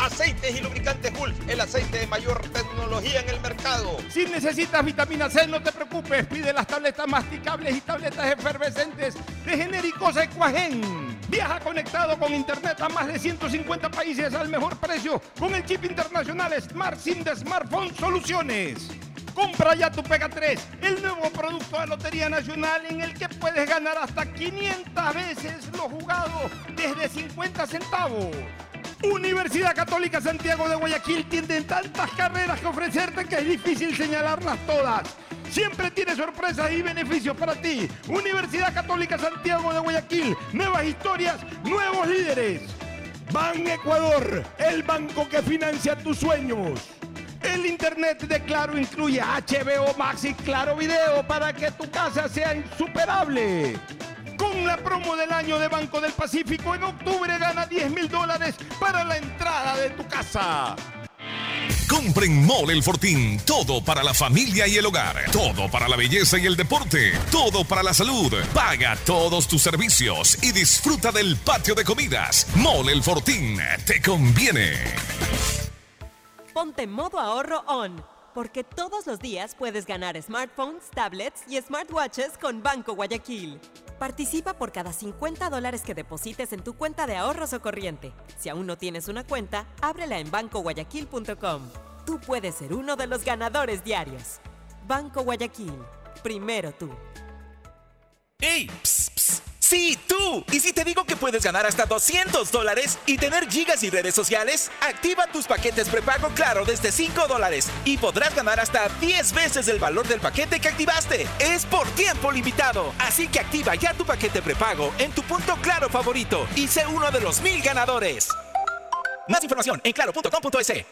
Aceites y lubricantes Gulf, el aceite de mayor tecnología en el mercado. Si necesitas vitamina C, no te preocupes, pide las tabletas masticables y tabletas efervescentes de genéricos Equagen. Viaja conectado con internet a más de 150 países al mejor precio con el chip internacional Smart SIM de Smartphone Soluciones. Compra ya tu Pega 3, el nuevo producto de Lotería Nacional en el que puedes ganar hasta 500 veces lo jugado desde 50 centavos. Universidad Católica Santiago de Guayaquil tiene tantas carreras que ofrecerte que es difícil señalarlas todas. Siempre tiene sorpresas y beneficios para ti. Universidad Católica Santiago de Guayaquil, nuevas historias, nuevos líderes. Ban Ecuador, el banco que financia tus sueños. El internet de Claro incluye HBO Max y Claro Video para que tu casa sea insuperable. Con la promo del año de Banco del Pacífico, en octubre gana 10 mil dólares para la entrada de tu casa. Compren Mole El Fortín. Todo para la familia y el hogar. Todo para la belleza y el deporte. Todo para la salud. Paga todos tus servicios y disfruta del patio de comidas. Mole El Fortín. Te conviene. Ponte modo ahorro on. Porque todos los días puedes ganar smartphones, tablets y smartwatches con Banco Guayaquil. Participa por cada 50 dólares que deposites en tu cuenta de ahorros o corriente. Si aún no tienes una cuenta, ábrela en bancoguayaquil.com. Tú puedes ser uno de los ganadores diarios. Banco Guayaquil. Primero tú. ¡Ey! Psst, psst. Sí, tú. ¿Y si te digo que puedes ganar hasta 200 dólares y tener gigas y redes sociales? Activa tus paquetes prepago Claro desde 5 dólares y podrás ganar hasta 10 veces el valor del paquete que activaste. Es por tiempo limitado. Así que activa ya tu paquete prepago en tu punto Claro favorito y sé uno de los mil ganadores. Más información en claro.com.es.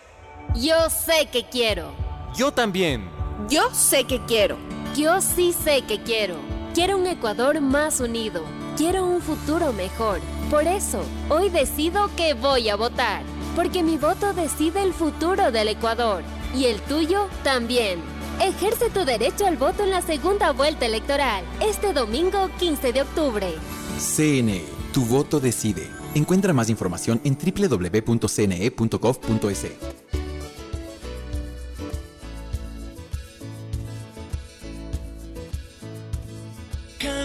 Yo sé que quiero. Yo también. Yo sé que quiero. Yo sí sé que quiero. Quiero un Ecuador más unido. Quiero un futuro mejor. Por eso, hoy decido que voy a votar. Porque mi voto decide el futuro del Ecuador. Y el tuyo también. Ejerce tu derecho al voto en la segunda vuelta electoral, este domingo 15 de octubre. CNE, tu voto decide. Encuentra más información en www.cne.gov.es.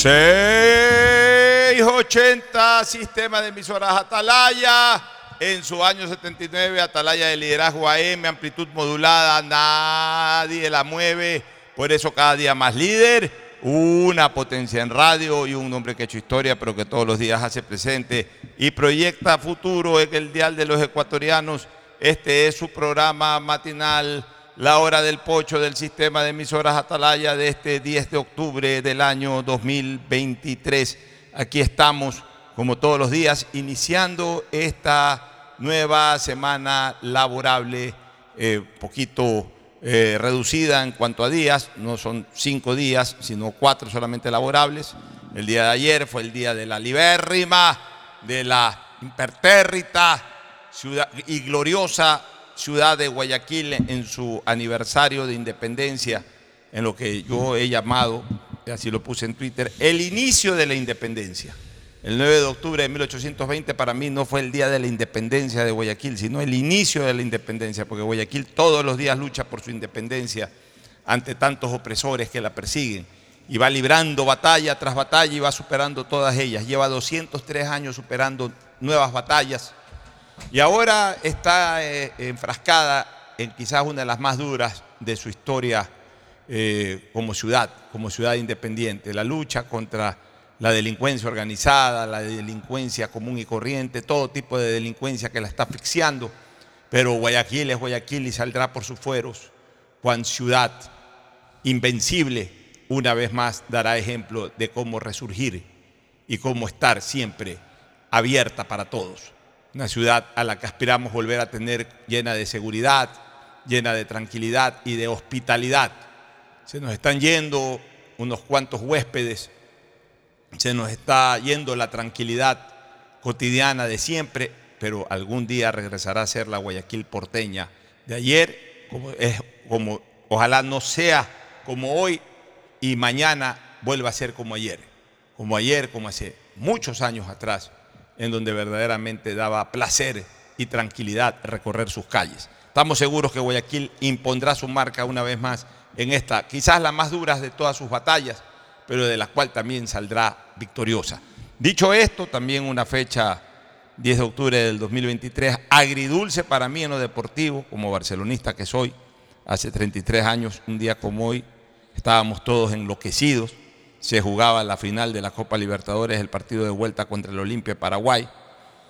680, sistema de emisoras Atalaya. En su año 79, Atalaya de liderazgo AM, amplitud modulada, nadie la mueve. Por eso cada día más líder, una potencia en radio y un hombre que ha hecho historia, pero que todos los días hace presente y proyecta futuro en el dial de los ecuatorianos. Este es su programa matinal, La Hora del Pocho del sistema de emisoras Atalaya de este 10 de octubre del año 2023. Aquí estamos, como todos los días, iniciando esta nueva semana laborable, eh, poquito eh, reducida en cuanto a días, no son cinco días, sino cuatro solamente laborables. El día de ayer fue el día de la libérrima, de la impertérrita y gloriosa ciudad de Guayaquil en su aniversario de independencia, en lo que yo he llamado, así lo puse en Twitter, el inicio de la independencia. El 9 de octubre de 1820 para mí no fue el día de la independencia de Guayaquil, sino el inicio de la independencia, porque Guayaquil todos los días lucha por su independencia ante tantos opresores que la persiguen y va librando batalla tras batalla y va superando todas ellas. Lleva 203 años superando nuevas batallas y ahora está eh, enfrascada en quizás una de las más duras de su historia eh, como ciudad, como ciudad independiente, la lucha contra la delincuencia organizada, la delincuencia común y corriente, todo tipo de delincuencia que la está asfixiando. Pero Guayaquil es Guayaquil y saldrá por sus fueros. Juan Ciudad, invencible, una vez más dará ejemplo de cómo resurgir y cómo estar siempre abierta para todos. Una ciudad a la que aspiramos volver a tener llena de seguridad, llena de tranquilidad y de hospitalidad. Se nos están yendo unos cuantos huéspedes se nos está yendo la tranquilidad cotidiana de siempre, pero algún día regresará a ser la Guayaquil porteña de ayer, como, es, como ojalá no sea como hoy y mañana vuelva a ser como ayer, como ayer, como hace muchos años atrás, en donde verdaderamente daba placer y tranquilidad recorrer sus calles. Estamos seguros que Guayaquil impondrá su marca una vez más en esta, quizás la más dura de todas sus batallas, pero de la cual también saldrá victoriosa. Dicho esto, también una fecha 10 de octubre del 2023, agridulce para mí en lo deportivo, como barcelonista que soy. Hace 33 años, un día como hoy, estábamos todos enloquecidos. Se jugaba la final de la Copa Libertadores, el partido de vuelta contra el Olimpia Paraguay.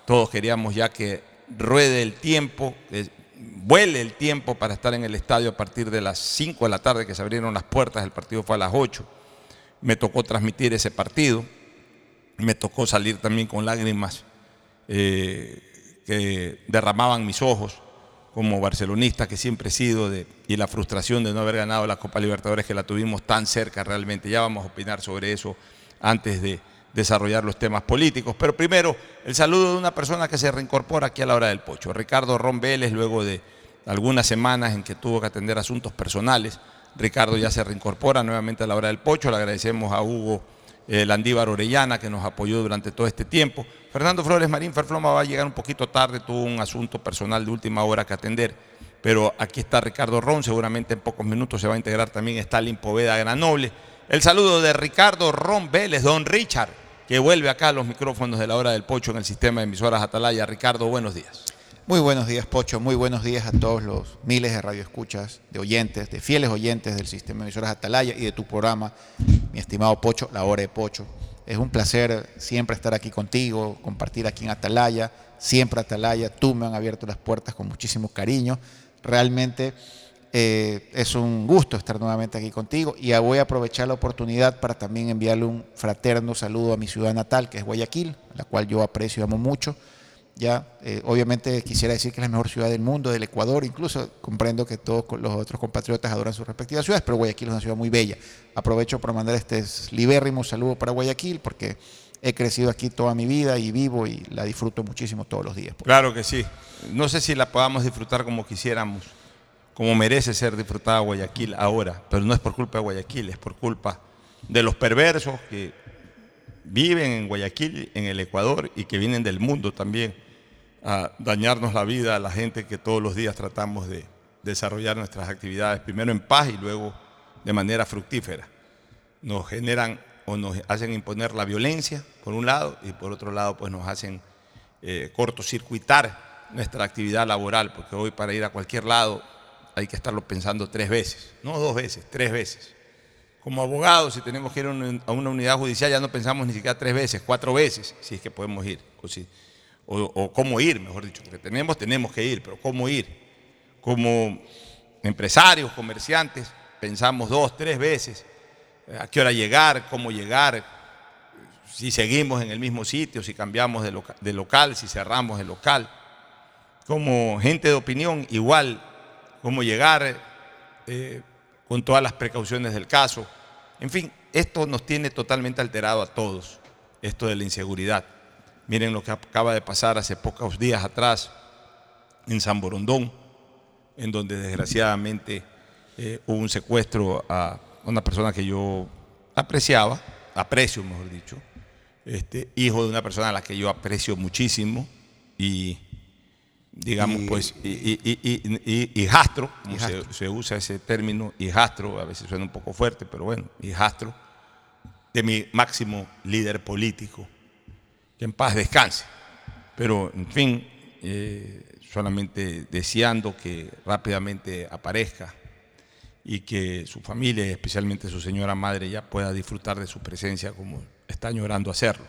Todos queríamos ya que ruede el tiempo, que vuele el tiempo para estar en el estadio a partir de las 5 de la tarde que se abrieron las puertas, el partido fue a las 8 me tocó transmitir ese partido, me tocó salir también con lágrimas eh, que derramaban mis ojos como barcelonista que siempre he sido y la frustración de no haber ganado la Copa Libertadores que la tuvimos tan cerca realmente. Ya vamos a opinar sobre eso antes de desarrollar los temas políticos. Pero primero, el saludo de una persona que se reincorpora aquí a la hora del pocho, Ricardo Ron Vélez, luego de algunas semanas en que tuvo que atender asuntos personales Ricardo ya se reincorpora nuevamente a la hora del pocho. Le agradecemos a Hugo eh, Landívar Orellana que nos apoyó durante todo este tiempo. Fernando Flores Marín Ferfloma va a llegar un poquito tarde, tuvo un asunto personal de última hora que atender. Pero aquí está Ricardo Ron, seguramente en pocos minutos se va a integrar también Stalin Poveda Granoble. El saludo de Ricardo Ron Vélez, don Richard, que vuelve acá a los micrófonos de la hora del pocho en el sistema de emisoras Atalaya. Ricardo, buenos días. Muy buenos días, Pocho. Muy buenos días a todos los miles de radioescuchas, de oyentes, de fieles oyentes del sistema de emisoras Atalaya y de tu programa, mi estimado Pocho, La Hora de Pocho. Es un placer siempre estar aquí contigo, compartir aquí en Atalaya, siempre Atalaya. Tú me han abierto las puertas con muchísimo cariño. Realmente eh, es un gusto estar nuevamente aquí contigo y voy a aprovechar la oportunidad para también enviarle un fraterno saludo a mi ciudad natal, que es Guayaquil, la cual yo aprecio y amo mucho ya, eh, obviamente quisiera decir que es la mejor ciudad del mundo, del Ecuador, incluso comprendo que todos los otros compatriotas adoran sus respectivas ciudades, pero Guayaquil es una ciudad muy bella. Aprovecho para mandar este libérrimo saludo para Guayaquil porque he crecido aquí toda mi vida y vivo y la disfruto muchísimo todos los días. Claro que sí. No sé si la podamos disfrutar como quisiéramos, como merece ser disfrutada Guayaquil ahora, pero no es por culpa de Guayaquil, es por culpa de los perversos que viven en Guayaquil, en el Ecuador y que vienen del mundo también a dañarnos la vida a la gente que todos los días tratamos de desarrollar nuestras actividades, primero en paz y luego de manera fructífera. Nos generan o nos hacen imponer la violencia, por un lado, y por otro lado, pues nos hacen eh, cortocircuitar nuestra actividad laboral, porque hoy para ir a cualquier lado hay que estarlo pensando tres veces, no dos veces, tres veces. Como abogados, si tenemos que ir a una- unidad judicial, ya no pensamos ni siquiera tres veces, cuatro veces, si es que podemos ir, o, cómo ir, mejor dicho, porque tenemos, tenemos que ir, pero cómo ir. Como empresarios, comerciantes, pensamos dos, tres veces eh, a qué hora llegar, cómo llegar, si seguimos en el mismo sitio, si cambiamos de local, si cerramos el local. Como gente de opinión, igual, cómo llegar eh, con todas las precauciones del caso. En fin, esto nos tiene totalmente alterado a todos, esto de la inseguridad. Miren lo que acaba de pasar hace pocos días atrás en San Borondón, en donde desgraciadamente eh, hubo un secuestro a una persona que yo apreciaba, aprecio mejor dicho, este, hijo de una persona a la que yo aprecio muchísimo y digamos Y- pues y, y- hijastro, como Hijastro. Se, se usa ese término, hijastro, a veces suena un poco fuerte, pero bueno, hijastro, de mi máximo líder político, que en paz descanse. Pero, en fin, eh, solamente deseando que rápidamente aparezca y que su familia, especialmente su señora madre, ya pueda disfrutar de su presencia como está añorando hacerlo.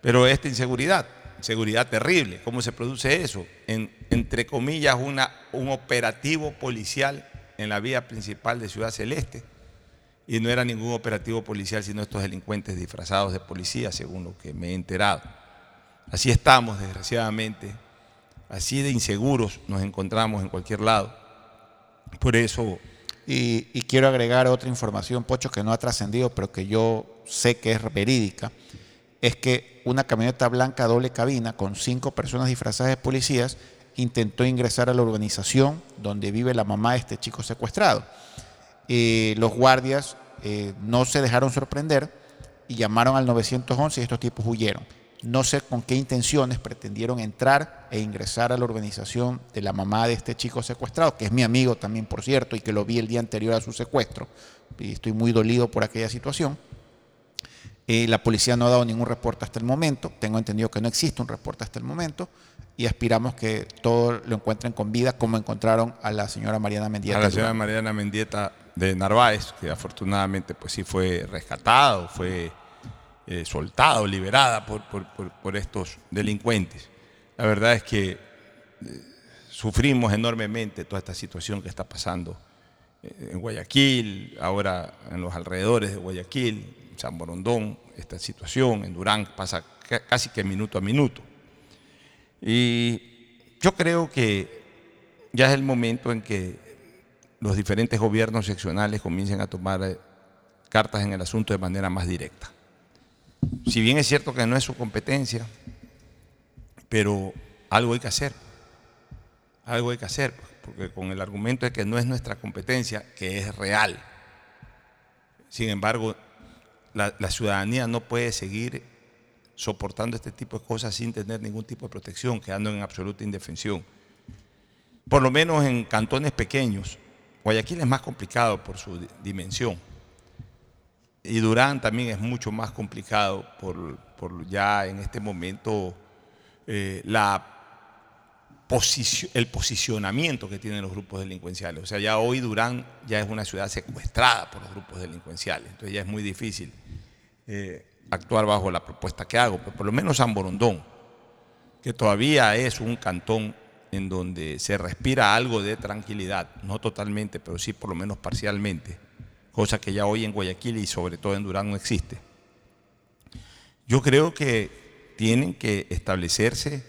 Pero esta inseguridad, inseguridad terrible, ¿cómo se produce eso? En, entre comillas, una, un operativo policial en la vía principal de Ciudad Celeste. Y no era ningún operativo policial, sino estos delincuentes disfrazados de policía, según lo que me he enterado. Así estamos, desgraciadamente. Así de inseguros nos encontramos en cualquier lado. Por eso Y, y quiero agregar otra información, Pocho, que no ha trascendido, pero que yo sé que es verídica. Es que una camioneta blanca doble cabina con cinco personas disfrazadas de policías intentó ingresar a la urbanización donde vive la mamá de este chico secuestrado. Eh, los guardias eh, no se dejaron sorprender y llamaron al 911 y estos tipos huyeron. No sé con qué intenciones pretendieron entrar e ingresar a la urbanización de la mamá de este chico secuestrado, que es mi amigo también, por cierto, y que lo vi el día anterior a su secuestro. Y estoy muy dolido por aquella situación. Eh, la policía no ha dado ningún reporte hasta el momento. Tengo entendido que no existe un reporte hasta el momento. Y aspiramos que todos lo encuentren con vida, como encontraron a la señora Mariana Mendieta. a la señora Mariana Mendieta de Narváez, que afortunadamente pues sí fue rescatado, fue eh, soltada o liberada por, por- por- estos delincuentes. La verdad es que eh, sufrimos enormemente toda esta situación que está pasando eh, en Guayaquil, ahora en los alrededores de Guayaquil, San Borondón, esta situación, en Durán pasa ca- casi que minuto a minuto. Y yo creo que ya es el momento en que los diferentes gobiernos seccionales comiencen a tomar eh, cartas en el asunto de manera más directa. Si bien es cierto que no es su competencia, pero algo hay que hacer. Algo hay que hacer, porque con el argumento de que no es nuestra competencia, que es real. Sin embargo, la, la ciudadanía no puede seguir soportando este tipo de cosas sin tener ningún tipo de protección, quedando en absoluta indefensión. Por lo menos en cantones pequeños. Guayaquil es más complicado por su di- dimensión. Y Durán también es mucho más complicado por, ya en este momento eh, el posicionamiento que tienen los grupos delincuenciales. O sea, ya hoy Durán ya es una ciudad secuestrada por los grupos delincuenciales. Entonces ya es muy difícil eh, actuar bajo la propuesta que hago. Pero por lo menos San Borondón, que todavía es un cantón en donde se respira algo de tranquilidad, no totalmente, pero sí por lo menos parcialmente, cosa que ya hoy en Guayaquil y sobre todo en Durán no existe. Yo creo que tienen que establecerse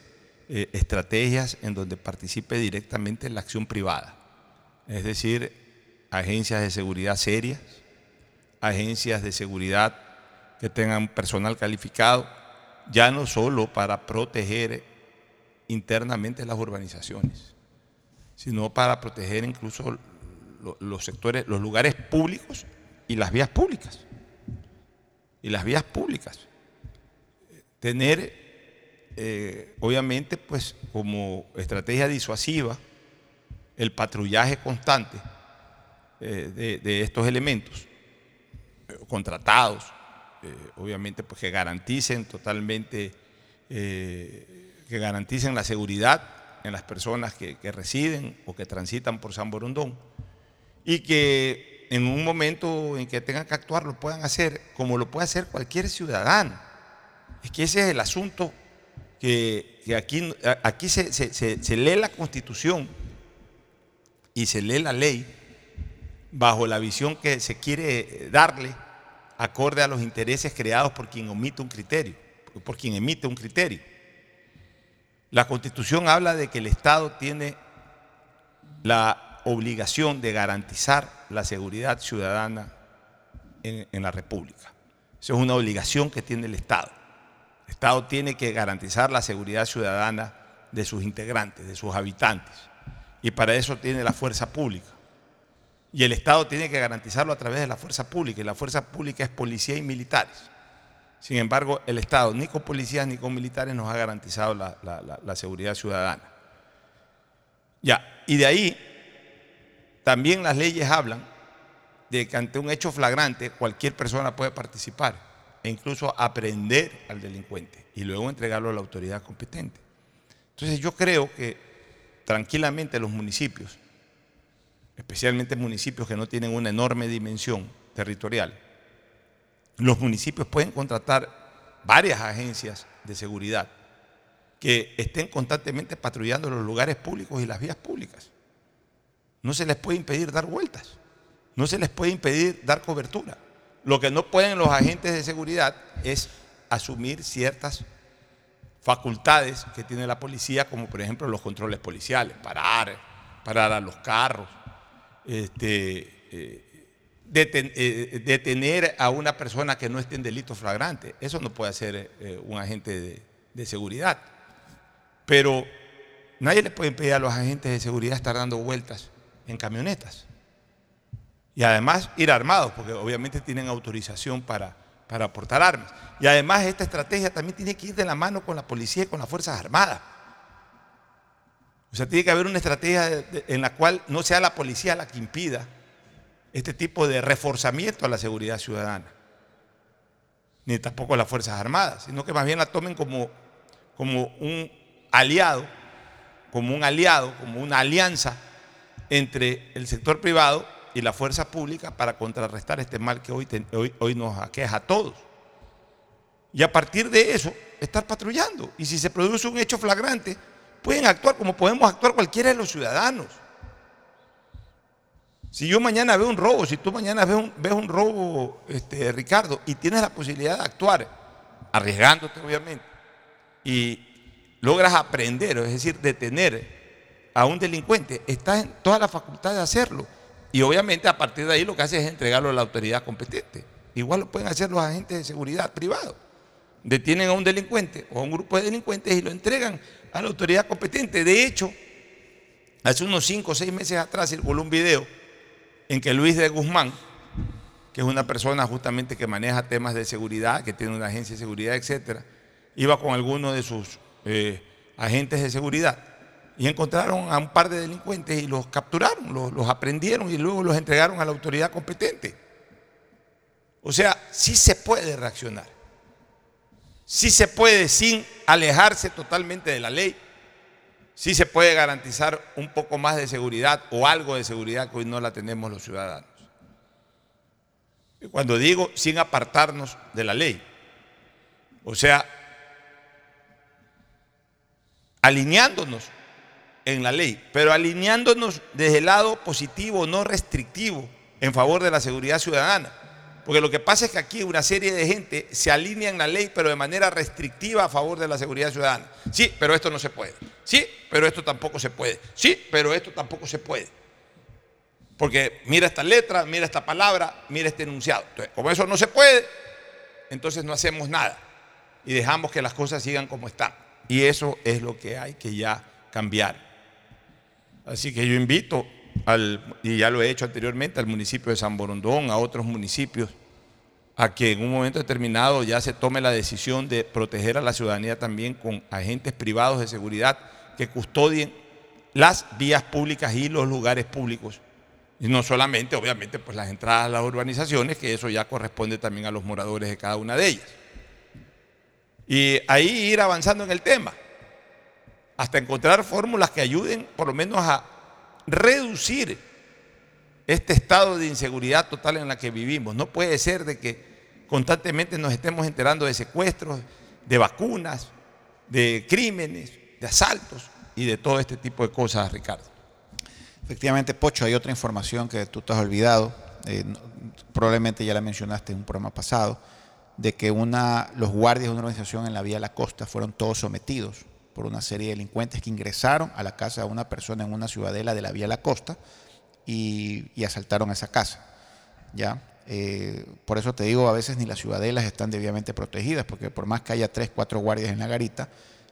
eh, estrategias en donde participe directamente la acción privada, es decir, agencias de seguridad serias, agencias de seguridad que tengan personal calificado, ya no solo para proteger internamente las urbanizaciones, sino para proteger incluso lo- los sectores, los lugares públicos y las vías públicas. Y las vías públicas. Tener, eh, obviamente, pues como estrategia disuasiva, el patrullaje constante eh, de, estos elementos, eh, contratados, obviamente, pues que garanticen totalmente, que garanticen la seguridad en las personas que, que residen o que transitan por San Borondón y que en un momento en que tengan que actuar lo puedan hacer como lo puede hacer cualquier ciudadano. Es que ese es el asunto que, que aquí, aquí se, se- se- se lee la constitución y se lee la ley bajo la visión que se quiere darle acorde a los intereses creados por quien omite un criterio, por quien emite un criterio. La constitución habla de que el Estado tiene la obligación de garantizar la seguridad ciudadana en, la República. Eso es una obligación que tiene el Estado. El Estado tiene que garantizar la seguridad ciudadana de sus integrantes, de sus habitantes. Y para eso tiene la fuerza pública. Y el Estado tiene que garantizarlo a través de la fuerza pública. Y la fuerza pública es policía y militares. Sin embargo, el Estado, ni con policías ni con militares, nos ha garantizado la, seguridad ciudadana. Ya, y de ahí también las leyes hablan de que ante un hecho flagrante cualquier persona puede participar e incluso aprender al delincuente y luego entregarlo a la autoridad competente. Entonces yo creo que tranquilamente los municipios, especialmente municipios que no tienen una enorme dimensión territorial, los municipios pueden contratar varias agencias de seguridad que estén constantemente patrullando los lugares públicos y las vías públicas. No se les puede impedir dar vueltas, no se les puede impedir dar cobertura. Lo que no pueden los agentes de seguridad es asumir ciertas facultades que tiene la policía, como por ejemplo los controles policiales, parar, parar a los carros, este, eh, deten- eh, detener a una persona que no esté en delito flagrante. Eso no puede hacer eh, un agente de, seguridad. Pero nadie le puede impedir a los agentes de seguridad estar dando vueltas en camionetas. Y además ir armados, porque obviamente tienen autorización para, para portar armas. Y además esta estrategia también tiene que ir de la mano con la policía y con las Fuerzas Armadas. O sea, tiene que haber una estrategia en la cual no sea la policía la que impida este tipo de reforzamiento a la seguridad ciudadana, ni tampoco las Fuerzas Armadas, sino que más bien la tomen como, como un aliado, como un aliado, como una alianza entre el sector privado y la fuerza pública para contrarrestar este mal que hoy, hoy, hoy nos aqueja a todos. Y a partir de eso, estar patrullando. Y si se produce un hecho flagrante, pueden actuar como podemos actuar cualquiera de los ciudadanos. Si yo mañana veo un robo, si tú mañana ves un, ves un robo, este, Ricardo, y tienes la posibilidad de actuar, arriesgándote obviamente, y logras aprender, es decir, detener a un delincuente, estás en toda la facultad de hacerlo. Y obviamente a partir de ahí lo que hace es entregarlo a la autoridad competente. Igual lo pueden hacer los agentes de seguridad privados. Detienen a un delincuente o a un grupo de delincuentes y lo entregan a la autoridad competente. De hecho, hace unos cinco o seis meses atrás circuló un video en que Luis de Guzmán, que es una persona justamente que maneja temas de seguridad, que tiene una agencia de seguridad, etcétera, iba con algunos de sus eh, agentes de seguridad y encontraron a un par de delincuentes y los capturaron, los, los aprendieron y luego los entregaron a la autoridad competente. O sea, sí se puede reaccionar, sí se puede sin alejarse totalmente de la ley, sí se puede garantizar un poco más de seguridad o algo de seguridad que hoy no la tenemos los ciudadanos. Y cuando digo sin apartarnos de la ley, o sea, alineándonos en la ley, pero alineándonos desde el lado positivo, no restrictivo, en favor de la seguridad ciudadana. Porque lo que pasa es que aquí una serie de gente se alinea en la ley, pero de manera restrictiva a favor de la seguridad ciudadana. Sí, pero esto no se puede. Sí, pero esto tampoco se puede. Sí, pero esto tampoco se puede. Porque mira esta letra, mira esta palabra, mira este enunciado. Entonces, como eso no se puede, entonces no hacemos nada y dejamos que las cosas sigan como están. Y eso es lo que hay que ya cambiar. Así que yo invito al, y ya lo he hecho anteriormente, al municipio de San Borondón, a otros municipios, a que en un momento determinado ya se tome la decisión de proteger a la ciudadanía también con agentes privados de seguridad que custodien las vías públicas y los lugares públicos Y no solamente, obviamente, pues las entradas a las urbanizaciones, que eso ya corresponde también a los moradores de cada una de ellas. Y ahí ir avanzando en el tema, hasta encontrar fórmulas que ayuden por lo menos a reducir este estado de inseguridad total en la que vivimos. No puede ser de que constantemente nos estemos enterando de secuestros, de vacunas, de crímenes, de asaltos y de todo este tipo de cosas, Ricardo. Efectivamente, Pocho, hay otra información que tú te has olvidado, eh, probablemente ya la mencionaste en un programa pasado, de que una, los guardias de una organización en la Vía La Costa fueron todos sometidos por una serie de delincuentes que ingresaron a la casa de una persona en una ciudadela de la Vía La Costa y, y asaltaron esa casa. ¿ya? Eh, por eso te digo, a veces ni las ciudadelas están debidamente protegidas, porque por más que haya tres, cuatro guardias en la garita,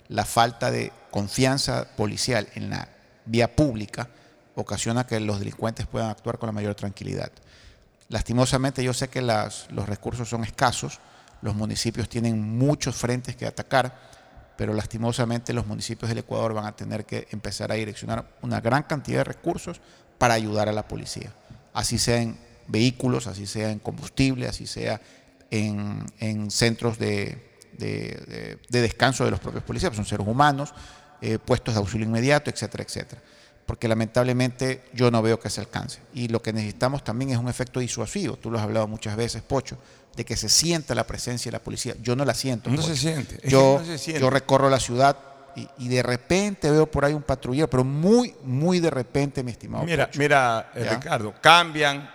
la falta de confianza policial en la vía pública ocasiona que los delincuentes puedan actuar con la mayor tranquilidad. Lastimosamente yo sé que los recursos son escasos, los municipios tienen muchos frentes que atacar, pero lastimosamente los municipios del Ecuador van a tener que empezar a direccionar una gran cantidad de recursos para ayudar a la policía, así sea en vehículos, así sea en combustible, así sea en, en centros de, de- de- de descanso de los propios policías, pues son seres humanos, eh, puestos de auxilio inmediato, etcétera, etcétera. Porque lamentablemente yo no veo que se alcance. Y lo que necesitamos también es un efecto disuasivo. Tú lo has hablado muchas veces, Pocho, de que se sienta la presencia de la policía. Yo no la siento. No Pocho. se siente, Yo, no se siente. yo recorro la ciudad y, y de repente veo por ahí un patrullero, pero muy, muy de repente, mi estimado. Mira, Pocho. mira, eh. Ricardo, cambian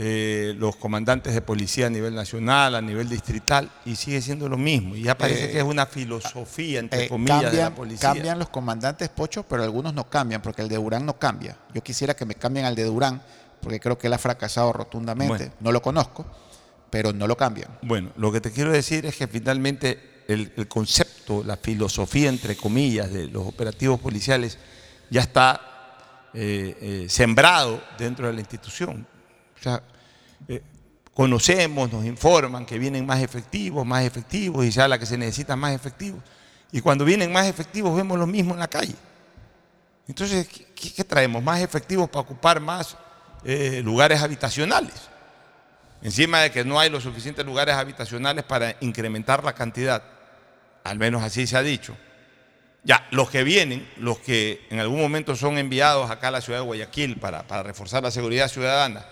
eh, los comandantes de policía a nivel nacional, a nivel distrital, y sigue siendo lo mismo. Y ya parece Eh, que es una filosofía, entre Eh, comillas, de la cambian, policía. cambian los comandantes Pocho, pero algunos no cambian, porque el de Durán no cambia. Yo quisiera que me cambien al de Durán, porque creo que él ha fracasado rotundamente. Bueno. No lo conozco, pero no lo cambian. Bueno, lo que te quiero decir es que finalmente el, el concepto, la filosofía, entre comillas, de los operativos policiales ya está eh, eh, sembrado dentro de la institución. O sea, eh, conocemos, nos informan que vienen más efectivos, más efectivos, y ya la que se necesita más efectivos. Y cuando vienen más efectivos vemos lo mismo en la calle. Entonces, ¿qué, traemos? Más efectivos para ocupar más eh, lugares habitacionales. Encima de que no hay los suficientes lugares habitacionales para incrementar la cantidad, al menos así se ha dicho. Ya, los que vienen, los que en algún momento son enviados acá a la ciudad de Guayaquil para reforzar la seguridad ciudadana,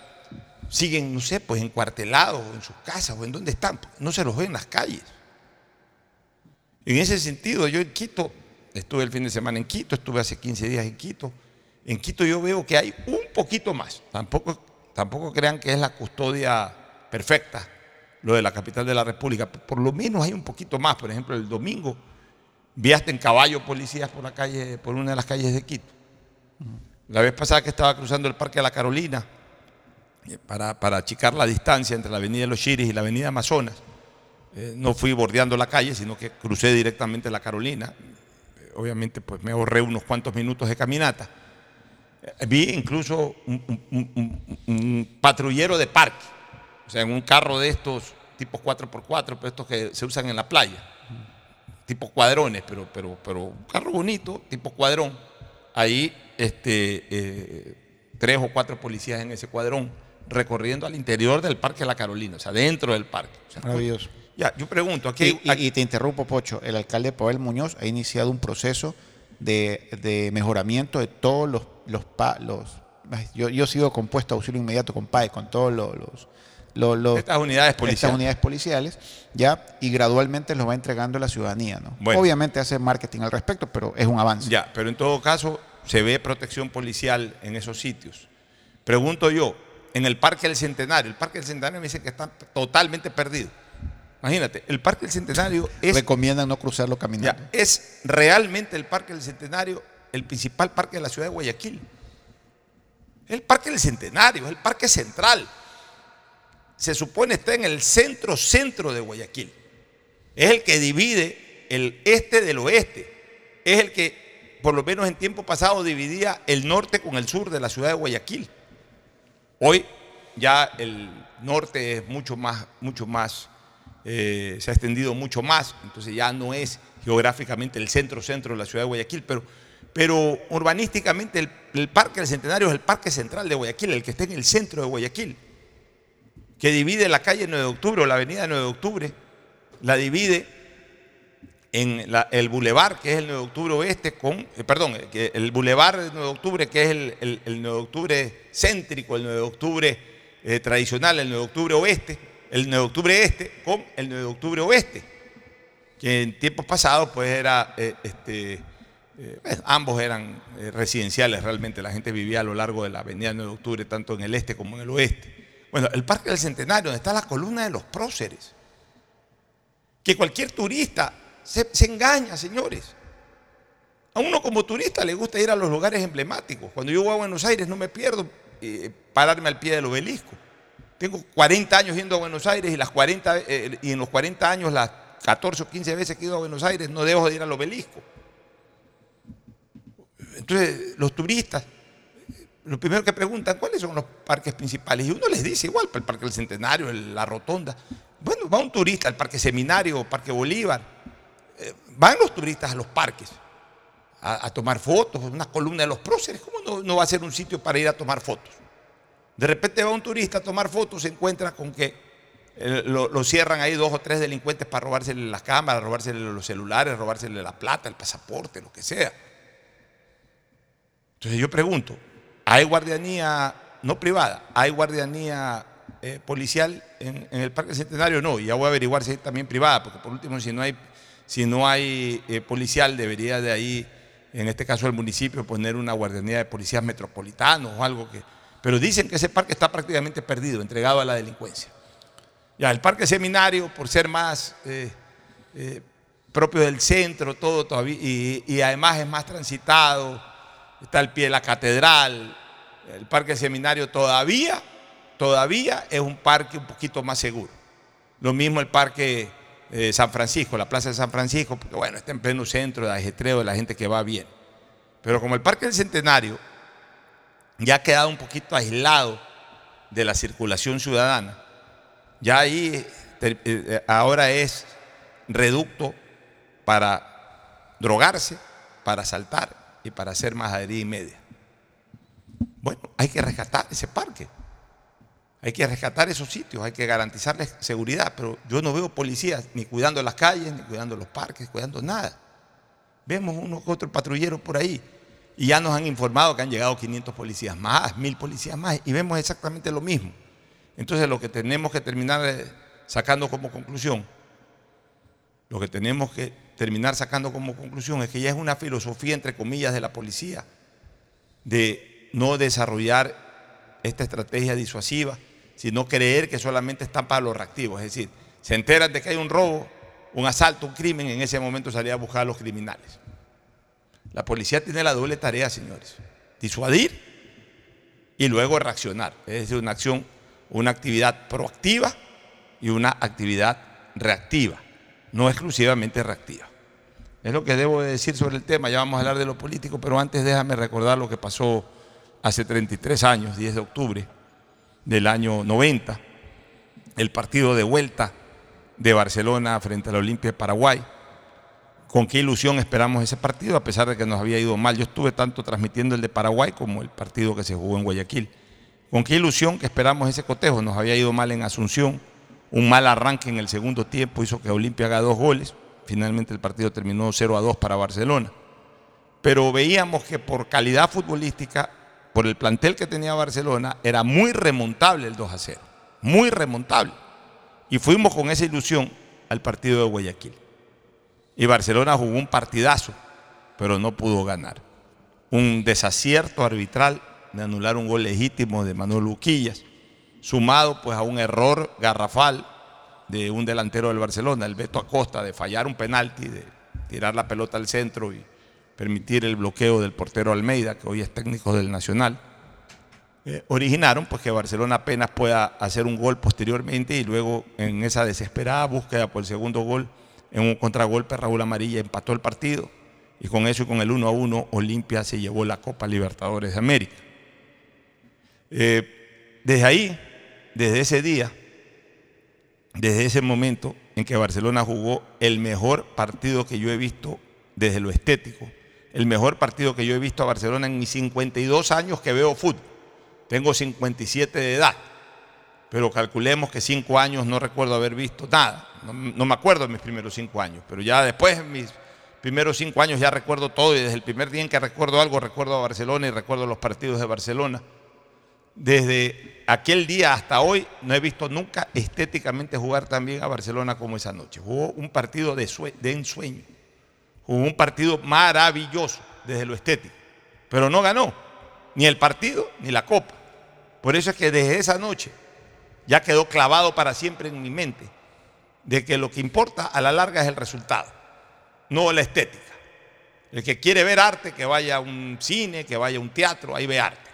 siguen, no sé, pues encuartelados en sus casas o en donde están. No se los ve en las calles. En ese sentido, yo en Quito, estuve el fin de semana en Quito, estuve hace 15 días en Quito. En Quito yo veo que hay un poquito más. Tampoco, tampoco crean que es la custodia perfecta, lo de la capital de la República. Por lo menos hay un poquito más. Por ejemplo, el domingo vi en caballo policías por la calle, por una de las calles de Quito. La vez pasada que estaba cruzando el Parque de la Carolina, para, para achicar la distancia entre la Avenida los Chiris y la Avenida Amazonas, eh, no fui bordeando la calle, sino que crucé directamente la Carolina. Eh, obviamente, pues me ahorré unos cuantos minutos de caminata. Eh, vi incluso un, patrullero de parque, o sea, en un carro de estos tipos 4x4, pero estos que se usan en la playa, tipo cuadrones, pero, pero, pero un carro bonito, tipo cuadrón. Ahí este, eh, tres o cuatro policías en ese cuadrón recorriendo al interior del Parque de la Carolina, o sea, dentro del parque. O sea, Maravilloso. Ya, yo pregunto, aquí, Y, y- y te interrumpo, Pocho. El alcalde Pavel Muñoz ha iniciado un proceso de, de mejoramiento de todos los... los, pa- los yo, yo sigo compuesto a auxilio inmediato con PAE, con todos los... los- los- los- Estas unidades policiales. Estas unidades policiales, ya, y gradualmente los va entregando a la ciudadanía, ¿no? Bueno. Obviamente hace marketing al respecto, pero es un avance. Ya, pero en todo caso se ve protección policial en esos sitios. Pregunto yo, en el Parque del Centenario, el Parque del Centenario me dicen que está totalmente perdido. Imagínate, el Parque del Centenario es, Recomiendan no cruzarlo caminando. ya, es realmente el Parque del Centenario el principal parque de la ciudad de Guayaquil. El Parque del Centenario, es el parque central. Se supone está en el centro centro de Guayaquil. Es el que divide el este del oeste. Es el que, por lo menos en tiempo pasado, dividía el norte con el sur de la ciudad de Guayaquil. Hoy ya el norte es mucho más, mucho más, eh, se ha extendido mucho más, entonces ya no es geográficamente el centro-centro de la ciudad de Guayaquil, pero, pero urbanísticamente el, el Parque del Centenario es el Parque Central de Guayaquil, el que está en el centro de Guayaquil, que divide la calle 9 de octubre o la avenida 9 de octubre, la divide en el bulevar, que es el 9 de octubre oeste, con, eh, perdón, eh, el bulevar del 9 de octubre, que es el, el- el 9 de octubre céntrico, el 9 de octubre eh, tradicional, el 9 de octubre oeste, el 9 de octubre este, con el 9 de octubre oeste, que en tiempos pasados pues era, este, bueno, ambos eran residenciales realmente, la gente vivía a lo largo de la avenida 9 de octubre, tanto en el este como en el oeste. Bueno, el Parque del Centenario, donde está la columna de los próceres, que cualquier turista se, engaña, señores. A uno como turista le gusta ir a los lugares emblemáticos. Cuando yo voy a Buenos Aires no me pierdo eh, pararme al pie del obelisco. Tengo 40 años yendo a Buenos Aires y, las 40, eh, y en los 40 años, las 14 o 15 veces que he ido a Buenos Aires, no dejo de ir al obelisco. Entonces, los turistas, lo primero que preguntan, ¿cuáles son los parques principales? Y uno les dice igual, el Parque del Centenario, la Rotonda. Bueno, va un turista al Parque Seminario, Parque Bolívar. Eh, van los turistas a los parques a, tomar fotos, una columna de los próceres. ¿Cómo no, va a ser un sitio para ir a tomar fotos? De repente va un turista a tomar fotos, se encuentra con que eh, lo, cierran ahí dos o tres delincuentes para robársele las cámaras, robársele los celulares, robársele la plata, el pasaporte, lo que sea. Entonces yo pregunto, ¿hay guardianía no privada? ¿Hay guardianía eh, policial en, en el Parque Centenario? No, y ya voy a averiguar si hay también privada, porque por último, si no hay, si no hay eh, policial, debería de ahí, en este caso el municipio, poner una guardianía de policías metropolitanos o algo que... Pero dicen que ese parque está prácticamente perdido, entregado a la delincuencia. Ya, el Parque Seminario, por ser más eh, eh, propio del centro, todo todavía, y, y además es más transitado, está al pie de la catedral, el Parque Seminario todavía, todavía es un parque un poquito más seguro. Lo mismo el Parque eh, San Francisco, la Plaza de San Francisco, porque bueno, está en pleno centro de ajetreo de la gente que va bien. Pero como el Parque del Centenario ya ha quedado un poquito aislado de la circulación ciudadana, ya ahí ter- eh, ahora es reducto para drogarse, para asaltar y para hacer majadería y media. Bueno, hay que rescatar ese parque. Hay que rescatar esos sitios, hay que garantizarles seguridad, pero yo no veo policías ni cuidando las calles, ni cuidando los parques, cuidando nada. Vemos uno que otro patrullero por ahí y ya nos han informado que han llegado 500 policías más, 1000 policías más y vemos exactamente lo mismo. Entonces lo que tenemos que terminar eh, sacando como conclusión, lo que tenemos que terminar sacando como conclusión es que ya es una filosofía, entre comillas, de la policía, de no desarrollar esta estrategia disuasiva, sino creer que solamente están para los reactivos. Es decir, se enteran de que hay un robo, un asalto, un crimen, en ese momento salir a buscar a los criminales. La policía tiene la doble tarea, señores, disuadir y luego reaccionar. Es decir, una acción, una actividad proactiva y una actividad reactiva, no exclusivamente reactiva. Es lo que debo de decir sobre el tema, ya vamos a hablar de lo político, pero antes déjame recordar lo que pasó hace 33 años, 10 de octubre del año 90, el partido de vuelta de Barcelona frente a la Olimpia de Paraguay. Con qué ilusión esperamos ese partido, a pesar de que nos había ido mal. Yo estuve tanto transmitiendo el de Paraguay como el partido que se jugó en Guayaquil. Con qué ilusión que esperamos ese cotejo. Nos había ido mal en Asunción. Un mal arranque en el segundo tiempo hizo que Olimpia haga dos goles. Finalmente el partido terminó 0 a 2 para Barcelona. Pero veíamos que por calidad futbolística, por el plantel que tenía Barcelona, era muy remontable el 2 a 0. Muy remontable. Y fuimos con esa ilusión al partido de Guayaquil. Y Barcelona jugó un partidazo, pero no pudo ganar. Un desacierto arbitral de anular un gol legítimo de Manuel Luquillas, sumado pues a un error garrafal de un delantero del Barcelona, el Beto Acosta, de fallar un penalti, de tirar la pelota al centro y permitir el bloqueo del portero Almeida, que hoy es técnico del Nacional, eh, originaron pues que Barcelona apenas pueda hacer un gol posteriormente y luego en esa desesperada búsqueda por el segundo gol, en un contragolpe Raúl Amarilla empató el partido y con eso y con el 1 a 1 Olimpia se llevó la Copa Libertadores de América. Eh, desde ahí, desde ese día, desde ese momento en que Barcelona jugó el mejor partido que yo he visto desde lo estético, el mejor partido que yo he visto a Barcelona en mis 52 años que veo fútbol. Tengo 57 de edad, pero calculemos que 5 años no recuerdo haber visto nada. No, me acuerdo de mis primeros 5 años, pero ya después, en mis primeros 5 años, ya recuerdo todo y desde el primer día en que recuerdo algo, recuerdo a Barcelona y recuerdo los partidos de Barcelona. Desde aquel día hasta hoy no he visto nunca estéticamente jugar tan bien a Barcelona como esa noche. Jugó un partido de, de ensueño. Jugó un partido maravilloso desde lo estético. Pero no ganó ni el partido ni la copa. Por eso es que desde esa noche ya quedó clavado para siempre en mi mente de que lo que importa a la larga es el resultado, no la estética. El que quiere ver arte, que vaya a un cine, que vaya a un teatro, ahí ve arte.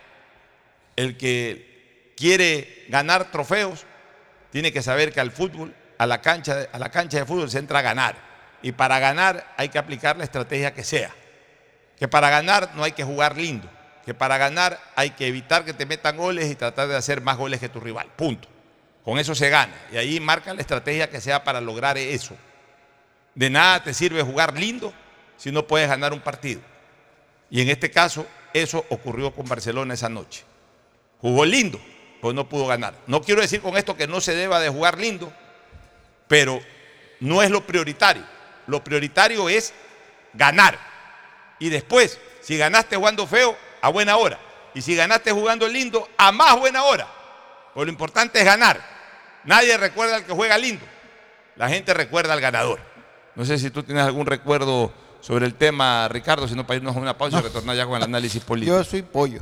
El que quiere ganar trofeos, tiene que saber que al fútbol, a la cancha, a la cancha de fútbol se entra a ganar. Y para ganar hay que aplicar la estrategia que sea. Que para ganar no hay que jugar lindo. Que para ganar hay que evitar que te metan goles y tratar de hacer más goles que tu rival. Punto. Con eso se gana. Y ahí marca la estrategia que sea para lograr eso. De nada te sirve jugar lindo si no puedes ganar un partido. Y en este caso, eso ocurrió con Barcelona esa noche. Jugó lindo, pues no pudo ganar. No quiero decir con esto que no se deba de jugar lindo, pero no es lo prioritario. Lo prioritario es ganar. Y después, si ganaste jugando feo, a buena hora. Y si ganaste jugando lindo, a más buena hora. Pues lo importante es ganar. Nadie recuerda al que juega lindo. La gente recuerda al ganador. No sé si tú tienes algún recuerdo sobre el tema, Ricardo, sino para irnos a una pausa y retornar ya con el análisis político. Yo soy pollo.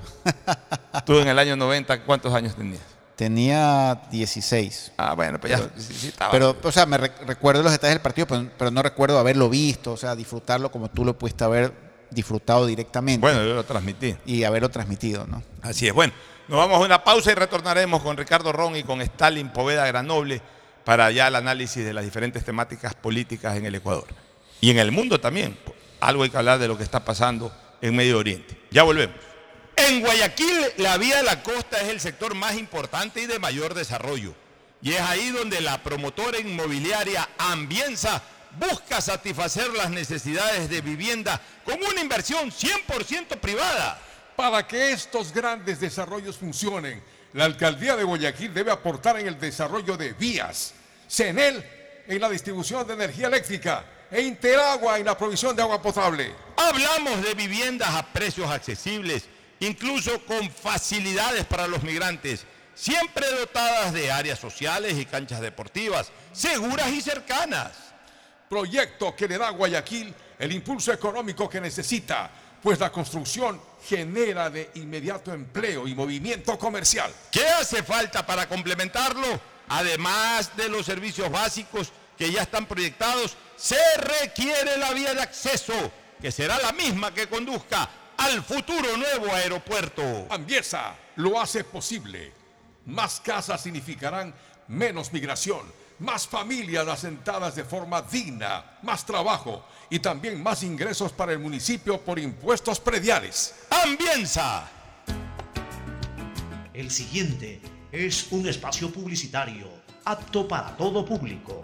Tú en el año 90, ¿cuántos años tenías? Tenía 16. Ah, bueno, pues ya Pero, sí, sí estaba. pero, o sea, me re- recuerdo los detalles del partido, pero, pero no recuerdo haberlo visto, o sea, disfrutarlo como tú lo pudiste haber disfrutado directamente. Bueno, yo lo transmití. Y haberlo transmitido, ¿no? Así es. Bueno, nos vamos a una pausa y retornaremos con Ricardo Ron y con Stalin Poveda Granoble para ya el análisis de las diferentes temáticas políticas en el Ecuador. Y en el mundo también. Algo hay que hablar de lo que está pasando en Medio Oriente. Ya volvemos. En Guayaquil, la vía de la costa es el sector más importante y de mayor desarrollo. Y es ahí donde la promotora inmobiliaria Ambienza busca satisfacer las necesidades de vivienda con una inversión 100% privada. Para que estos grandes desarrollos funcionen, la alcaldía de Guayaquil debe aportar en el desarrollo de vías, CENEL en la distribución de energía eléctrica e Interagua en la provisión de agua potable. Hablamos de viviendas a precios accesibles, incluso con facilidades para los migrantes, siempre dotadas de áreas sociales y canchas deportivas, seguras y cercanas. Proyecto que le da a Guayaquil el impulso económico que necesita, pues la construcción genera de inmediato empleo y movimiento comercial. ¿Qué hace falta para complementarlo? Además de los servicios básicos que ya están proyectados, se requiere la vía de acceso, que será la misma que conduzca al futuro nuevo aeropuerto. Ambiesa lo hace posible. Más casas significarán menos migración, más familias asentadas de forma digna, más trabajo y también más ingresos para el municipio por impuestos prediales. Ambienza. El siguiente es un espacio publicitario apto para todo público.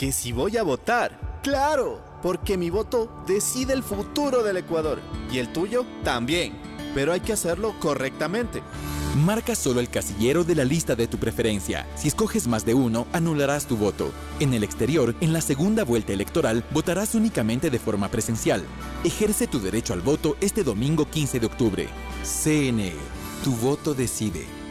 Que si voy a votar, claro, porque mi voto decide el futuro del Ecuador y el tuyo también, pero hay que hacerlo correctamente. Marca solo el casillero de la lista de tu preferencia. Si escoges más de uno, anularás tu voto. En el exterior, en la segunda vuelta electoral, votarás únicamente de forma presencial. Ejerce tu derecho al voto este domingo 15 de octubre. CNE. Tu voto decide.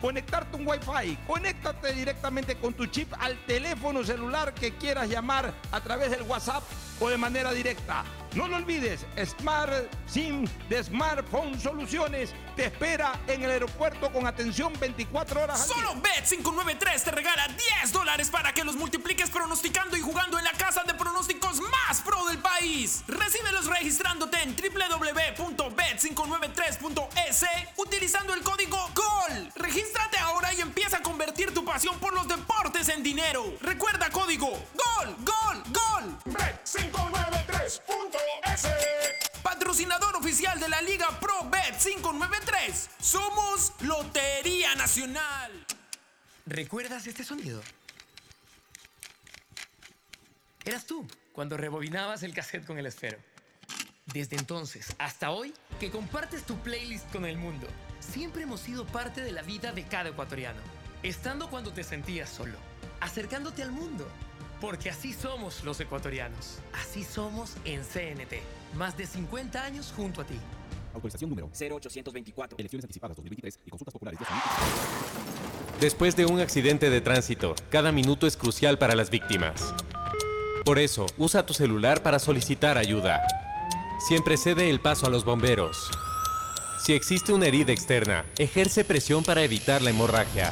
conectarte un Wi-Fi. Conéctate directamente con tu chip al teléfono celular que quieras llamar a través del WhatsApp o de manera directa. No lo olvides, Smart SIM de Smartphone Soluciones te espera en el aeropuerto con atención 24 horas al. Solo Bet593 te regala 10 dólares para que los multipliques pronosticando y jugando www.bet593.es utilizando el código GOL. Regístrate ahora y empieza a convertir tu pasión por los deportes en dinero. Recuerda código GOL, GOL, GOL. Bet593.es Patrocinador oficial de la Liga Pro Bet 593. Somos Lotería Nacional. ¿Recuerdas este sonido? Eras tú cuando rebobinabas el cassette con el esfero. Desde entonces hasta hoy, que compartes tu playlist con el mundo, siempre hemos sido parte de la vida de cada ecuatoriano. Estando cuando te sentías solo, acercándote al mundo. Porque así somos los ecuatorianos. Así somos en CNT. Más de 50 años junto a ti. Autorización número 0824. Elecciones anticipadas 2023 y consultas populares de Después de un accidente de tránsito, cada minuto es crucial para las víctimas. Por eso, usa tu celular para solicitar ayuda. Siempre cede el paso a los bomberos. Si existe una herida externa, ejerce presión para evitar la hemorragia.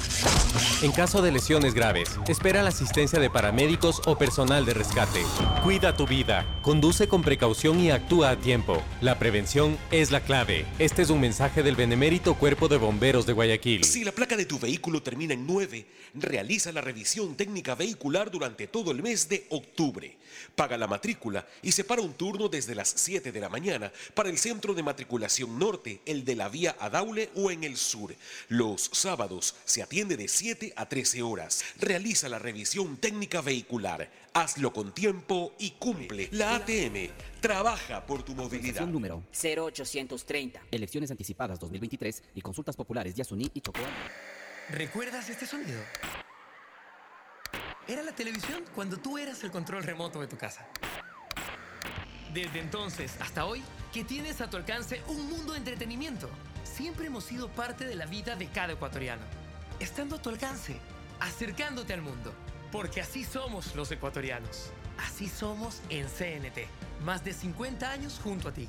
En caso de lesiones graves, espera la asistencia de paramédicos o personal de rescate. Cuida tu vida, conduce con precaución y actúa a tiempo. La prevención es la clave. Este es un mensaje del benemérito Cuerpo de Bomberos de Guayaquil. Si la placa de tu vehículo termina en 9, realiza la revisión técnica vehicular durante todo el mes de octubre. Paga la matrícula y separa un turno desde las 7 de la mañana para el centro de matriculación norte, el de la vía Adaule o en el sur. Los sábados se atiende de 7 a 13 horas. Realiza la revisión técnica vehicular. Hazlo con tiempo y cumple. La ATM trabaja por tu movilidad. Número 0830. Elecciones anticipadas 2023 y consultas populares de Asuní y Chocó. ¿Recuerdas este sonido? Era la televisión cuando tú eras el control remoto de tu casa. Desde entonces hasta hoy, que tienes a tu alcance un mundo de entretenimiento. Siempre hemos sido parte de la vida de cada ecuatoriano. Estando a tu alcance, acercándote al mundo. Porque así somos los ecuatorianos. Así somos en CNT. Más de 50 años junto a ti.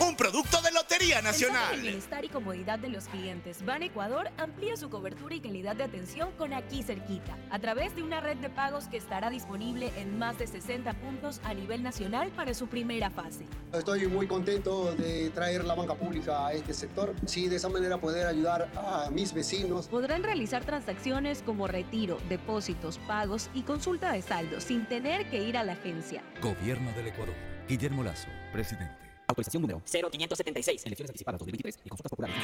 un producto de Lotería en el Nacional. bienestar y comodidad de los clientes, Ban Ecuador amplía su cobertura y calidad de atención con aquí cerquita, a través de una red de pagos que estará disponible en más de 60 puntos a nivel nacional para su primera fase. Estoy muy contento de traer la banca pública a este sector. Sí, de esa manera poder ayudar a mis vecinos. Podrán realizar transacciones como retiro, depósitos, pagos y consulta de saldo sin tener que ir a la agencia. Gobierno del Ecuador. Guillermo Lazo, presidente. Autorización número 0576. Elecciones anticipadas 2023 y consultas populares.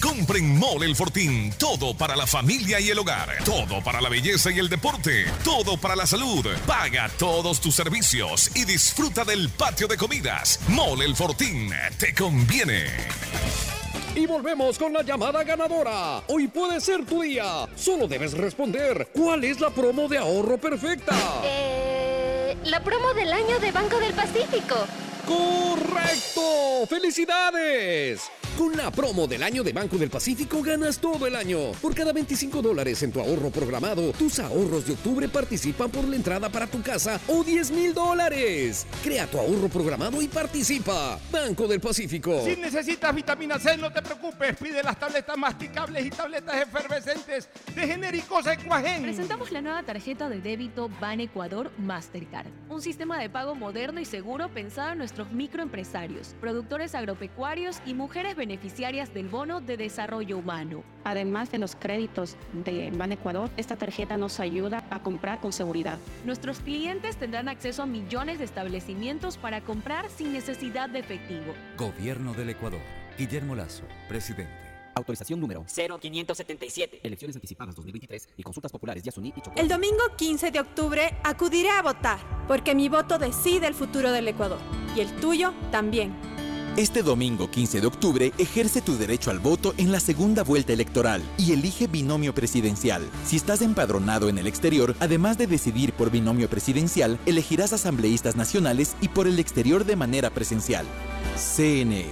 Compren Mole El Fortín. Todo para la familia y el hogar. Todo para la belleza y el deporte. Todo para la salud. Paga todos tus servicios y disfruta del patio de comidas. Mole El Fortín. Te conviene. Y volvemos con la llamada ganadora. Hoy puede ser tu día. Solo debes responder. ¿Cuál es la promo de ahorro perfecta? Eh, la promo del año de Banco del Pacífico. ¡Correcto! ¡Felicidades! Con la promo del año de Banco del Pacífico ganas todo el año. Por cada 25 dólares en tu ahorro programado, tus ahorros de octubre participan por la entrada para tu casa o 10 mil dólares. Crea tu ahorro programado y participa. Banco del Pacífico. Si necesitas vitamina C, no te preocupes. Pide las tabletas masticables y tabletas efervescentes de genéricos Equagen. Presentamos la nueva tarjeta de débito Ban Ecuador Mastercard, un sistema de pago moderno y seguro pensado en nuestros microempresarios, productores agropecuarios y mujeres beneficiarias del bono de desarrollo humano. Además de los créditos de Ban Ecuador, esta tarjeta nos ayuda a comprar con seguridad. Nuestros clientes tendrán acceso a millones de establecimientos para comprar sin necesidad de efectivo. Gobierno del Ecuador. Guillermo Lazo, presidente. Autorización número 0577. Elecciones anticipadas 2023 y consultas populares Yasuní y Chocó. El domingo 15 de octubre acudiré a votar, porque mi voto decide el futuro del Ecuador. Y el tuyo también. Este domingo 15 de octubre ejerce tu derecho al voto en la segunda vuelta electoral y elige binomio presidencial. Si estás empadronado en el exterior, además de decidir por binomio presidencial, elegirás asambleístas nacionales y por el exterior de manera presencial. CNE,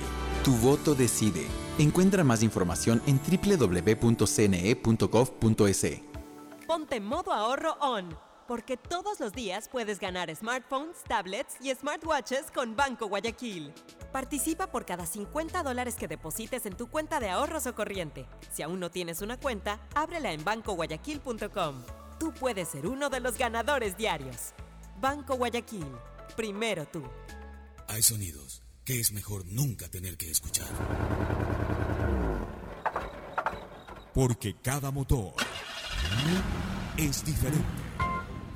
tu voto decide. Encuentra más información en www.cne.gov.es. Ponte modo ahorro on, porque todos los días puedes ganar smartphones, tablets y smartwatches con Banco Guayaquil. Participa por cada 50 dólares que deposites en tu cuenta de ahorros o corriente. Si aún no tienes una cuenta, ábrela en bancoguayaquil.com. Tú puedes ser uno de los ganadores diarios. Banco Guayaquil, primero tú. Hay sonidos que es mejor nunca tener que escuchar. Porque cada motor es diferente.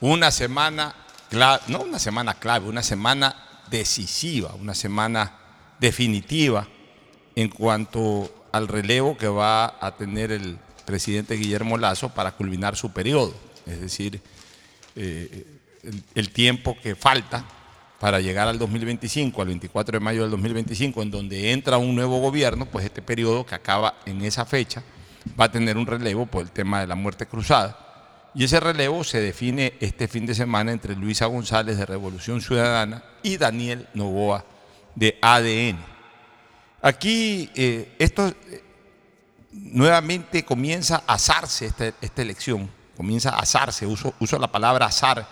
Una semana no una semana clave, una semana decisiva, una semana definitiva en cuanto al relevo que va a tener el presidente Guillermo Lazo para culminar su periodo. Es decir, eh, el, el tiempo que falta para llegar al 2025, al 24 de mayo del 2025, en donde entra un nuevo gobierno, pues este periodo que acaba en esa fecha va a tener un relevo por el tema de la muerte cruzada. Y ese relevo se define este fin de semana entre Luisa González de Revolución Ciudadana y Daniel Novoa de ADN. Aquí eh, esto eh, nuevamente comienza a asarse esta, esta elección, comienza a asarse, uso, uso la palabra azar.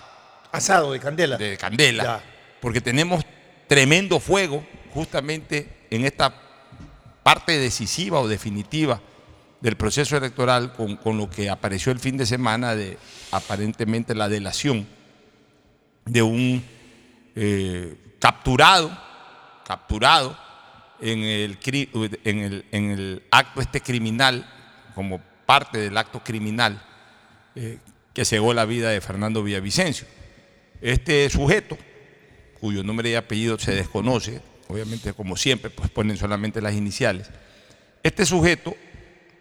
Asado de candela. De candela, porque tenemos tremendo fuego justamente en esta parte decisiva o definitiva del proceso electoral con, con, lo que apareció el fin de semana de aparentemente la delación de un eh, capturado, capturado en el, en, el, acto este criminal, como parte del acto criminal eh, que cegó la vida de Fernando Villavicencio. Este sujeto, cuyo nombre y apellido se desconoce, obviamente como siempre, pues ponen solamente las iniciales, este sujeto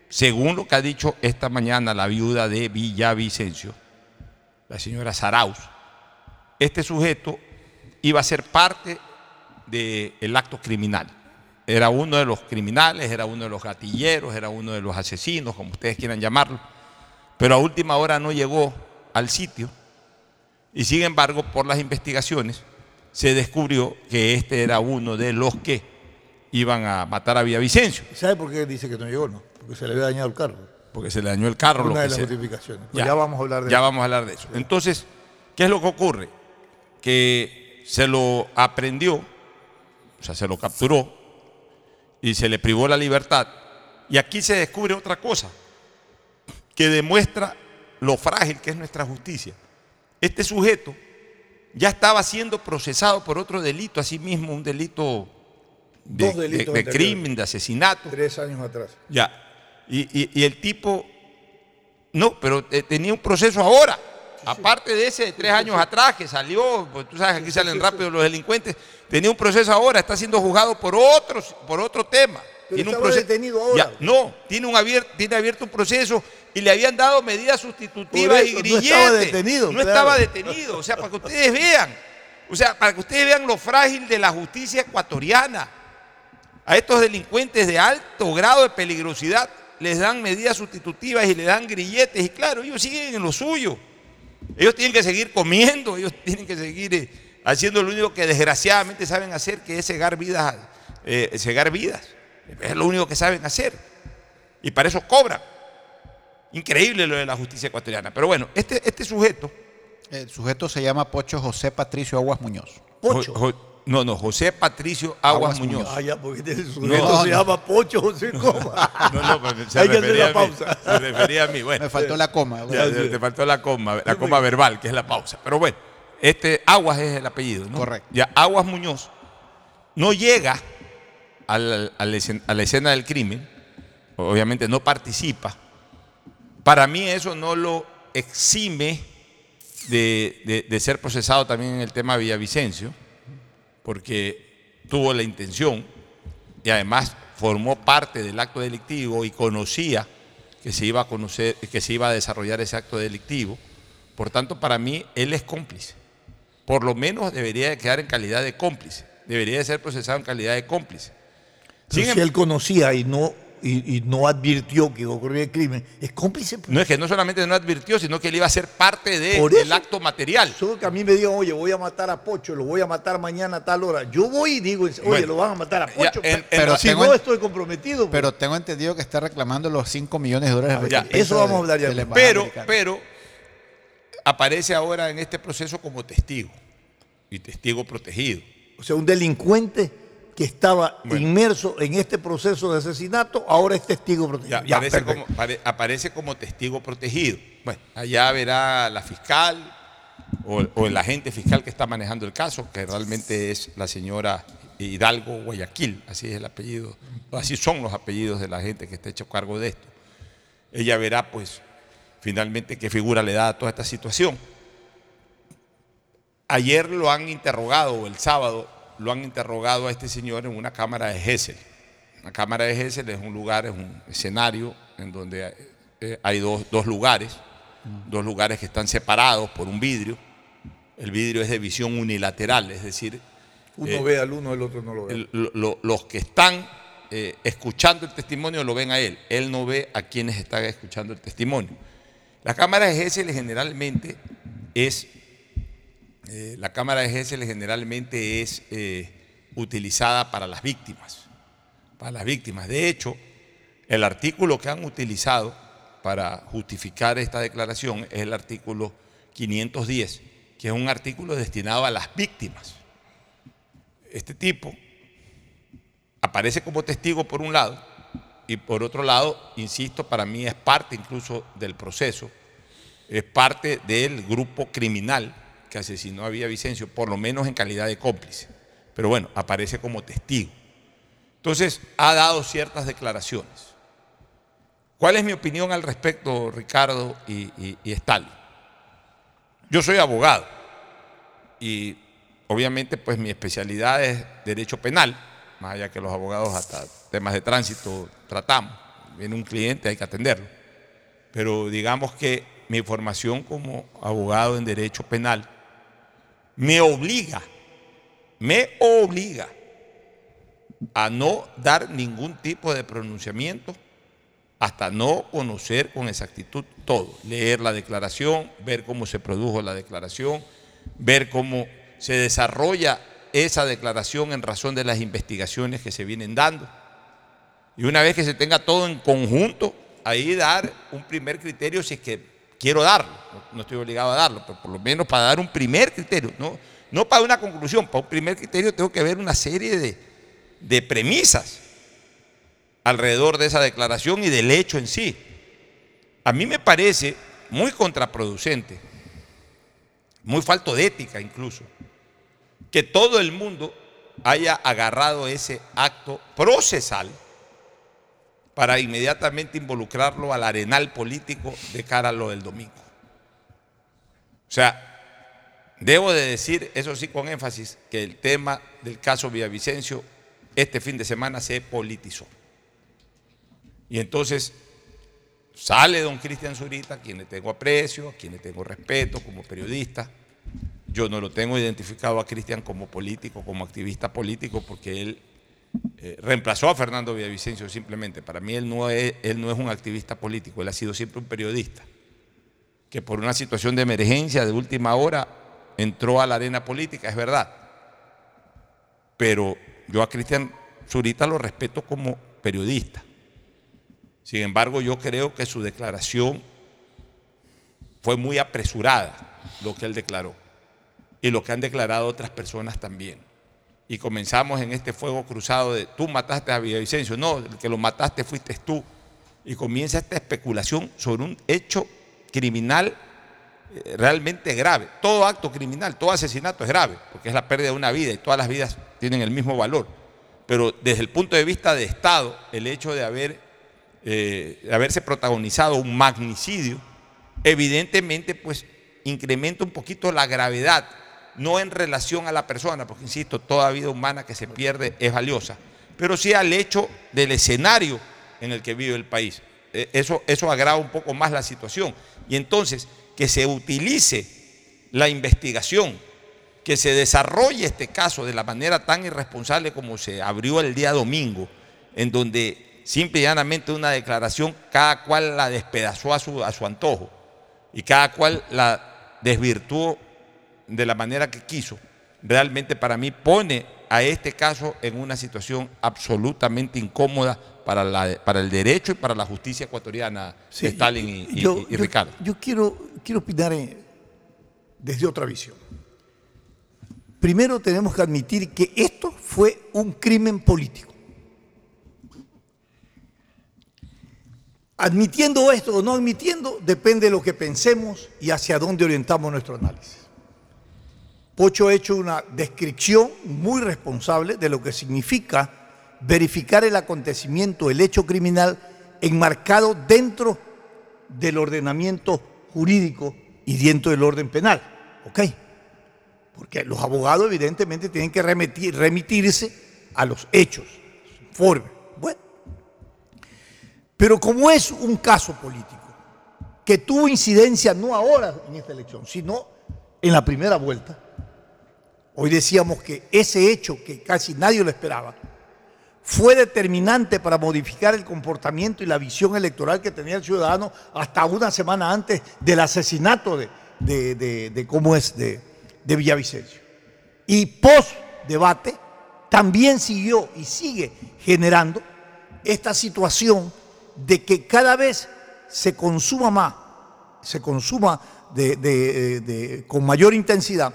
según lo que ha dicho esta mañana la viuda de Villavicencio, la señora Saraus, este sujeto iba a ser parte del acto criminal. Era uno de los criminales, era uno de los gatilleros, era uno de los asesinos, como ustedes quieran llamarlo. Pero a última hora no llegó al sitio y sin embargo por las investigaciones se descubrió que este era uno de los que iban a matar a Villavicencio. ¿Sabe por qué dice que no llegó? No? Porque se le había dañado el carro. Porque se le dañó el carro. Una lo de que las sea. justificaciones. Pues ya vamos a hablar de Ya eso. vamos a hablar de eso. Entonces, ¿qué es lo que ocurre? Que se lo aprendió, o sea, se lo capturó y se le privó la libertad. Y aquí se descubre otra cosa que demuestra lo frágil que es nuestra justicia. Este sujeto ya estaba siendo procesado por otro delito, así mismo un delito de, Dos delitos de- crimen, de asesinato. Tres años atrás. Ya. Y, y- y el tipo, no, pero eh, tenía un proceso ahora. Aparte de ese de tres años atrás que salió, pues tú sabes que aquí salen rápido los delincuentes, tenía un proceso ahora, está siendo juzgado por otros, por otro tema. Pero Tiene un proceso- detenido ahora. Ya, no, tiene un abierto, tiene abierto un proceso y le habían dado medidas sustitutivas y eso, no grilletes. estaba detenido, No claro. estaba detenido. O sea, para que ustedes vean, o sea, para que ustedes vean lo frágil de la justicia ecuatoriana. A estos delincuentes de alto grado de peligrosidad les dan medidas sustitutivas y le dan grilletes. Y claro, ellos siguen en lo suyo. Ellos tienen que seguir comiendo, ellos tienen que seguir eh, haciendo lo único que desgraciadamente saben hacer, que es cegar vidas. eh, cegar vidas. Es lo único que saben hacer. Y para eso cobran. Increíble lo de la justicia ecuatoriana. Pero bueno, este, este sujeto. El sujeto se llama Pocho José Patricio Aguas Muñoz. Jo- jo- no, no, José Patricio Aguas, Aguas Muñoz. Ah, ya, porque este No, sujeto no, se no. llama Pocho José Coma. No, no, pues, se Hay que hacer refería la a mí, pausa. Se refería a mí. Bueno, Me faltó la coma. Ya, te, te faltó la coma, la coma verbal, que es la pausa. Pero bueno, este Aguas es el apellido, ¿no? Correcto. Ya Aguas Muñoz no llega a la escena del crimen, obviamente no participa. Para mí eso no lo exime de, de- de ser procesado también en el tema Villavicencio, porque tuvo la intención y además formó parte del acto delictivo y conocía que se iba a conocer, que se iba a desarrollar ese acto delictivo. Por tanto, para mí él es cómplice. Por lo menos debería de quedar en calidad de cómplice. Debería de ser procesado en calidad de cómplice. Sin si él conocía y no, y, y no advirtió que ocurría el crimen, es cómplice. pues. No es que no solamente no advirtió, sino que él iba a ser parte de- Por del eso- acto material. Solo que a mí me digan, oye, voy a matar a Pocho, lo voy a matar mañana a tal hora. Yo voy y digo, oye, Bueno, lo van a matar a ya, Pocho. en- pero pero si no estoy comprometido. pues. Pero tengo entendido que está reclamando los 5 millones de dólares. de Ya, eso vamos a hablar ya. de Pero, americana. pero aparece ahora en este proceso como testigo y testigo protegido. O sea, un delincuente que estaba Bueno. inmerso en este proceso de asesinato, ahora es testigo protegido. Ya, Ya, aparece, como, pare- aparece como testigo protegido. Bueno, allá verá la fiscal o, o el agente fiscal que está manejando el caso, que realmente es la señora Hidalgo Guayaquil, así es el apellido, así son los apellidos de la gente que está hecho cargo de esto. Ella verá, pues, finalmente qué figura le da a toda esta situación. Ayer lo han interrogado, el sábado, lo han interrogado a este señor en una cámara de Gesell. La cámara de Gesell es un lugar, es un escenario en donde eh, hay dos, dos lugares, dos lugares que están separados por un vidrio. El vidrio es de visión unilateral, es decir, Uno eh, ve al uno, el otro no lo ve. el- lo- lo- los que están eh, escuchando el testimonio lo ven a él. Él no ve a quienes están escuchando el testimonio. La cámara de Gesell generalmente es, eh, la cámara de Gesell generalmente es eh, utilizada para las víctimas, para las víctimas. De hecho, el artículo que han utilizado para justificar esta declaración es el artículo 510, que es un artículo destinado a las víctimas. Este tipo aparece como testigo por un lado y por otro lado, insisto, para mí es parte incluso del proceso, es parte del grupo criminal que asesinó a Villavicencio, por lo menos en calidad de cómplice. Pero bueno, aparece como testigo. Entonces, ha dado ciertas declaraciones. ¿Cuál es mi opinión al respecto, Ricardo y, y, y Stalin? Yo soy abogado y obviamente pues mi especialidad es derecho penal, más allá que los abogados hasta temas de tránsito tratamos. Viene un cliente, hay que atenderlo. Pero digamos que mi formación como abogado en derecho penal me obliga, me obliga a no dar ningún tipo de pronunciamiento hasta no conocer con exactitud todo, leer la declaración, ver cómo se produjo la declaración, ver cómo se desarrolla esa declaración en razón de las investigaciones que se vienen dando. Y una vez que se tenga todo en conjunto, ahí dar un primer criterio si es que quiero darlo. No, estoy obligado a darlo, pero por lo menos para dar un primer criterio, no, no para una conclusión, para un primer criterio tengo que ver una serie de, de premisas alrededor de esa declaración y del hecho en sí. A mí me parece muy contraproducente, muy falto de ética incluso, que todo el mundo haya agarrado ese acto procesal para inmediatamente involucrarlo al arenal político de cara a lo del domingo. O sea, debo de decir, eso sí con énfasis, que el tema del caso Villavicencio este fin de semana se politizó. Y entonces sale don Cristian Zurita, quien le tengo aprecio, a quien le tengo respeto como periodista. Yo no lo tengo identificado a Cristian como político, como activista político, porque él eh, reemplazó a Fernando Villavicencio simplemente. Para mí él no, es, él no es un activista político, él ha sido siempre un periodista, que por una situación de emergencia de última hora entró a la arena política, es verdad. Pero yo a Cristian Zurita lo respeto como periodista. Sin embargo, yo creo que su declaración fue muy apresurada, lo que él declaró, y lo que han declarado otras personas también. Y comenzamos en este fuego cruzado de tú mataste a Villavicencio, no, el que lo mataste fuiste tú. Y comienza esta especulación sobre un hecho criminal eh, realmente grave. Todo acto criminal, todo asesinato es grave, porque es la pérdida de una vida y todas las vidas tienen el mismo valor. Pero desde el punto de vista de Estado, el hecho de, haber, eh, de haberse protagonizado un magnicidio, evidentemente pues incrementa un poquito la gravedad, no en relación a la persona, porque insisto, toda vida humana que se pierde es valiosa, pero sí al hecho del escenario en el que vive el país. E, eso, eso agrava un poco más la situación. Y entonces, que se utilice la investigación, que se desarrolle este caso de la manera tan irresponsable como se abrió el día domingo, en donde simple y llanamente una declaración, cada cual la despedazó a su, a su antojo y cada cual la desvirtuó de la manera que quiso, realmente para mí pone a este caso en una situación absolutamente incómoda para, la, para el derecho y para la justicia ecuatoriana de Stalin y, Ricardo. Yo, quiero, quiero opinar desde otra visión. Primero tenemos que admitir que esto fue un crimen político. Admitiendo esto o no admitiendo, depende de lo que pensemos y hacia dónde orientamos nuestro análisis. Pocho ha hecho una descripción muy responsable de lo que significa verificar el acontecimiento, el hecho criminal, enmarcado dentro del ordenamiento jurídico y dentro del orden penal. ¿Ok? Porque los abogados evidentemente tienen que remitir, remitirse a los hechos, informe. Bueno, pero como es un caso político que tuvo incidencia no ahora en esta elección, sino en la primera vuelta, hoy decíamos que ese hecho que casi nadie lo esperaba, fue determinante para modificar el comportamiento y la visión electoral que tenía el ciudadano hasta una semana antes del asesinato de, cómo es de, de Villavicencio. Y post debate también siguió y sigue generando esta situación de que cada vez se consuma más, se consuma con mayor intensidad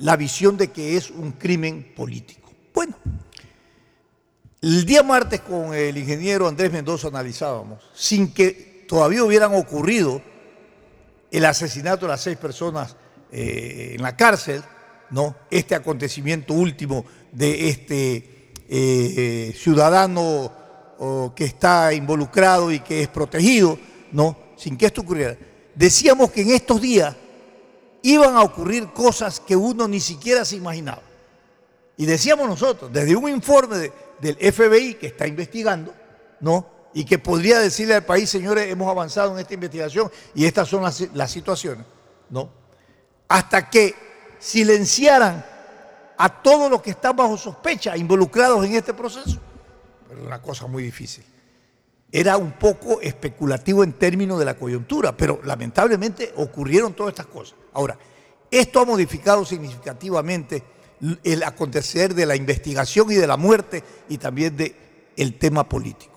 la visión de que es un crimen político. Bueno, el día martes con el ingeniero Andrés Mendoza analizábamos, sin que todavía hubieran ocurrido el asesinato de las seis personas eh, en la cárcel, ¿no? este acontecimiento último de este eh, ciudadano que está involucrado y que es protegido, ¿no? sin que esto ocurriera. Decíamos que en estos días iban a ocurrir cosas que uno ni siquiera se imaginaba. Y decíamos nosotros, desde un informe de, del FBI que está investigando, ¿no? Y que podría decirle al país, señores, hemos avanzado en esta investigación y estas son las, situaciones, ¿no? Hasta que silenciaran a todos los que están bajo sospecha involucrados en este proceso. Pero una cosa muy difícil. Era un poco especulativo en términos de la coyuntura, pero lamentablemente ocurrieron todas estas cosas. Ahora, esto ha modificado significativamente el acontecer de la investigación y de la muerte y también del el tema político.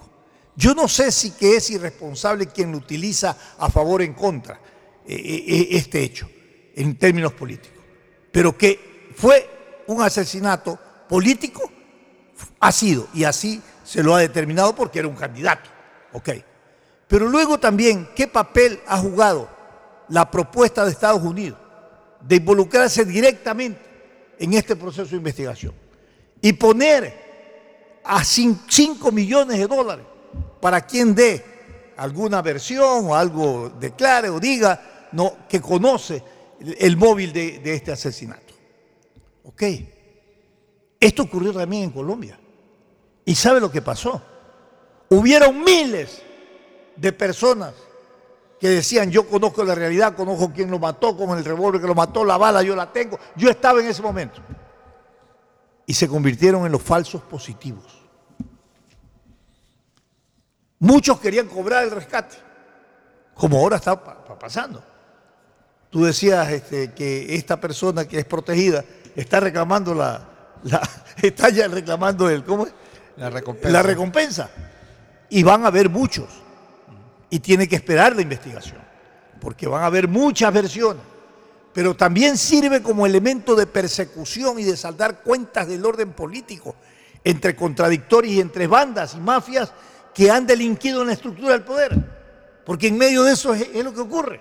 Yo no sé si que es irresponsable quien lo utiliza a favor o en contra eh, eh, este hecho en términos políticos, pero que fue un asesinato político, ha sido, y así se lo ha determinado porque era un candidato. Ok. Pero luego también, ¿qué papel ha jugado la propuesta de Estados Unidos de involucrarse directamente en este proceso de investigación y poner a 5 millones de dólares para quien dé alguna versión o algo declare o diga que conoce el móvil de, de este asesinato? Ok. Esto ocurrió también en Colombia. ¿Y sabe lo que pasó? Hubieron miles de personas que decían, yo conozco la realidad, conozco quién lo mató, con el revólver que lo mató, la bala yo la tengo, yo estaba en ese momento. Y se convirtieron en los falsos positivos. Muchos querían cobrar el rescate, como ahora está pasando. Tú decías este, que esta persona que es protegida está reclamando la, está ya reclamando el, ¿cómo es? La recompensa. La recompensa. Y van a haber muchos. Y tiene que esperar la investigación. Porque van a haber muchas versiones. Pero también sirve como elemento de persecución y de saldar cuentas del orden político entre contradictorios y entre bandas y mafias que han delinquido en la estructura del poder. Porque en medio de eso es, es lo que ocurre.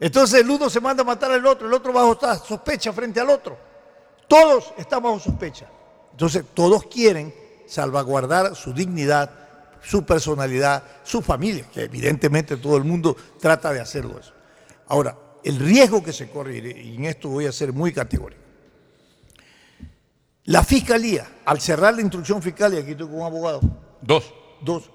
Entonces el uno se manda a matar al otro, el otro bajo sospecha frente al otro. Todos están bajo sospecha. Entonces todos quieren salvaguardar su dignidad, su personalidad, su familia, que evidentemente todo el mundo trata de hacerlo eso. Ahora, el riesgo que se corre, y en esto voy a ser muy categórico, la fiscalía, al cerrar la instrucción fiscal, y aquí estoy con un abogado. Dos. Dos.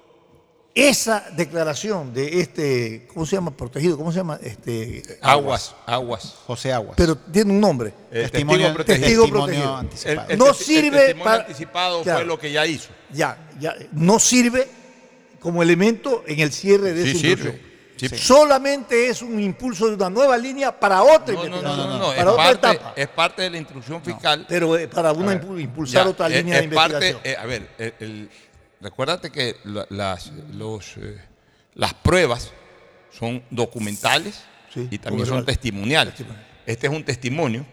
Esa declaración de este, ¿cómo se llama? Protegido, ¿cómo se llama? Este, Aguas, Aguas. José Aguas. Pero tiene un nombre. El testimonio, protegido. Testigo Testimonio protegido. anticipado. El- el no el sirve testimonio para. anticipado Claro. fue lo que ya hizo. Ya, ya. No sirve como elemento en el cierre de Sí esa sirve. instrucción. Sí. Solamente es un impulso de una nueva línea para otra No, no, no, para es, otra parte, etapa. es parte de la instrucción fiscal. Pero eh, para una ver, impulsar ya, otra es- línea de parte, investigación. eh, a ver, el- el- recuérdate que la- las, los, eh, las pruebas son documentales y también son testimoniales. Este es un testimonio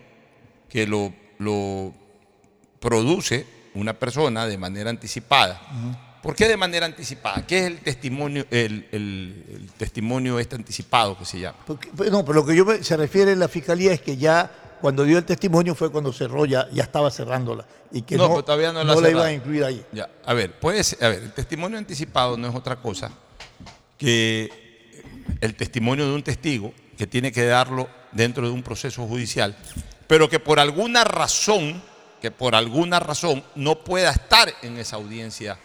que lo, lo produce una persona de manera anticipada. ¿Por qué de manera anticipada? ¿Qué es el testimonio, el, el- el testimonio este anticipado que se llama? Porque- pero no, pero lo que yo me- se refiere en la fiscalía es que ya cuando dio el testimonio fue cuando cerró, ya, ya estaba cerrándola. Y que no, pero todavía no la iba a incluir ahí. Ya, a ver, puede ser- a ver, el testimonio anticipado no es otra cosa que el testimonio de un testigo que tiene que darlo dentro de un proceso judicial, pero que por alguna razón, que por alguna razón no pueda estar en esa audiencia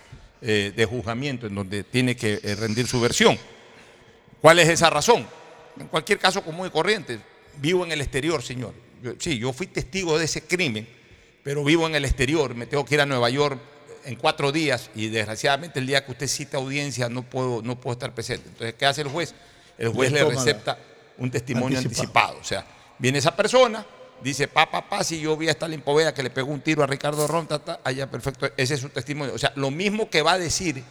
eh, de juzgamiento en donde tiene que eh, rendir su versión. ¿Cuál es esa razón? En cualquier caso común y corriente, vivo en el exterior, señor. Yo- sí, yo fui testigo de ese crimen, pero vivo en el exterior, me tengo que ir a Nueva York en cuatro días y desgraciadamente el día que usted cita audiencia no puedo, no puedo estar presente. Entonces, ¿qué hace el juez? El juez Le recepta un testimonio Anticipado. anticipado. O sea, viene esa persona, dice, pa, pa, pa, si yo vi a Stalin Poveda que le pegó un tiro a Ricardo Ron, ta, ta, allá perfecto, ese es su testimonio. O sea, lo mismo que va a decir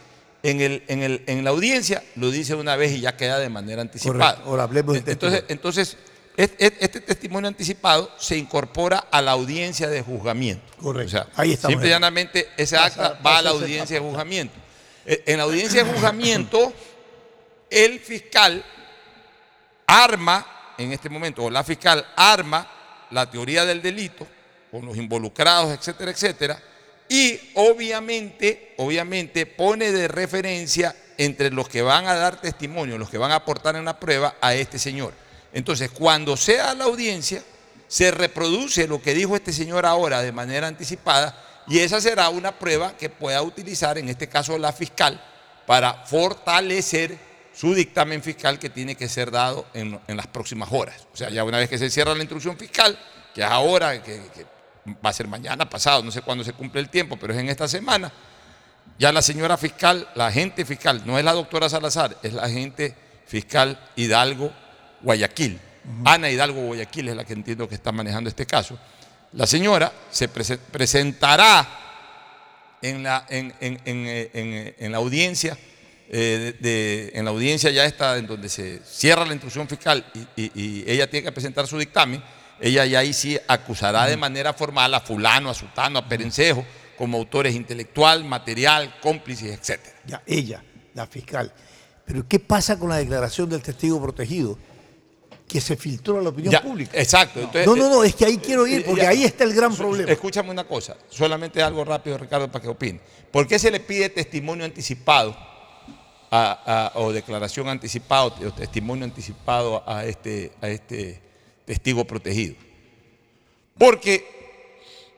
en, el, en, el, en la audiencia, lo dice una vez y ya queda de manera anticipada. Correcto. Ahora hablemos del Entonces, entonces es- es- este testimonio anticipado se incorpora a la audiencia de juzgamiento. Correcto. O sea, Ahí estamos. simple y llanamente ese Pasa- acta va a la audiencia de juzgamiento. Eh, En la audiencia de juzgamiento, el fiscal arma, en este momento, o la fiscal arma la teoría del delito con los involucrados, etcétera, etcétera, y obviamente, obviamente pone de referencia entre los que van a dar testimonio, los que van a aportar en la prueba a este señor. Entonces, cuando sea la audiencia, se reproduce lo que dijo este señor ahora de manera anticipada y esa será una prueba que pueda utilizar, en este caso la fiscal, para fortalecer su dictamen fiscal que tiene que ser dado en, en las próximas horas. O sea, ya una vez que se cierra la instrucción fiscal, que es ahora, que, que va a ser mañana, pasado, no sé cuándo se cumple el tiempo, pero es en esta semana, ya la señora fiscal, la agente fiscal, no es la doctora Salazar, es la agente fiscal Hidalgo Guayaquil. Ana Hidalgo Guayaquil es la que entiendo que está manejando este caso. La señora se prese- presentará en la, en, en- en la audiencia, eh, de- de- en la audiencia ya está en donde se cierra la instrucción fiscal y, y- y ella tiene que presentar su dictamen, ella ya ahí sí acusará de manera formal a fulano, a sultano, a perencejo, como autores intelectual, material, cómplices, etc. Ya, ella, la fiscal. Pero ¿qué pasa con la declaración del testigo protegido? Que se filtró a la opinión Ya, pública. Exacto. entonces, no, no, no, es que ahí quiero ir, porque ya- ahí está el gran problema. Escúchame una cosa, solamente algo rápido, Ricardo, para que opine. ¿Por qué se le pide testimonio anticipado o declaración anticipada o testimonio anticipado a este, a este testigo protegido? Porque,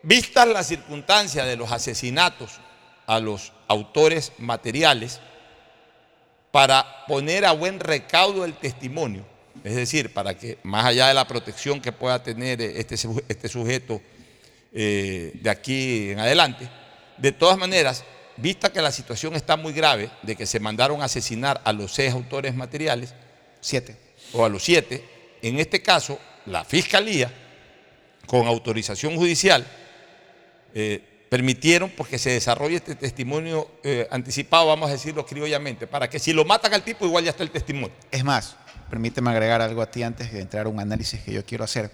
vistas las circunstancias de los asesinatos a los autores materiales, para poner a buen recaudo el testimonio, es decir, para que más allá de la protección que pueda tener eh, este, este sujeto eh, de aquí en adelante, de todas maneras, vista que la situación está muy grave de que se mandaron a asesinar a los seis autores materiales, siete, o a los siete, en este caso, la fiscalía, con autorización judicial, eh, permitieron porque se desarrolle este testimonio eh, anticipado, vamos a decirlo criollamente, para que si lo matan al tipo, igual ya está el testimonio. Es más, permíteme agregar algo a ti antes de entrar a un análisis que yo quiero hacer.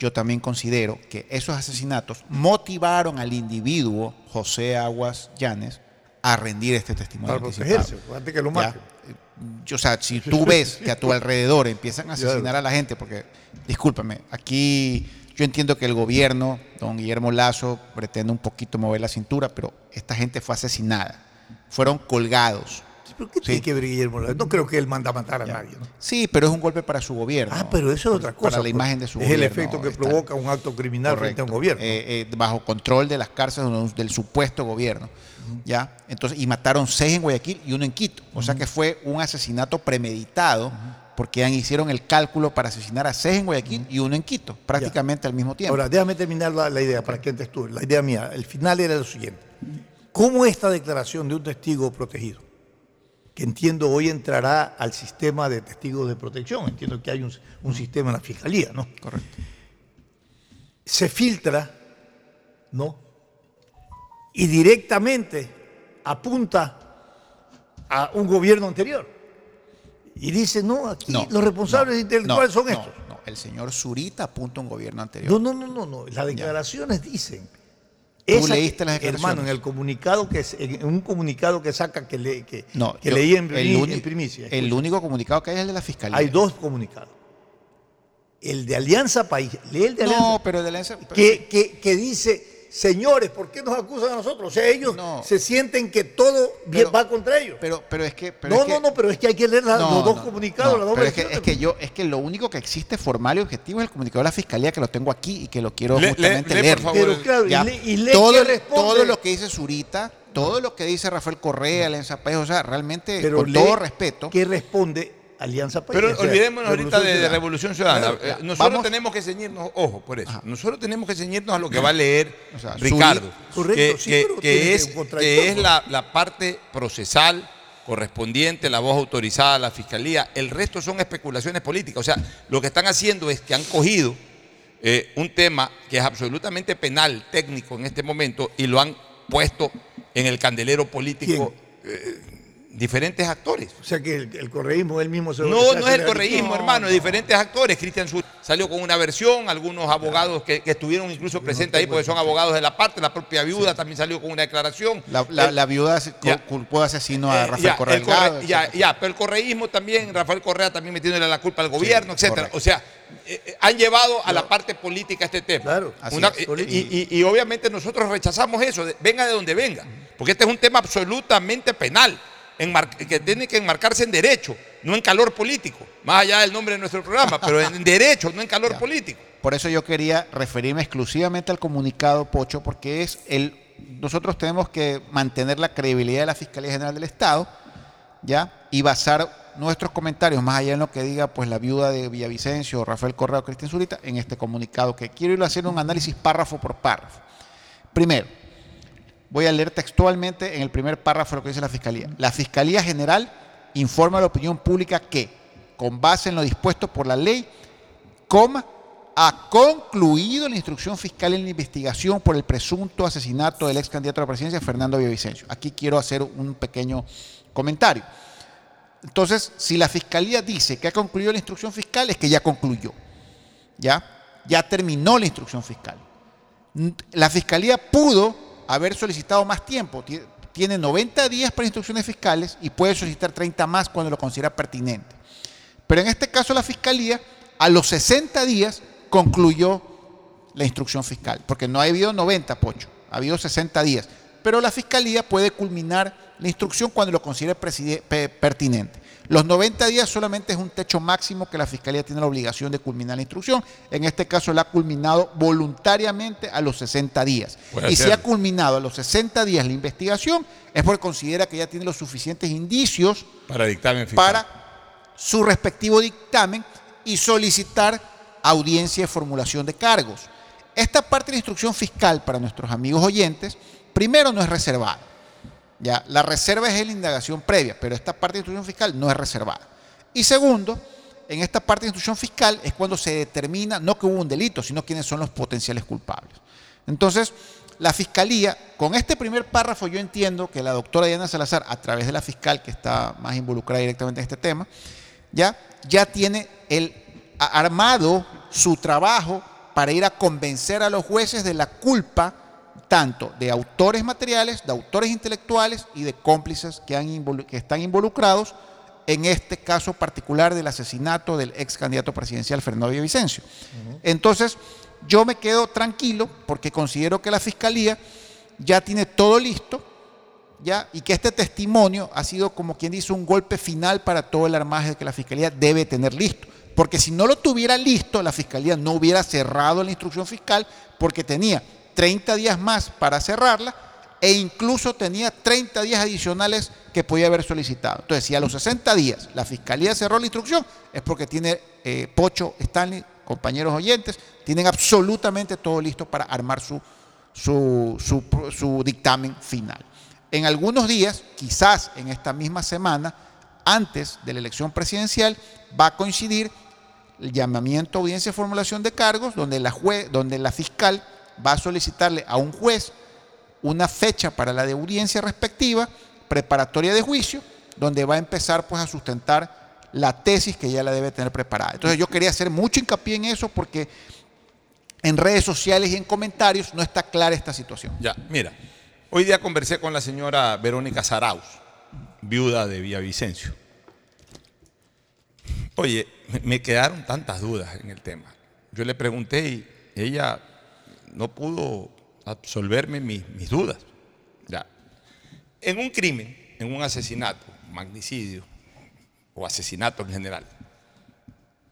Yo también considero que esos asesinatos motivaron al individuo José Aguas Llanes a rendir este testimonio. Para protegerse, antes que lo maten. O sea, si tú ves que a tu alrededor empiezan a asesinar a la gente, porque, discúlpame, aquí yo entiendo que el gobierno, don Guillermo Lazo, pretende un poquito mover la cintura, pero esta gente fue asesinada, fueron colgados. ¿Pero qué tiene que ver Guillermo? No creo que él manda a matar a nadie. ¿no? Sí, pero es un golpe para su gobierno. Ah, pero eso es otra cosa. Para la pues. imagen de su es gobierno. el efecto que está- provoca un acto criminal frente a un gobierno. Eh, eh, bajo control de las cárceles del supuesto gobierno. ¿ya? Entonces, y mataron seis en Guayaquil y uno en Quito. O sea que fue un asesinato premeditado porque hicieron el cálculo para asesinar a seis en Guayaquil y uno en Quito, prácticamente al mismo tiempo. Ahora, déjame terminar la, la idea para que entres tú. La idea mía, el final era lo siguiente. ¿Cómo esta declaración de un testigo protegido, que entiendo hoy entrará al sistema de testigos de protección, entiendo que hay un, un sistema en la fiscalía, ¿no? Correcto. Se filtra, ¿no? Y directamente apunta a un gobierno anterior. Y dice, no, aquí No, los responsables no, intelectuales no, son estos. no. El señor Zurita apunta a un gobierno anterior. No, no, no, no, no. Las declaraciones dicen. Tú leíste las. Hermano, en el comunicado que en un comunicado que saca que, le, que, No, que yo- leí en, el, en primicia. el único comunicado que hay es el de la fiscalía. Hay dos comunicados. El de Alianza País, lee el de Alianza. No, pero el de Alianza. que, que, que dice, señores, ¿por qué nos acusan a nosotros? O sea, ellos se sienten que todo bien va contra ellos. Pero, pero es que. pero no, es que- no, no, pero es que hay que leer la- No, los dos no, comunicados, no, las dos pero es que, es que yo, es que lo único que existe formal y objetivo es el comunicado de la fiscalía que lo tengo aquí y que lo quiero Le- justamente le- lee, leer. por favor, Pero claro, y Ya. y lee todo, qué responde. todo lo que dice Zurita, todo lo que dice Rafael Correa, Alianza País, o sea, realmente, Pero con lee todo respeto. ¿Qué responde Alianza País? Pero O sea, olvidémonos ahorita de. Revolución Ciudadana. Claro, Eh. Nosotros Vamos- tenemos que ceñirnos, ojo, por eso. Nosotros tenemos que ceñirnos a lo que va a leer sea, Ricardo. Correcto, que, sí, que- pero que es, que es la, la parte procesal correspondiente, la voz autorizada a la fiscalía. El resto son especulaciones políticas. O sea, lo que están haciendo es que han cogido eh, un tema que es absolutamente penal, técnico en este momento, y lo han puesto en el candelero político eh, diferentes actores. O sea que el, el correísmo él mismo se No, no es el correísmo, No, hermano, no. diferentes actores. Cristian Sur salió con una versión, algunos abogados que, que estuvieron incluso presentes ahí porque son abogados de la parte, la propia viuda también salió con una declaración. La, la- El- la viuda Ya. culpó de asesino a eh, Rafael ya, Correa el corre- Delgado, ya, pero el correísmo también, Rafael Correa también metiéndole la culpa al gobierno, Sí, etcétera. correcto. O sea, eh, eh, han llevado a la parte política este tema. Claro. Así Una- es. y, y- obviamente nosotros rechazamos eso, de- venga de donde venga, porque este es un tema absolutamente penal, que tiene que enmarcarse en derecho, no en calor político, más allá del nombre de nuestro programa, pero en derecho, no en calor político. Por eso yo quería referirme exclusivamente al comunicado Pocho, porque es el. Nosotros tenemos que mantener la credibilidad de la Fiscalía General del Estado, ¿ya? Y basar nuestros comentarios, más allá de lo que diga pues la viuda de Villavicencio, Rafael Correa o Cristian Zurita, en este comunicado, que quiero ir a hacer un análisis párrafo por párrafo. Primero, voy a leer textualmente en el primer párrafo lo que dice la Fiscalía. La Fiscalía General informa a la opinión pública que, con base en lo dispuesto por la ley, coma, ha concluido la instrucción fiscal en la investigación por el presunto asesinato del ex candidato a la presidencia, Fernando Villavicencio. Aquí quiero hacer un pequeño comentario. Entonces, si la fiscalía dice que ha concluido la instrucción fiscal, es que ya concluyó. ¿Ya? Ya terminó la instrucción fiscal. La fiscalía pudo haber solicitado más tiempo. Tiene 90 días para instrucciones fiscales y puede solicitar 30 más cuando lo considera pertinente. Pero en este caso la fiscalía, a los 60 días, concluyó la instrucción fiscal, porque no ha habido 90, Pocho, ha habido 60 días. Pero la fiscalía puede culminar la instrucción cuando lo considere pertinente. Los 90 días solamente es un techo máximo que la Fiscalía tiene la obligación de culminar la instrucción. En este caso la ha culminado voluntariamente a los 60 días. y si ha culminado a los 60 días la investigación, es porque considera que ya tiene los suficientes indicios para, dictamen fiscal. para su respectivo dictamen y solicitar audiencia de formulación de cargos. Esta parte de la instrucción fiscal para nuestros amigos oyentes, primero no es reservada. Ya, la reserva es la indagación previa, pero esta parte de instrucción fiscal no es reservada. Y segundo, en esta parte de instrucción fiscal es cuando se determina no que hubo un delito, sino quiénes son los potenciales culpables. Entonces, la fiscalía, con este primer párrafo yo entiendo que la doctora Diana Salazar, a través de la fiscal que está más involucrada directamente en este tema, ya, ya tiene el armado su trabajo para ir a convencer a los jueces de la culpa tanto de autores materiales, de autores intelectuales y de cómplices que, han que están involucrados en este caso particular del asesinato del ex candidato presidencial Fernando Villavicencio. Entonces, yo me quedo tranquilo porque considero que la Fiscalía ya tiene todo listo, ¿ya? y que este testimonio ha sido como quien dice un golpe final para todo el armaje que la Fiscalía debe tener listo. Porque si no lo tuviera listo, la Fiscalía no hubiera cerrado la instrucción fiscal porque tenía 30 días más para cerrarla e incluso tenía 30 días adicionales que podía haber solicitado. Entonces, si a los 60 días la Fiscalía cerró la instrucción, es porque tiene eh, Pocho, Stanley, compañeros oyentes, tienen absolutamente todo listo para armar su, su, su dictamen final. En algunos días, quizás en esta misma semana, antes de la elección presidencial, va a coincidir el llamamiento a audiencia de formulación de cargos, donde la, donde la fiscal va a solicitarle a un juez una fecha para la audiencia respectiva, preparatoria de juicio, donde va a empezar pues a sustentar la tesis que ya la debe tener preparada. Entonces yo quería hacer mucho hincapié en eso porque en redes sociales y en comentarios no está clara esta situación. Ya, mira, hoy día conversé con la señora Verónica Saraus, viuda de Villavicencio. Oye, me quedaron tantas dudas en el tema. Yo le pregunté y ella no pudo absolverme mis, dudas. Ya. En un crimen, en un asesinato, magnicidio o asesinato en general,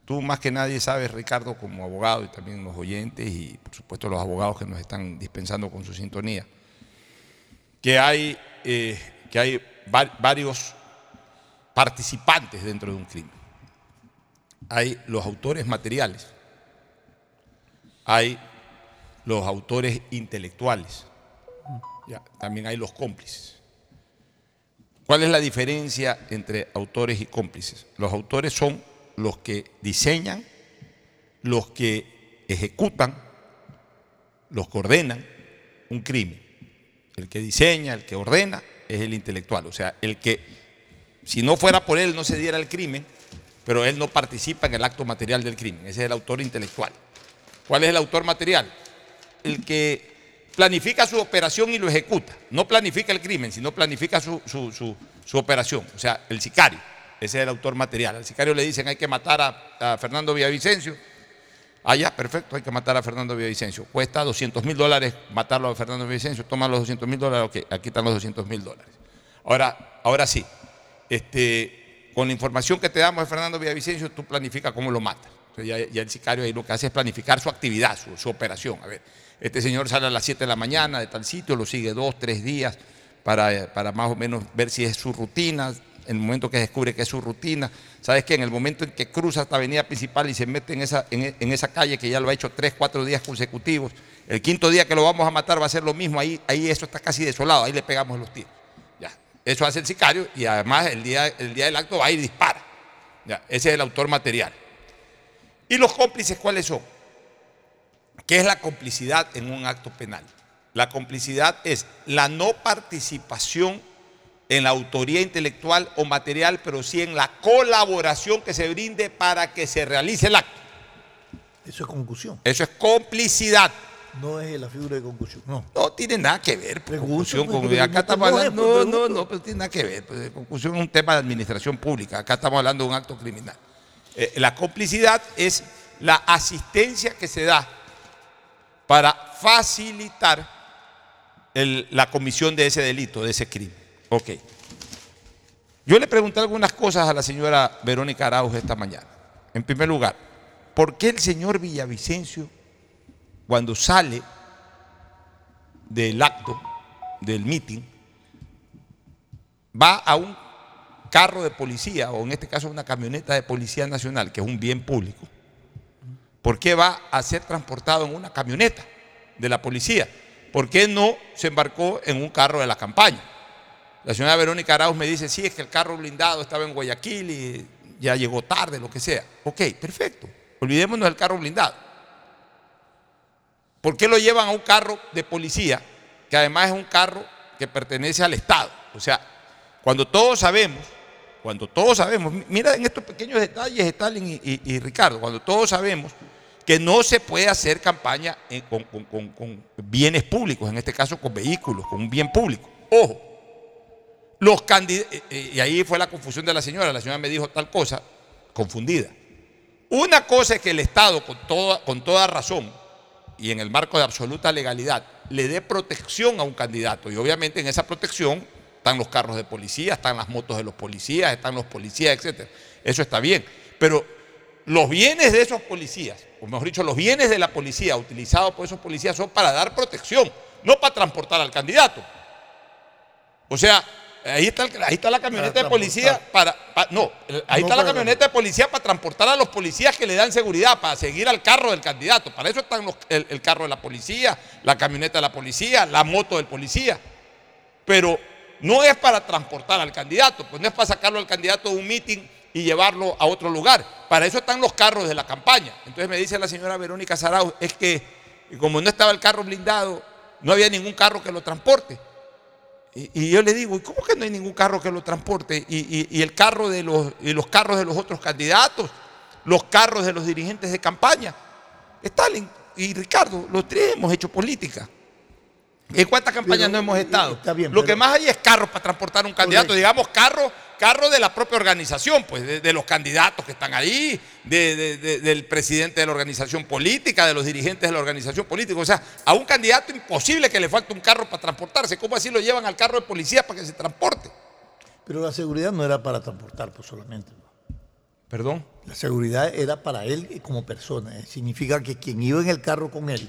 tú más que nadie sabes, Ricardo, como abogado y también los oyentes y por supuesto los abogados que nos están dispensando con su sintonía, que hay, eh, que hay varios participantes dentro de un crimen. Hay los autores materiales, hay los autores intelectuales. también hay los cómplices. ¿Cuál es la diferencia entre autores y cómplices? Los autores son los que diseñan, los que ejecutan, los que ordenan un crimen. El que diseña, el que ordena, es el intelectual. O sea, el que, si no fuera por él, no se diera el crimen, pero él no participa en el acto material del crimen. Ese es el autor intelectual. ¿Cuál es el autor material? El que planifica su operación y lo ejecuta. No planifica el crimen, sino planifica su, operación. O sea, el sicario. Ese es el autor material. Al sicario le dicen hay que matar a, Fernando Villavicencio. Ah, perfecto, hay que matar a Fernando Villavicencio. Cuesta 200 mil dólares matarlo a Fernando Villavicencio. Toma los 200 mil dólares, ok, aquí están los 200 mil dólares. Ahora, ahora sí, este, con la información que te damos de Fernando Villavicencio, tú planificas cómo lo matas. ya, el sicario ahí lo que hace es planificar su actividad, su, su operación. A ver, este señor sale a las 7 de la mañana de tal sitio, lo sigue dos, tres días para, para más o menos ver si es su rutina, en el momento que descubre que es su rutina. ¿Sabes qué? En el momento en que cruza esta avenida principal y se mete en esa, en, en esa calle que ya lo ha hecho tres, cuatro días consecutivos, el quinto día que lo vamos a matar va a ser lo mismo, ahí, ahí eso está casi desolado, ahí le pegamos los tiros. Ya. Eso hace el sicario y además el día, el día del acto va y dispara. Ya. Ese es el autor material. ¿Y los cómplices cuáles son? ¿Qué es la complicidad en un acto penal? La complicidad es la no participación en la autoría intelectual o material, pero sí en la colaboración que se brinde para que se realice el acto. Eso es concusión. Eso es complicidad. No es la figura de concusión. No. No tiene nada que ver. pues, Concusión pues, con- acá no, estamos hablando. No, no, pregunto. no, pero tiene nada que ver. pues, Concusión es un tema de administración pública. Acá estamos hablando de un acto criminal. Eh, la complicidad es la asistencia que se da para facilitar la comisión de ese delito, de ese crimen. Ok. Yo le pregunté algunas cosas a la señora Verónica Arauz esta mañana. En primer lugar, ¿por qué el señor Villavicencio, cuando sale del acto, del meeting, va a un carro de policía, o en este caso una camioneta de policía nacional, que es un bien público? ¿Por qué va a ser transportado en una camioneta de la policía? ¿Por qué no se embarcó en un carro de la campaña? La señora Verónica Arauz me dice, sí, es que el carro blindado estaba en Guayaquil y ya llegó tarde, lo que sea. Ok, perfecto. Olvidémonos del carro blindado. ¿Por qué lo llevan a un carro de policía, que además es un carro que pertenece al Estado? O sea, cuando todos sabemos, cuando todos sabemos, mi- mira en estos pequeños detalles, Stalin y, y- Ricardo, cuando todos sabemos que no se puede hacer campaña en- con, con- bienes públicos, en este caso con vehículos, con un bien público. Ojo, los candidatos, y ahí fue la confusión de la señora, la señora me dijo tal cosa, confundida. Una cosa es que el Estado, con toda, con toda razón, y en el marco de absoluta legalidad, le dé protección a un candidato. Y obviamente en esa protección están los carros de policía, están las motos de los policías, están los policías, etc. Eso está bien. Pero los bienes de esos policías, o mejor dicho, los bienes de la policía utilizados por esos policías son para dar protección, no para transportar al candidato. O sea, ahí está, el- ahí está la camioneta de policía para, pa- no, ahí No está la camioneta de policía para transportar a los policías que le dan seguridad, para seguir al carro del candidato. Para eso están los- el, el carro de la policía, la camioneta de la policía, la moto del policía. Pero no es para transportar al candidato, pues no es para sacarlo al candidato de un meeting y llevarlo a otro lugar. Para eso están los carros de la campaña. Entonces me dice la señora Verónica Sarau, es que como no estaba el carro blindado, no había ningún carro que lo transporte. Y, yo le digo, ¿y cómo que no hay ningún carro que lo transporte? Y el carro de los, y los carros de los otros candidatos, los carros de los dirigentes de campaña. Stalin y Ricardo, los tres hemos hecho política. ¿En cuántas campañas Pero, no hemos estado? está bien, Lo que más hay es carros para transportar un candidato, Correcto. digamos carros carro de la propia organización, pues de, de los candidatos que están ahí, de- de- de- del presidente de la organización política, de los dirigentes de la organización política. O sea, a un candidato imposible que le falte un carro para transportarse. ¿Cómo así lo llevan al carro de policía para que se transporte? Pero la seguridad no era para transportar pues, solamente. Perdón. La seguridad era para él como persona. Eh, Significa que quien iba en el carro con él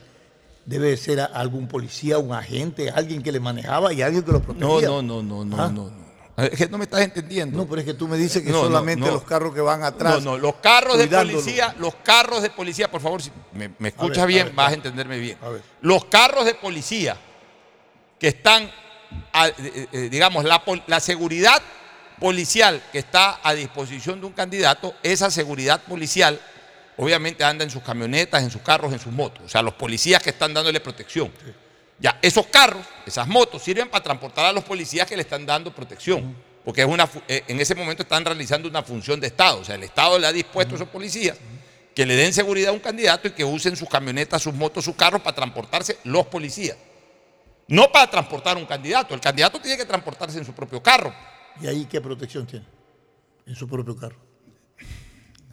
debe ser a- algún policía, un agente, alguien que le manejaba y alguien que lo protegía. No, no, no, no, no, ¿Ah? no, no. Es que no me estás entendiendo. No, pero es que tú me dices que No, solamente no. los carros que van atrás. No, no, los carros de policía, los carros de policía, por favor, si me, me escuchas ver, a bien, ver, vas a entenderme bien. A ver. Los carros de policía que están, a- eh, eh, digamos, la seguridad policial que está a disposición de un candidato, esa seguridad policial obviamente anda en sus camionetas, en sus carros, en sus motos. O sea, los policías que están dándole protección. Ya, esos carros, esas motos, sirven para transportar a los policías que le están dando protección. Porque es una, eh, en ese momento están realizando una función de Estado. O sea, el Estado le ha dispuesto a esos policías que le den seguridad a un candidato y que usen sus camionetas, sus motos, sus carros para transportarse los policías. No para transportar a un candidato. El candidato tiene que transportarse en su propio carro. ¿Y ahí qué protección tiene? En su propio carro.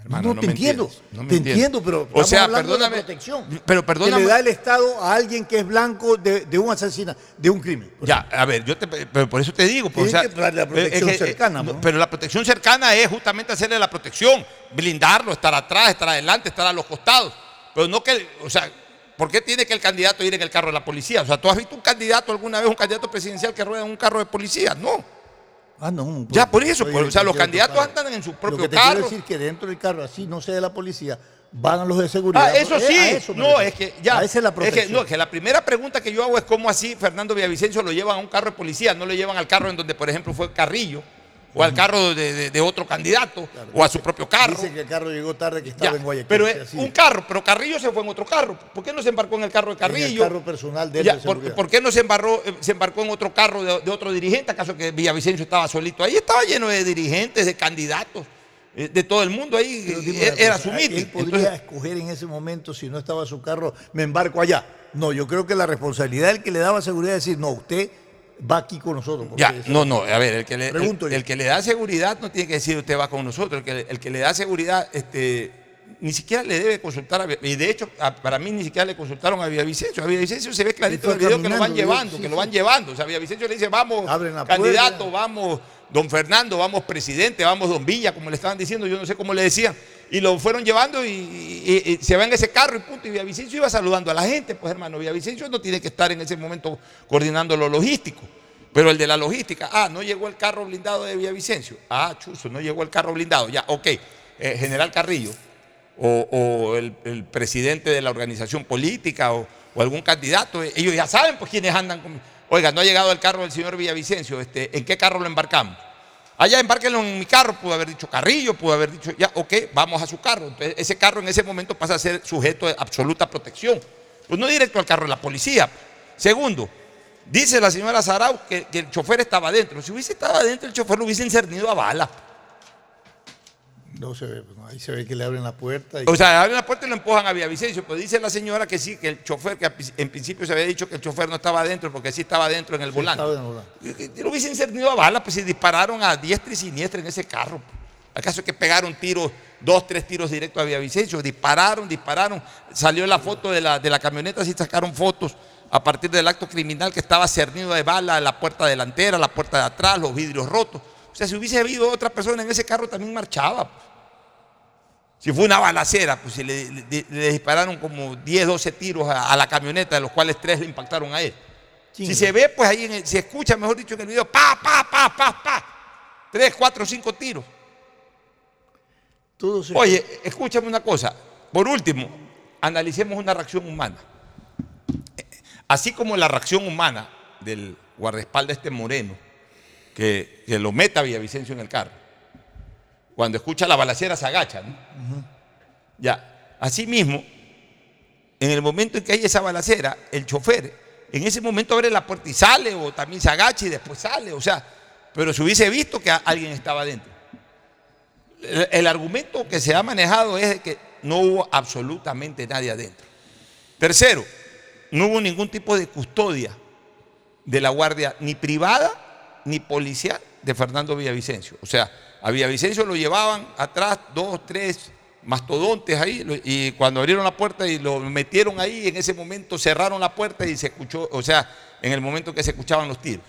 Hermano, no, no te me entiendo. entiendes, no me te entiendo, pero O sea, de perdóname, protección pero que perdóname. le da el Estado a alguien que es blanco de, de un asesinato, de un crimen. Ya, a ver, yo te, pero por eso te digo. pues, o sea, que la protección es que, cercana. Pero la protección cercana es justamente hacerle la protección, blindarlo, estar atrás, estar adelante, estar a los costados. Pero no que, o sea, ¿por qué tiene que el candidato ir en el carro de la policía? O sea, ¿tú has visto un candidato alguna vez, un candidato presidencial que rueda en un carro de policía? No. Ah, no. Ya, por eso, por- o sea, los candidatos andan en su Lo propio que te quiero carro. decir que dentro del carro, así no sea de la policía, van a los de seguridad. Ah, eso Eh, sí. eso no, es que ya. Es la que, no, que la primera pregunta que yo hago es cómo así Fernando Villavicencio lo llevan a un carro de policía, no lo llevan al carro en donde, por ejemplo, fue Carrillo, o al carro de, de- de otro candidato, o a su propio carro. Dice que el carro llegó tarde, que estaba Ya, en Guayaquil. pero sí, es un carro, pero Carrillo se fue en otro carro. ¿Por qué no se embarcó en el carro de En el Carrillo? carro personal de él Ya, de por, qué no se, embarró, eh, se embarcó en otro carro de, de otro dirigente? ¿Acaso que Villavicencio estaba solito? Ahí estaba lleno de dirigentes, de candidatos, eh, de todo el mundo ahí. Eh, Era su mitin. Él podría Entonces, escoger en ese momento, si no estaba su carro, me embarco allá. No, yo creo que la responsabilidad del que le daba seguridad es decir, no, usted va aquí con nosotros. Ya, no, no, a ver, el que, le, el, que le da seguridad no tiene que decir usted va con nosotros, el que, el que le da seguridad, este, ni siquiera le debe consultar a y de hecho, a- para mí ni siquiera le consultaron a Villavicencio. A Villavicencio se ve clarito en el video que lo van llevando, sí, que lo van llevando. O sea, Villavicencio le dice, vamos, candidato, puerta. vamos, don Fernando, vamos, presidente, vamos, don Villa, como le estaban diciendo, yo no sé cómo le decían. Y lo fueron llevando y, se va en ese carro y punto. Y Villavicencio iba saludando a la gente, pues hermano, Villavicencio no tiene que estar en ese momento coordinando lo logístico. Pero el de la logística, ah, no llegó el carro blindado de Villavicencio. Ah, chuzo, no llegó el carro blindado. Ya, ok. Eh, General Carrillo o, el, presidente de la organización política o, o algún candidato, eh, ellos ya saben pues quiénes andan con... Oiga, no ha llegado el carro del señor Villavicencio, este, ¿en qué carro lo embarcamos? Allá embárquenlo en mi carro, pudo haber dicho Carrillo, pudo haber dicho, ya, ok, vamos a su carro. Ese carro en ese momento pasa a ser sujeto de absoluta protección. Pues no directo al carro de la policía. Segundo, dice la señora Sarau que, que el chofer estaba adentro. Si hubiese estado adentro, el chofer lo hubiesen cernido a bala. No se ve, pues, no, ahí se ve que le abren la puerta. y- O sea, abren la puerta y lo empujan a Villavicencio. Pero dice la señora que sí, que el chofer, que en principio se había dicho que el chofer no estaba adentro porque sí estaba adentro en el volante. estaba en el volante. Lo hubiesen cernido a bala, pues si dispararon a diestra y siniestra en ese carro. ¿Acaso es que pegaron tiros, dos, tres tiros directos a Villavicencio? Dispararon, dispararon. Salió la foto de la, de la camioneta, sí sacaron fotos a partir del acto criminal que estaba cernido de bala la puerta delantera, la puerta de atrás, los vidrios rotos. O sea, si hubiese habido otra persona en ese carro también marchaba. pues. Si fue una balacera, pues si le, le- le dispararon como 10, 12 tiros a, a la camioneta, de los cuales tres le impactaron a él. Si se ve, pues ahí en el- se escucha, mejor dicho, en el video, pa, pa, pa, pa, pa. Tres, cuatro, cinco tiros. Todo se- Oye, escúchame una cosa. Por último, analicemos una reacción humana. Así como la reacción humana del guardaespaldas este moreno, que, que lo meta Villavicencio en el carro. Cuando escucha la balacera se agacha, ¿no? Ya. Asimismo, en el momento en que hay esa balacera, el chofer en ese momento abre la puerta y sale, o también se agacha y después sale, o sea, pero se hubiese visto que alguien estaba dentro. El, el argumento que se ha manejado es de que no hubo absolutamente nadie adentro. Tercero, no hubo ningún tipo de custodia de la guardia, ni privada ni policial, de Fernando Villavicencio. O sea, a Villavicencio lo llevaban atrás dos, tres mastodontes ahí, y cuando abrieron la puerta y lo metieron ahí, en ese momento cerraron la puerta y se escuchó, o sea, en el momento que se escuchaban los tiros.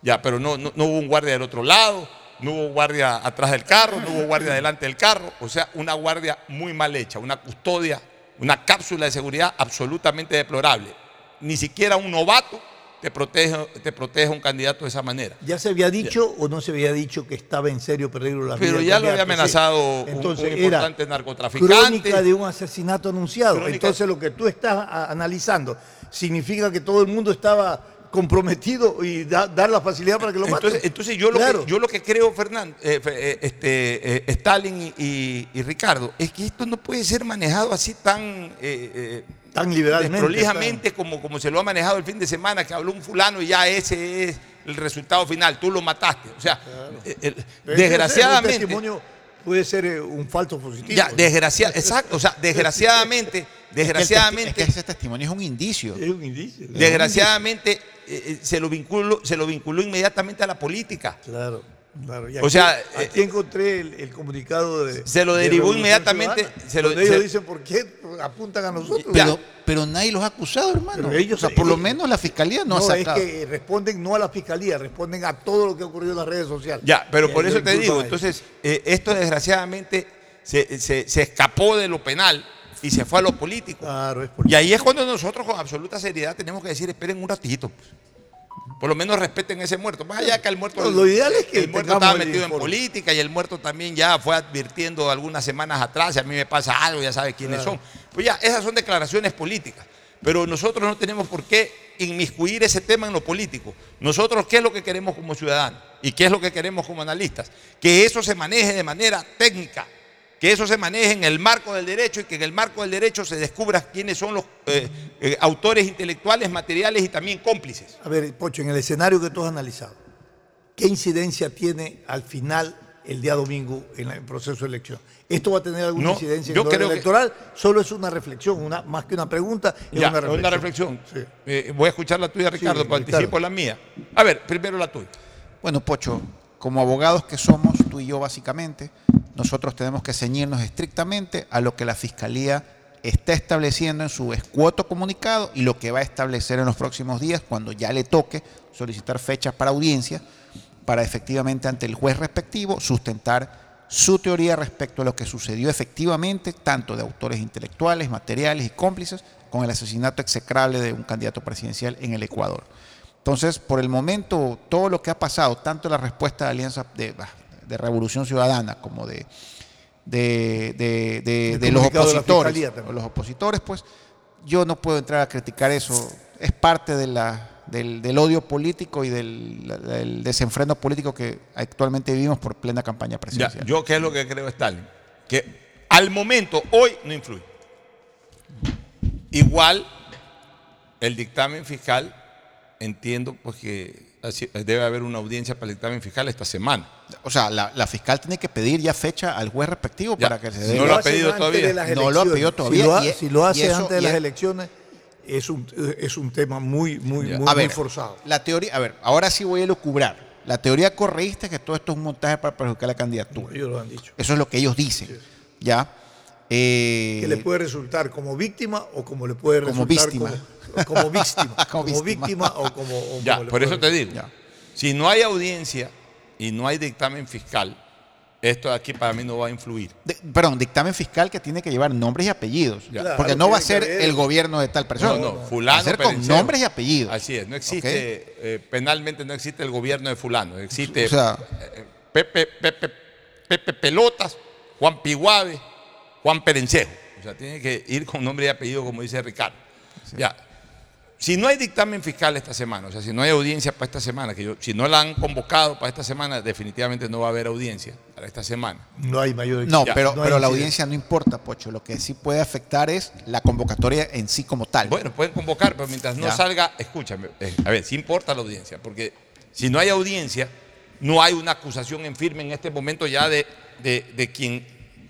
Ya, pero no, no, no hubo un guardia del otro lado, no hubo guardia atrás del carro, no hubo guardia delante del carro, o sea, una guardia muy mal hecha, una custodia, una cápsula de seguridad absolutamente deplorable. Ni siquiera un novato te protege, te protege a un candidato de esa manera. ¿Ya se había dicho o no se había dicho que estaba en serio peligro la vida Pero ya lo había amenazado Sí. Entonces, un era importante narcotraficante. Crónica de un asesinato anunciado. Crónica- Entonces lo que tú estás analizando significa que todo el mundo estaba comprometido y da- dar la facilidad para que lo maten. Entonces, entonces yo, lo Claro. que, yo lo que creo, Fernando, eh, eh, este, eh, Stalin y, Ricardo, es que esto no puede ser manejado así tan, eh, Tan liberalmente, desprolijamente como, como se lo ha manejado el fin de semana, que habló un fulano y ya ese es el resultado final, tú lo mataste. O sea, eh, eh, Pero ese desgraciadamente... testimonio puede ser eh, un falso positivo. Ya, desgracia- exacto, o sea, desgraciadamente, desgraciadamente, Es que, ese testimonio es un indicio. Es un indicio. desgraciadamente eh, eh, se lo vinculó, se lo vinculó inmediatamente a la política. Claro, claro. Y O aquí- sea, aquí encontré el, el comunicado de. se lo de derivó inmediatamente, se lo- donde ellos se- dicen por qué apuntan a nosotros. Pero, pero nadie los ha acusado, hermano. Pero ellos- o sea, por lo menos la fiscalía no, No, ha es sacado. que responden no a la fiscalía, responden a todo lo que ha ocurrido en las redes sociales. Ya, pero Y por eso te digo, entonces, eh, esto desgraciadamente se, se- se escapó de lo penal y se fue a lo político. Claro, es Y ahí es cuando nosotros con absoluta seriedad tenemos que decir, esperen un ratito. pues. Por lo menos respeten ese muerto. Más allá que el muerto. No, lo ideal es que el muerto estaba metido en política y el muerto también ya fue advirtiendo algunas semanas atrás. Si a mí me pasa algo, ya sabe quiénes Claro. son. Pues ya, esas son declaraciones políticas. Pero nosotros no tenemos por qué inmiscuir ese tema en lo político. Nosotros, ¿qué es lo que queremos como ciudadanos? ¿Y qué es lo que queremos como analistas? Que eso se maneje de manera técnica, que eso se maneje en el marco del derecho y que en el marco del derecho se descubra quiénes son los eh, eh, autores intelectuales, materiales y también cómplices. A ver, Pocho, en el escenario que tú has analizado, ¿qué incidencia tiene al final el día domingo en el proceso de elección? ¿Esto va a tener alguna No, incidencia en el que- electoral? Solo es una reflexión, una, más que una pregunta, es Ya, una reflexión. una reflexión. Sí. Eh, voy a escuchar la tuya, Ricardo, Sí, Ricardo. anticipo la mía. A ver, primero la tuya. Bueno, Pocho, como abogados que somos, tú y yo básicamente, nosotros tenemos que ceñirnos estrictamente a lo que la Fiscalía está estableciendo en su escuoto comunicado y lo que va a establecer en los próximos días cuando ya le toque solicitar fechas para audiencia para efectivamente ante el juez respectivo sustentar su teoría respecto a lo que sucedió efectivamente, tanto de autores intelectuales, materiales y cómplices, con el asesinato execrable de un candidato presidencial en el Ecuador. Entonces, por el momento, todo lo que ha pasado, tanto la respuesta de Alianza de, de Revolución Ciudadana como de, de, de- de- El de los de opositores, los opositores, pues yo no puedo entrar a criticar eso. Es parte de la, del, del odio político y del, del desenfreno político que actualmente vivimos por plena campaña Ya, presidencial. yo qué es lo que creo, Stalin, que al momento, hoy, no influye. Igual, el dictamen fiscal, entiendo pues que debe haber una audiencia para el dictamen fiscal esta semana. O sea, la, la fiscal tiene que pedir ya fecha al juez respectivo Ya, para que se si dé. no lo ha pedido todavía. No lo ha pedido todavía, Si lo, ha- y- si lo hace eso- antes de las es- elecciones, es un, es un tema muy, muy, muy, a muy forzado. La teoría, a ver, ahora sí voy a lucubrar. La teoría correísta es que todo esto es un montaje para perjudicar la candidatura. Ellos lo han dicho. Eso es lo que ellos dicen. ¿Ya? Eh, Que le puede resultar como víctima o como le puede Como resultar víctima. como, como víctima. Como como, víctima. víctima. o como. o Ya, como por eso te digo, si no hay audiencia y no hay dictamen fiscal, esto de aquí para mí no va a influir. de- perdón, dictamen fiscal que tiene que llevar nombres y apellidos. Claro, porque no va a ser el gobierno de tal persona. No, no, fulano. Va a ser con nombres y apellidos. Así es, no existe, eh, penalmente no existe el gobierno de fulano, existe O sea- eh, Pepe, Pepe, Pepe Pelotas, Juan Piguave, Juan Perencejo. O sea, tiene que ir con nombre y apellido, como dice Ricardo. Ya. Si no hay dictamen fiscal esta semana, o sea, si no hay audiencia para esta semana, que yo, si no la han convocado para esta semana, definitivamente no va a haber audiencia para esta semana. No hay mayor No, Ya, pero, no pero la audiencia no importa, Pocho. Lo que sí puede afectar es la convocatoria en sí como tal. Bueno, pueden convocar, pero mientras no Ya. salga, escúchame, eh, a ver, sí importa la audiencia, porque si no hay audiencia, no hay una acusación en firme en este momento ya de, de- de quien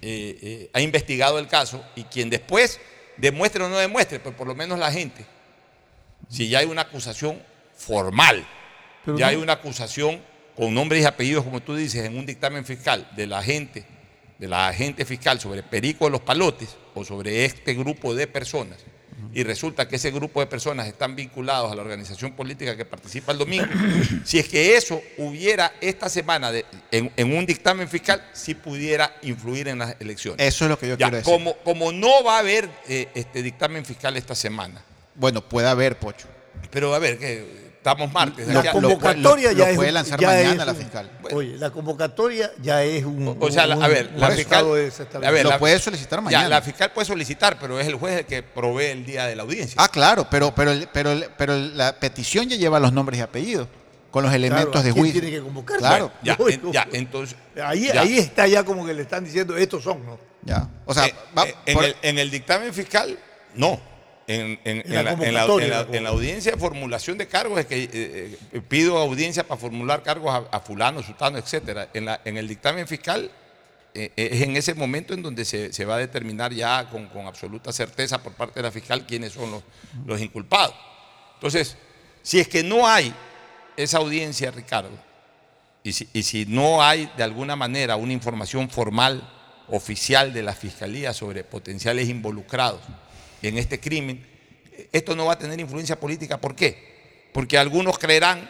eh, eh, ha investigado el caso y quien después demuestre o no demuestre, pues por lo menos la gente, si ya hay una acusación formal, Pero ya no- hay una acusación con nombres y apellidos, como tú dices, en un dictamen fiscal de la gente, de la agente fiscal sobre Perico de los Palotes o sobre este grupo de personas, y resulta que ese grupo de personas están vinculados a la organización política que participa el domingo, si es que eso hubiera esta semana de- en, en un dictamen fiscal, sí pudiera influir en las elecciones. Eso es lo que yo Ya, quiero decir. como, como no va a haber eh, este dictamen fiscal esta semana, Bueno, puede haber, Pocho. pero a ver, que estamos martes. La convocatoria lo- ya lo es puede un- lanzar ya mañana es la fiscal. Oye, la convocatoria ya es un. O sea, un- a ver, la fiscal, desestabilizado. a ver, Lo la- puede solicitar ya, mañana. la fiscal puede solicitar, pero es el juez el que provee el día de la audiencia. Ah, claro, pero, pero, pero, pero la petición ya lleva los nombres y apellidos con los elementos Claro, ¿a de juicio. tiene que convocar? Claro, ya, Lógico. en- ya, entonces. Ahí, ya. ahí está ya como que le están diciendo, estos son, ¿no? ya. O sea, Eh, va- eh, en, por- el, en el dictamen fiscal, no. En, en- En la en audiencia de formulación de cargos es que eh, eh, pido audiencia para formular cargos a, a fulano, sutano, etcétera. En, el dictamen fiscal eh, es en ese momento en donde se, se va a determinar ya con, con absoluta certeza por parte de la fiscal quiénes son los, los inculpados. Entonces, si es que no hay esa audiencia, Ricardo, y si, y si no hay de alguna manera una información formal, oficial de la Fiscalía sobre potenciales involucrados en este crimen, esto no va a tener influencia política. ¿Por qué? Porque algunos creerán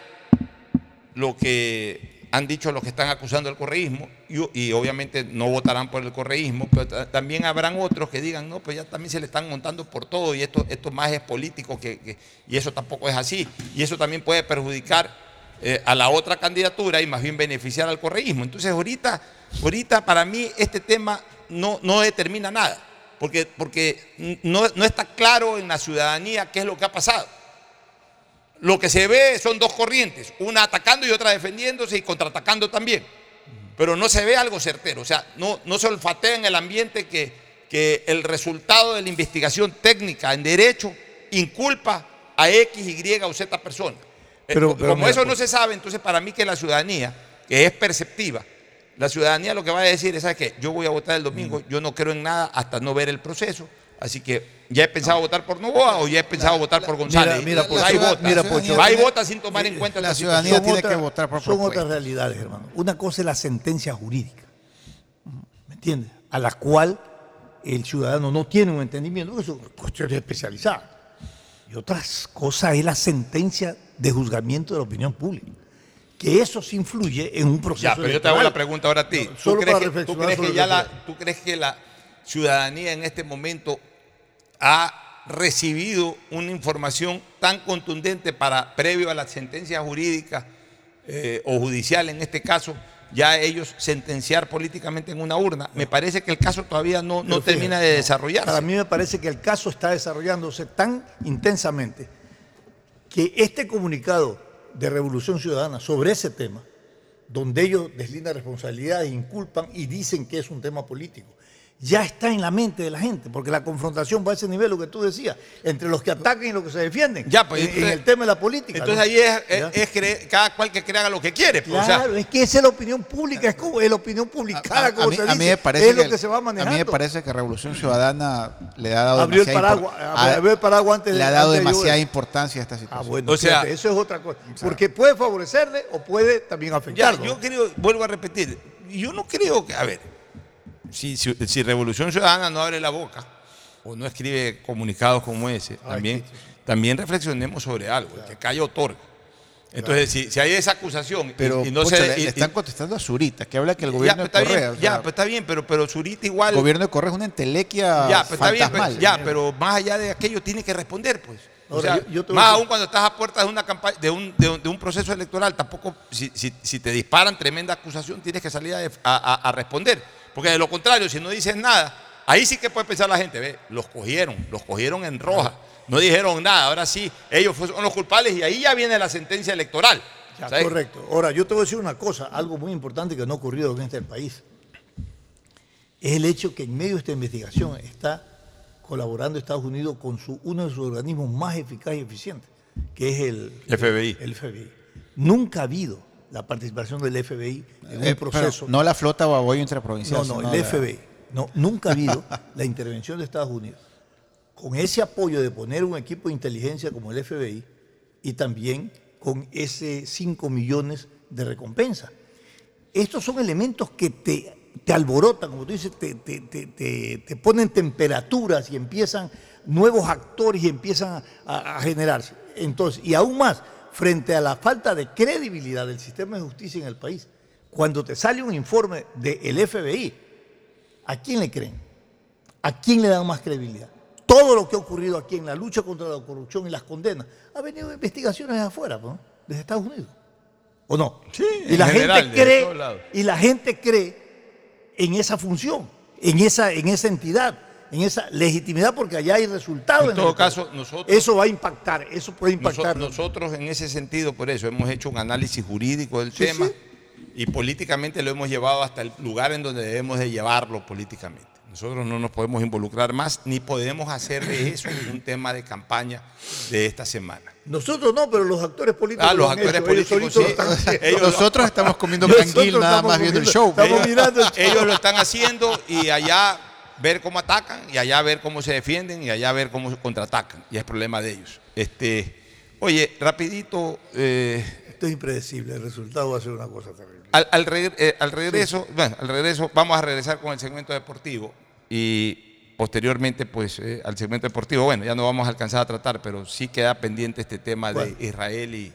lo que han dicho los que están acusando el correísmo y, obviamente no votarán por el correísmo, pero ta- también habrán otros que digan, no, pues ya también se le están montando por todo y esto, esto más es político que, que- y eso tampoco es así. Y eso también puede perjudicar eh, a la otra candidatura y más bien beneficiar al correísmo. Entonces ahorita, ahorita para mí este tema no, no determina nada, porque, porque no, no está claro en la ciudadanía qué es lo que ha pasado. Lo que se ve son dos corrientes, una atacando y otra defendiéndose y contraatacando también. Pero no se ve algo certero, o sea, no, no se olfatea en el ambiente que, que el resultado de la investigación técnica en derecho inculpa a X, Y o Z persona. Eh, Pero- pero Como mira, eso no pues- se sabe, entonces para mí que la ciudadanía, que es perceptiva, la ciudadanía lo que va a decir es, ¿sabes qué? Yo voy a votar el domingo, yo no creo en nada hasta no ver el proceso, así que ya he pensado votar por Novoa o ya he pensado votar por González. Mira, mira, Va y Pocho, vota. mira, Pocho. Va y vota sin tomar en cuenta la esta ciudadanía situación. tiene otra- que votar por Son propuesta. otras realidades, hermano. Una cosa es la sentencia jurídica, ¿me entiendes? A la cual el ciudadano no tiene un entendimiento, porque son cuestiones especializadas. Y otra cosa es la sentencia de juzgamiento de la opinión pública. Que eso sí influye en un proceso Ya, pero yo te hago la pregunta ahora a ti. No, ¿Tú, crees para que, tú crees que ya la, fue. ¿Tú crees que la ciudadanía en este momento ha recibido una información tan contundente para, previo a la sentencia jurídica eh, o judicial en este caso, ya ellos sentenciar políticamente en una urna? Me parece que el caso todavía no, no fíjate, termina de desarrollarse. Para mí me parece que el caso está desarrollándose tan intensamente que este comunicado de Revolución Ciudadana sobre ese tema, donde ellos deslindan responsabilidades, inculpan y dicen que es un tema político, ya está en la mente de la gente, porque la confrontación va a ese nivel, lo que tú decías, entre los que atacan y los que se defienden, Ya, pues, en, entonces- en el tema de la política. Entonces ¿no? ahí es, es- ¿Ya? es cre- cada cual que crea lo que quiere. pues, o sea, Claro, es que esa es la opinión pública, es como es la opinión publicada, a, como mí, se a dice, mí me parece es lo que se va A manejando. mí me parece que Revolución Ciudadana le ha dado Abrió el demasiada paraguas, abrió el paraguas antes de- le ha dado demasiada importancia a esta situación. Ah, bueno, O sea- fíjate, eso es otra cosa. Porque puede favorecerle o puede también Ya, afectarlo. yo creo, vuelvo a repetir, yo no creo que, a ver, si, si, si Revolución Ciudadana no abre la boca o no escribe comunicados como ese, también, también reflexionemos sobre algo, el que calla otorga. Entonces, si, si hay esa acusación y- Pero y, no pucha, se... le, y- le están contestando a Zurita, que habla que el ya, gobierno pues, de bien, Correa. ya, pues está bien, pero, pero Zurita igual... el gobierno de Correa es una entelequia Ya, pues está bien, pero, ya, pero más allá de aquello tiene que responder, pues. O Ahora, sea, yo- más aún cuando estás a puertas de una campaña, de un, de un, de un proceso electoral, tampoco, si, si- si te disparan tremenda acusación, tienes que salir a- a responder. Porque de lo contrario, si no dices nada, ahí sí que puede pensar la gente, ve, los cogieron, los cogieron en roja, no dijeron nada, ahora sí, ellos son los culpables y ahí ya viene la sentencia electoral. Ya, correcto. Ahora, yo te voy a decir una cosa, algo muy importante que no ha ocurrido en este país. Es el hecho que en medio de esta investigación está colaborando Estados Unidos con su, uno de sus organismos más eficaz y eficientes, que es el FBI. El FBI. Nunca ha habido la participación del FBI en Eh, un proceso. pero no la flota Baboyo interprovincial. No, no, sino el la- FBI. No, nunca ha habido la intervención de Estados Unidos con ese apoyo de poner un equipo de inteligencia como el FBI y también con ese 5 millones de recompensa. Estos son elementos que te, te alborotan, como tú dices, te, te- te- te- te ponen temperaturas y empiezan nuevos actores y empiezan a, a generarse. Entonces, y aún más, frente a la falta de credibilidad del sistema de justicia en el país, cuando te sale un informe del FBI, ¿a quién le creen? ¿A quién le dan más credibilidad? Todo lo que ha ocurrido aquí en la lucha contra la corrupción y las condenas, ha venido de investigaciones de afuera, ¿no? desde Estados Unidos. ¿O no? Sí, y la general, gente cree, y la gente cree en esa función, en esa, en esa entidad, en esa legitimidad, porque allá hay resultados. En el todo caso, nosotros- Eso va a impactar, eso puede impactar. Nosotros en ese sentido, por eso, hemos hecho un análisis jurídico del Sí, tema sí. y políticamente lo hemos llevado hasta el lugar en donde debemos de llevarlo políticamente. Nosotros no nos podemos involucrar más ni podemos hacer de eso un tema de campaña de esta semana. Nosotros no, pero los actores políticos. Ah, lo los han actores hecho, políticos sí. lo están haciendo. Ellos- Nosotros estamos comiendo canguil nada más viendo el show. estamos ¿eh? mirando el show. Ellos lo están haciendo y allá ver cómo atacan y allá ver cómo se defienden y allá ver cómo contraatacan. Y es problema de ellos. Este, oye, rapidito, eh, Esto es impredecible, el resultado va a ser una cosa terrible. al, al reg- eh, al regreso, bueno, al regreso vamos a regresar con el segmento deportivo y posteriormente pues eh, al segmento deportivo, bueno, ya no vamos a alcanzar a tratar, pero sí queda pendiente este tema de. Israel y,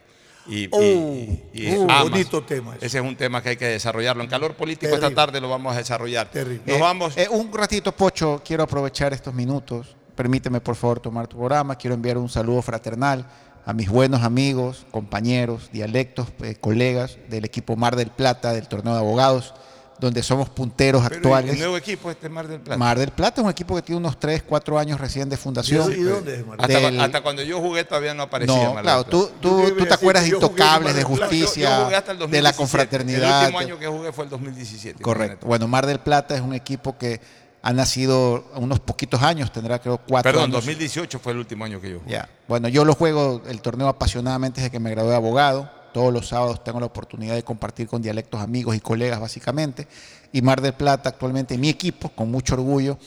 y, y- Oh, y amas. bonito tema ese. Ese es un tema que hay que desarrollarlo. En calor político Terrible. esta tarde lo vamos a desarrollar. Nos Eh, vamos. eh, un ratito, Pocho, quiero aprovechar estos minutos. Permíteme, por favor, tomar tu programa. Quiero enviar un saludo fraternal a mis buenos amigos, compañeros, dialectos, eh, colegas del equipo Mar del Plata, del torneo de abogados, donde somos punteros Pero, actuales. ¿y nuevo equipo este Mar del Plata. Mar del Plata es un equipo que tiene unos 3, 4 años recién de fundación. ¿Y dónde es Mar del Plata? Hasta, hasta cuando yo jugué todavía no aparecía No, Mar del claro, Plata. tú, tú, tú te acuerdas de Intocables, de Justicia, Yo- yo jugué hasta el de la 2017. confraternidad. El último año que jugué fue el 2017. Correcto. Bueno, Mar del Plata es un equipo que ha nacido unos poquitos años, tendrá creo cuatro Perdón, años. 2018 fue el último año que yo jugué. Ya. Bueno, yo lo juego el torneo apasionadamente desde que me gradué de abogado. Todos los sábados tengo la oportunidad de compartir con dialectos amigos y colegas básicamente. Y Mar del Plata actualmente mi equipo, con mucho orgullo,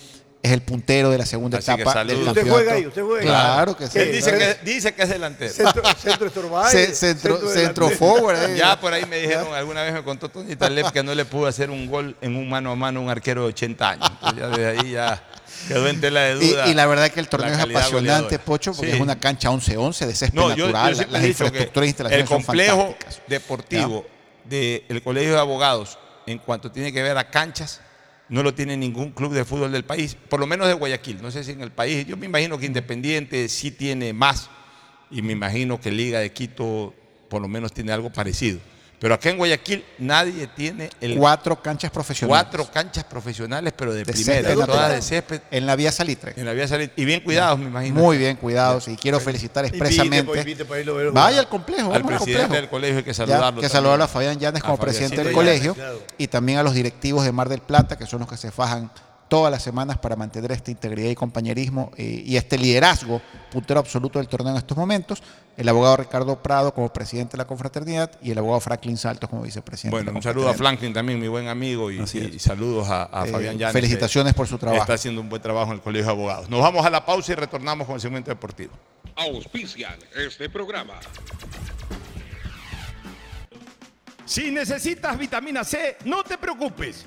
es el puntero de la segunda Así etapa del ¿Usted campeonato. juega ahí? ¿Usted juega ahí? Claro que sí. Él dice que, dice que es delantero. Centro, centro Estorbay, Ce- centro- centro centro delantero. forward, eh. Ya por ahí me dijeron, alguna vez me contó Tony Taleb que no le pudo hacer un gol en un mano a mano a un arquero de 80 años. Entonces ya desde ahí ya quedó en tela de Y, duda. y la verdad que el torneo es apasionante, goleadora. Pocho, porque Sí. es una cancha 11-11 de césped No, yo, yo natural. las infraestructuras e instalaciones el son complejo fantásticas. deportivo del Colegio de Abogados, en cuanto tiene que ver a canchas, no lo tiene ningún club de fútbol del país, por lo menos de Guayaquil. No sé si en el país, yo me imagino que Independiente sí tiene más, y me imagino que Liga de Quito por lo menos tiene algo parecido. Pero acá en Guayaquil nadie tiene el Cuatro canchas profesionales. cuatro canchas profesionales, pero de, De primera, césped todas de césped. En la vía Salitre. En la vía Salitre. Y bien cuidados, me imagino. Muy bien cuidados y quiero felicitar expresamente. pues, invite para irlo a ver Vaya al complejo. Al presidente complejo. del colegio hay que Ya, saludarlo. que también. saludarlo a Fabián Llanes como A presidente del Llanes, colegio claro. y también a los directivos de Mar del Plata, que son los que se fajan todas las semanas para mantener esta integridad y compañerismo eh, y este liderazgo puntero absoluto del torneo en estos momentos. El abogado Ricardo Prado como presidente de la confraternidad y el abogado Franklin Saltos como vicepresidente. Bueno, de la un saludo a. Franklin también, mi buen amigo, y, saludos a, a Eh, Fabián Llanes. felicitaciones por su trabajo. Está haciendo un buen trabajo en el Colegio de Abogados. Nos vamos a la pausa y retornamos con el segmento deportivo. Auspician este programa. Si necesitas vitamina C, no te preocupes.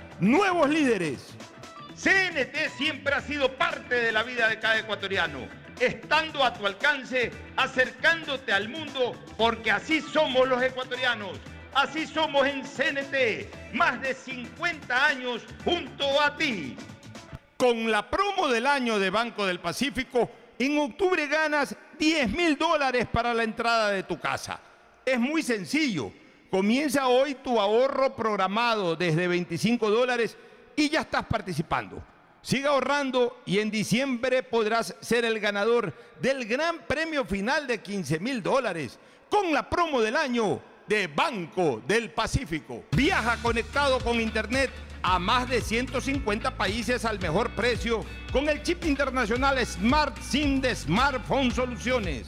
nuevos líderes. CNT siempre ha sido parte de la vida de cada ecuatoriano, estando a tu alcance, acercándote al mundo, porque así somos los ecuatorianos. Así somos en CNT, más de 50 años junto a ti. Con la promo del año de Banco del Pacífico, en octubre ganas 10 mil dólares para la entrada de tu casa. Es muy sencillo. Comienza hoy tu ahorro programado desde 25 dólares y ya estás participando. Sigue ahorrando y en diciembre podrás ser el ganador del gran premio final de 15 mil dólares con la promo del año de Banco del Pacífico. Viaja conectado con Internet a más de 150 países al mejor precio con el chip internacional Smart SIM de Smartphone Soluciones.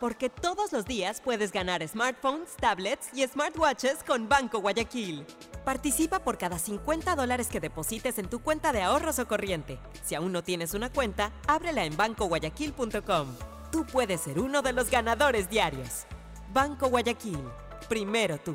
Porque todos los días puedes ganar smartphones, tablets y smartwatches con Banco Guayaquil. Participa por cada 50 dólares que deposites en tu cuenta de ahorros o corriente. Si aún no tienes una cuenta, ábrela en bancoguayaquil.com. Tú puedes ser uno de los ganadores diarios. Banco Guayaquil. Primero tú.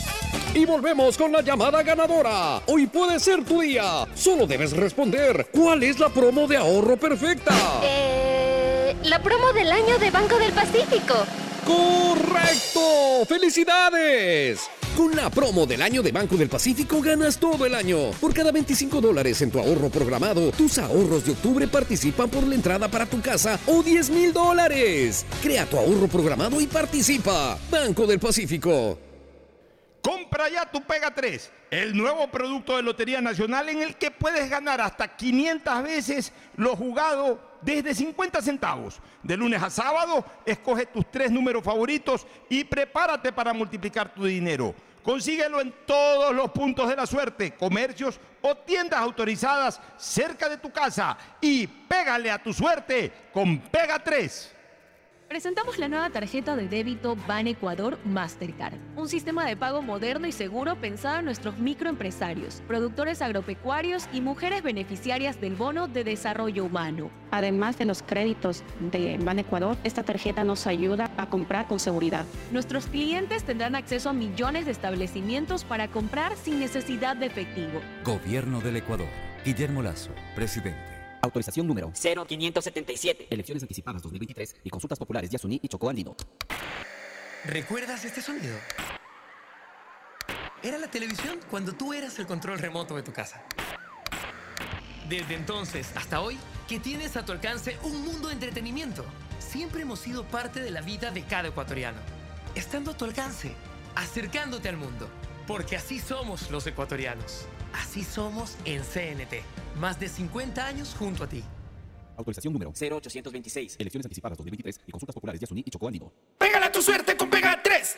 Y volvemos con la llamada ganadora. Hoy puede ser tu día. Solo debes responder. ¿Cuál es la promo de ahorro perfecta? Eh, la promo del año de Banco del Pacífico. ¡Correcto! ¡Felicidades! Con la promo del año de Banco del Pacífico ganas todo el año. Por cada 25 dólares en tu ahorro programado, tus ahorros de octubre participan por la entrada para tu casa o 10 mil dólares. Crea tu ahorro programado y participa. Banco del Pacífico. Compra ya tu Pega 3, el nuevo producto de Lotería Nacional en el que puedes ganar hasta 500 veces lo jugado desde 50 centavos. De lunes a sábado, escoge tus tres números favoritos y prepárate para multiplicar tu dinero. Consíguelo en todos los puntos de la suerte, comercios o tiendas autorizadas cerca de tu casa y pégale a tu suerte con Pega 3. Presentamos la nueva tarjeta de débito Ban Ecuador Mastercard, un sistema de pago moderno y seguro pensado en nuestros microempresarios, productores agropecuarios y mujeres beneficiarias del bono de desarrollo humano. Además de los créditos de Ban Ecuador, esta tarjeta nos ayuda a comprar con seguridad. Nuestros clientes tendrán acceso a millones de establecimientos para comprar sin necesidad de efectivo. Gobierno del Ecuador. Guillermo Lazo, presidente. Autorización número 0577. Elecciones anticipadas 2023 y consultas populares Yasuní y Chocó Andino. ¿Recuerdas este sonido? Era la televisión cuando tú eras el control remoto de tu casa. Desde entonces hasta hoy, que tienes a tu alcance un mundo de entretenimiento. Siempre hemos sido parte de la vida de cada ecuatoriano. Estando a tu alcance, acercándote al mundo. Porque así somos los ecuatorianos. Así somos en CNT. Más de 50 años junto a ti. Autorización número 0826. Elecciones anticipadas 2023 y consultas populares Yasuní y Chocó Andino. ¡Pégala tu suerte con Pega 3!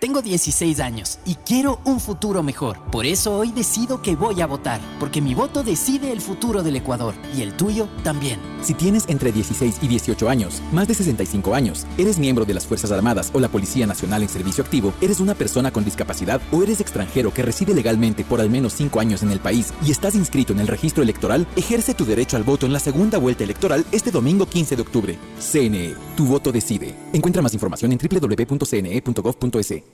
Tengo 16 años y quiero un futuro mejor. Por eso hoy decido que voy a votar, porque mi voto decide el futuro del Ecuador y el tuyo también. Si tienes entre 16 y 18 años, más de 65 años, eres miembro de las Fuerzas Armadas o la Policía Nacional en servicio activo, eres una persona con discapacidad o eres extranjero que reside legalmente por al menos 5 años en el país y estás inscrito en el registro electoral, ejerce tu derecho al voto en la segunda vuelta electoral este domingo 15 de octubre. CNE, tu voto decide. Encuentra más información en www.cne.gov.es.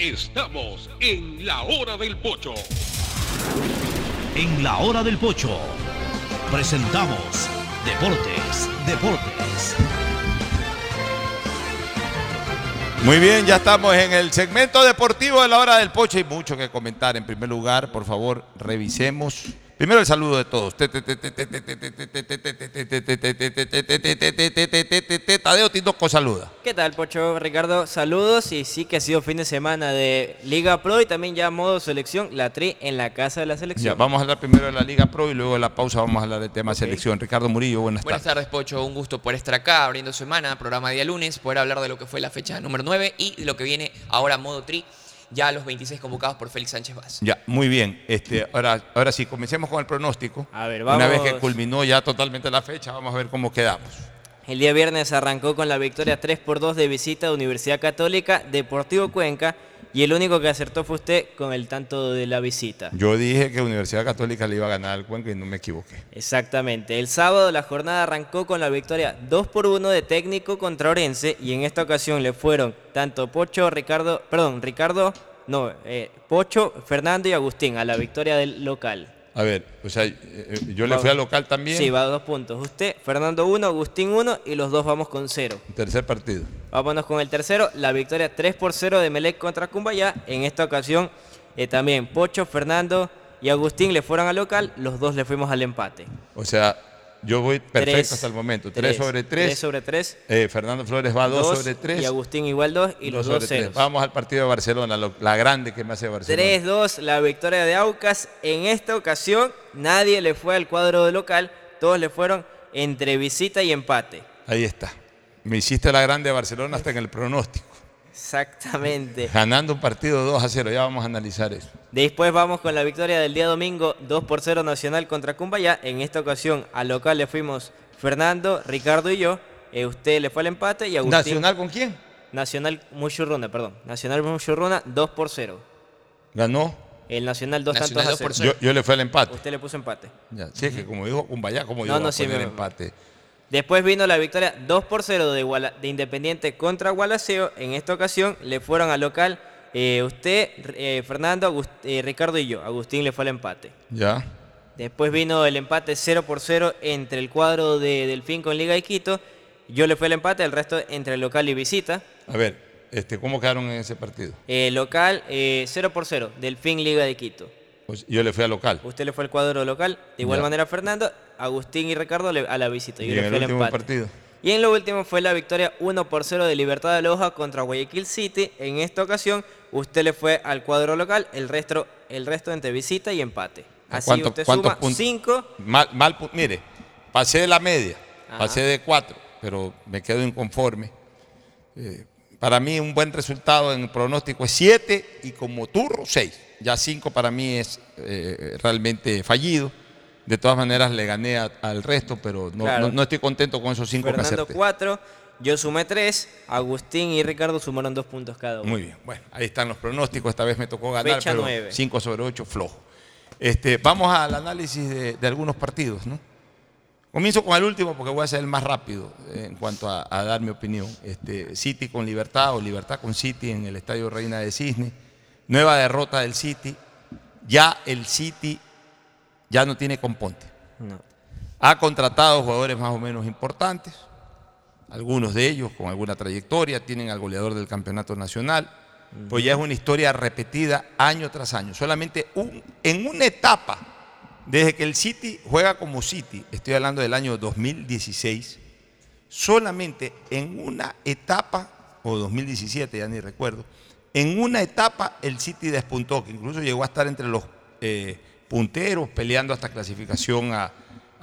Estamos en la hora del pocho. En la hora del pocho presentamos Deportes, Deportes. Muy bien, ya estamos en el segmento deportivo de la hora del pocho. Hay mucho que comentar. En primer lugar, por favor, revisemos Primero el saludo de todos. Tadeo Tinoco saluda. ¿Qué tal, Pocho Ricardo? Saludos y sí que ha sido fin de semana de Liga Pro y también ya modo selección, la tri en la casa de la Ya, selección. vamos a hablar primero de la Liga Pro y luego de la pausa vamos a hablar del tema selección. Ricardo Murillo, buenas Buenas tardes. tardes, Pocho. Un gusto por estar acá, abriendo semana, programa día lunes, poder hablar de lo que fue la fecha número 9 y de lo que viene ahora modo tri, ya los 26 convocados por Félix Sánchez Vaz. Ya, muy bien. Este, ahora, ahora sí, comencemos con el pronóstico. A ver, Una vez que vamos. culminó ya totalmente la fecha, vamos a ver cómo quedamos. El día viernes arrancó con la victoria 3 por 2 de visita a Universidad Católica, Deportivo Cuenca y el único que acertó fue usted con el tanto de la visita. Yo dije que Universidad Católica le iba a ganar al Cuenca y no me equivoqué. Exactamente. El sábado la jornada arrancó con la victoria 2 por 1 de técnico contra Orense y en esta ocasión le fueron tanto Pocho, Ricardo, perdón, Ricardo, no, eh, Pocho, Fernando y Agustín a la victoria del local. A ver, o sea, eh, eh, yo le fui al local también. Sí, va a dos puntos. Usted, Fernando 1, Agustín 1 y los dos vamos con 0. Tercer partido. Vámonos con el tercero, la victoria 3 por 0 de Melec contra Cumbayá. En esta ocasión eh, también Pocho, Fernando y Agustín le fueron al local, los dos le fuimos al empate. O sea, yo voy perfecto Tres. hasta el momento. Tres. 3 sobre 3. Tres sobre tres. Fernando Flores va 2 Dos, sobre 3. y Agustín igual 2 y los dos sobre tres. ceros. Vamos al partido de Barcelona, lo- la grande que me hace Barcelona. 3-2 la victoria de Aucas. En esta ocasión nadie le fue al cuadro de local, todos le fueron entre visita y empate. Ahí está. Me hiciste la grande de Barcelona hasta en el pronóstico. Exactamente. Ganando un partido 2 a 0. Ya vamos a analizar eso. Después vamos con la victoria del día domingo 2 por 0 Nacional contra Cumbayá. En esta ocasión al local le fuimos Fernando, Ricardo y yo. Eh, usted le fue al empate y Agustín. ¿Nacional con quién? Nacional Muchurruna, perdón. Nacional Muchurruna 2 por 0. Ganó. El Nacional 2 Nacional tantos a 2 por cero. Yo, yo le fui al empate. Usted le puso empate. Ya, sí, es que como dijo Cumbaya, como yo No, voy no, a sí, me- empate. Después vino la victoria 2 por 0 de, Guala- de Independiente contra Gualaceo. En esta ocasión le fueron al local eh, usted, eh, Fernando, Agust- eh, Ricardo y yo. Agustín le fue al empate. Ya. Después vino el empate 0 por 0 entre el cuadro de Delfín con Liga de Quito. Yo le fui al empate, el resto entre el local y visita. A ver, este, ¿cómo quedaron en ese partido? Local eh, 0 por 0, Delfín Liga de Quito. Pues yo le fui al local. Usted le fue al cuadro local. De igual Ya. manera Fernando, Agustín y Ricardo le- a la visita. Yo Y le en el fui al último empate. partido. Y en lo último fue la victoria 1 por 0 de Libertad de Loja contra Guayaquil City. En esta ocasión, usted le fue al cuadro local, el resto, el resto entre visita y empate. Así ¿Cuánto- usted cuántos suma puntos? 5. Mal, mal mire, pasé de la media, Ajá. pasé de 4, pero me quedo inconforme. Eh, para mí un buen resultado en el pronóstico es 7 y como turro 6. Ya 5 para mí es eh, realmente fallido. De todas maneras le gané a- al resto, pero no, Claro. no- no estoy contento con esos 5 que Fernando acerté. 4, yo sumé 3, Agustín y Ricardo sumaron 2 puntos cada uno. Muy bien, bueno, ahí están los pronósticos. Esta vez me tocó ganar, Fecha pero nueve. 5 sobre 8 flojo. Este, vamos al análisis de, de algunos partidos, ¿no? Comienzo con el último porque voy a ser el más rápido eh, en cuanto a, a dar mi opinión. Este, City con Libertad o Libertad con City en el Estadio Reina de Cisne. Nueva derrota del City. Ya el City ya no tiene componte. No. Ha contratado jugadores más o menos importantes, algunos de ellos con alguna trayectoria, tienen al goleador del campeonato nacional, pues ya es una historia repetida año tras año. Solamente un- en una etapa, desde que el City juega como City, estoy hablando del año 2016, solamente en una etapa, o 2017, ya ni recuerdo, en una etapa el City despuntó, que incluso llegó a estar entre los eh, punteros peleando hasta clasificación a,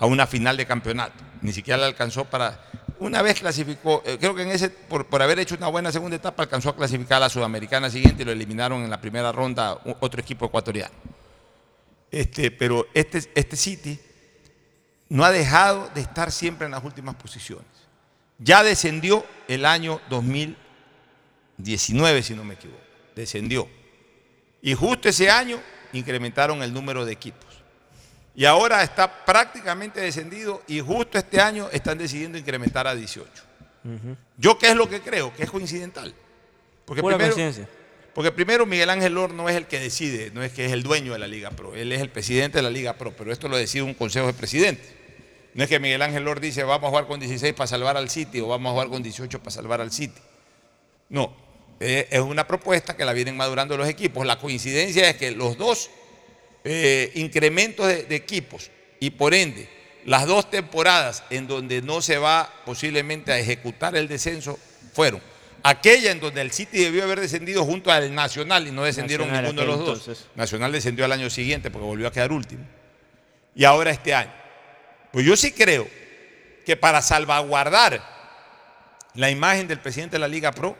una final de campeonato. Ni siquiera le alcanzó para... Una vez clasificó, eh, creo que en ese, por, haber hecho una buena segunda etapa, alcanzó a clasificar a la sudamericana siguiente y lo eliminaron en la primera ronda otro equipo ecuatoriano. Este, pero este, este City no ha dejado de estar siempre en las últimas posiciones. Ya descendió el año 2019, si no me equivoco. Descendió. Y justo ese año incrementaron el número de equipos. Y ahora está prácticamente descendido y justo este año están decidiendo incrementar a 18. ¿Yo qué es lo que creo? Que es coincidental. Porque Pura primero, coincidencia. porque primero Miguel Ángel Lor no es el que decide, no es que es el dueño de la Liga Pro, él es el presidente de la Liga Pro, pero esto lo decide un consejo de presidentes. No es que Miguel Ángel Lor dice vamos a jugar con 16 para salvar al City o vamos a jugar con 18 para salvar al City. No, eh, es una propuesta que la vienen madurando los equipos. La coincidencia es que los dos eh, incrementos de, de equipos y por ende las dos temporadas en donde no se va posiblemente a ejecutar el descenso fueron aquella en donde el City debió haber descendido junto al Nacional y no descendieron Nacional, ninguno de los dos. Nacional descendió al año siguiente porque volvió a quedar último. Y ahora este año. Pues yo sí creo que para salvaguardar la imagen del presidente de la Liga Pro,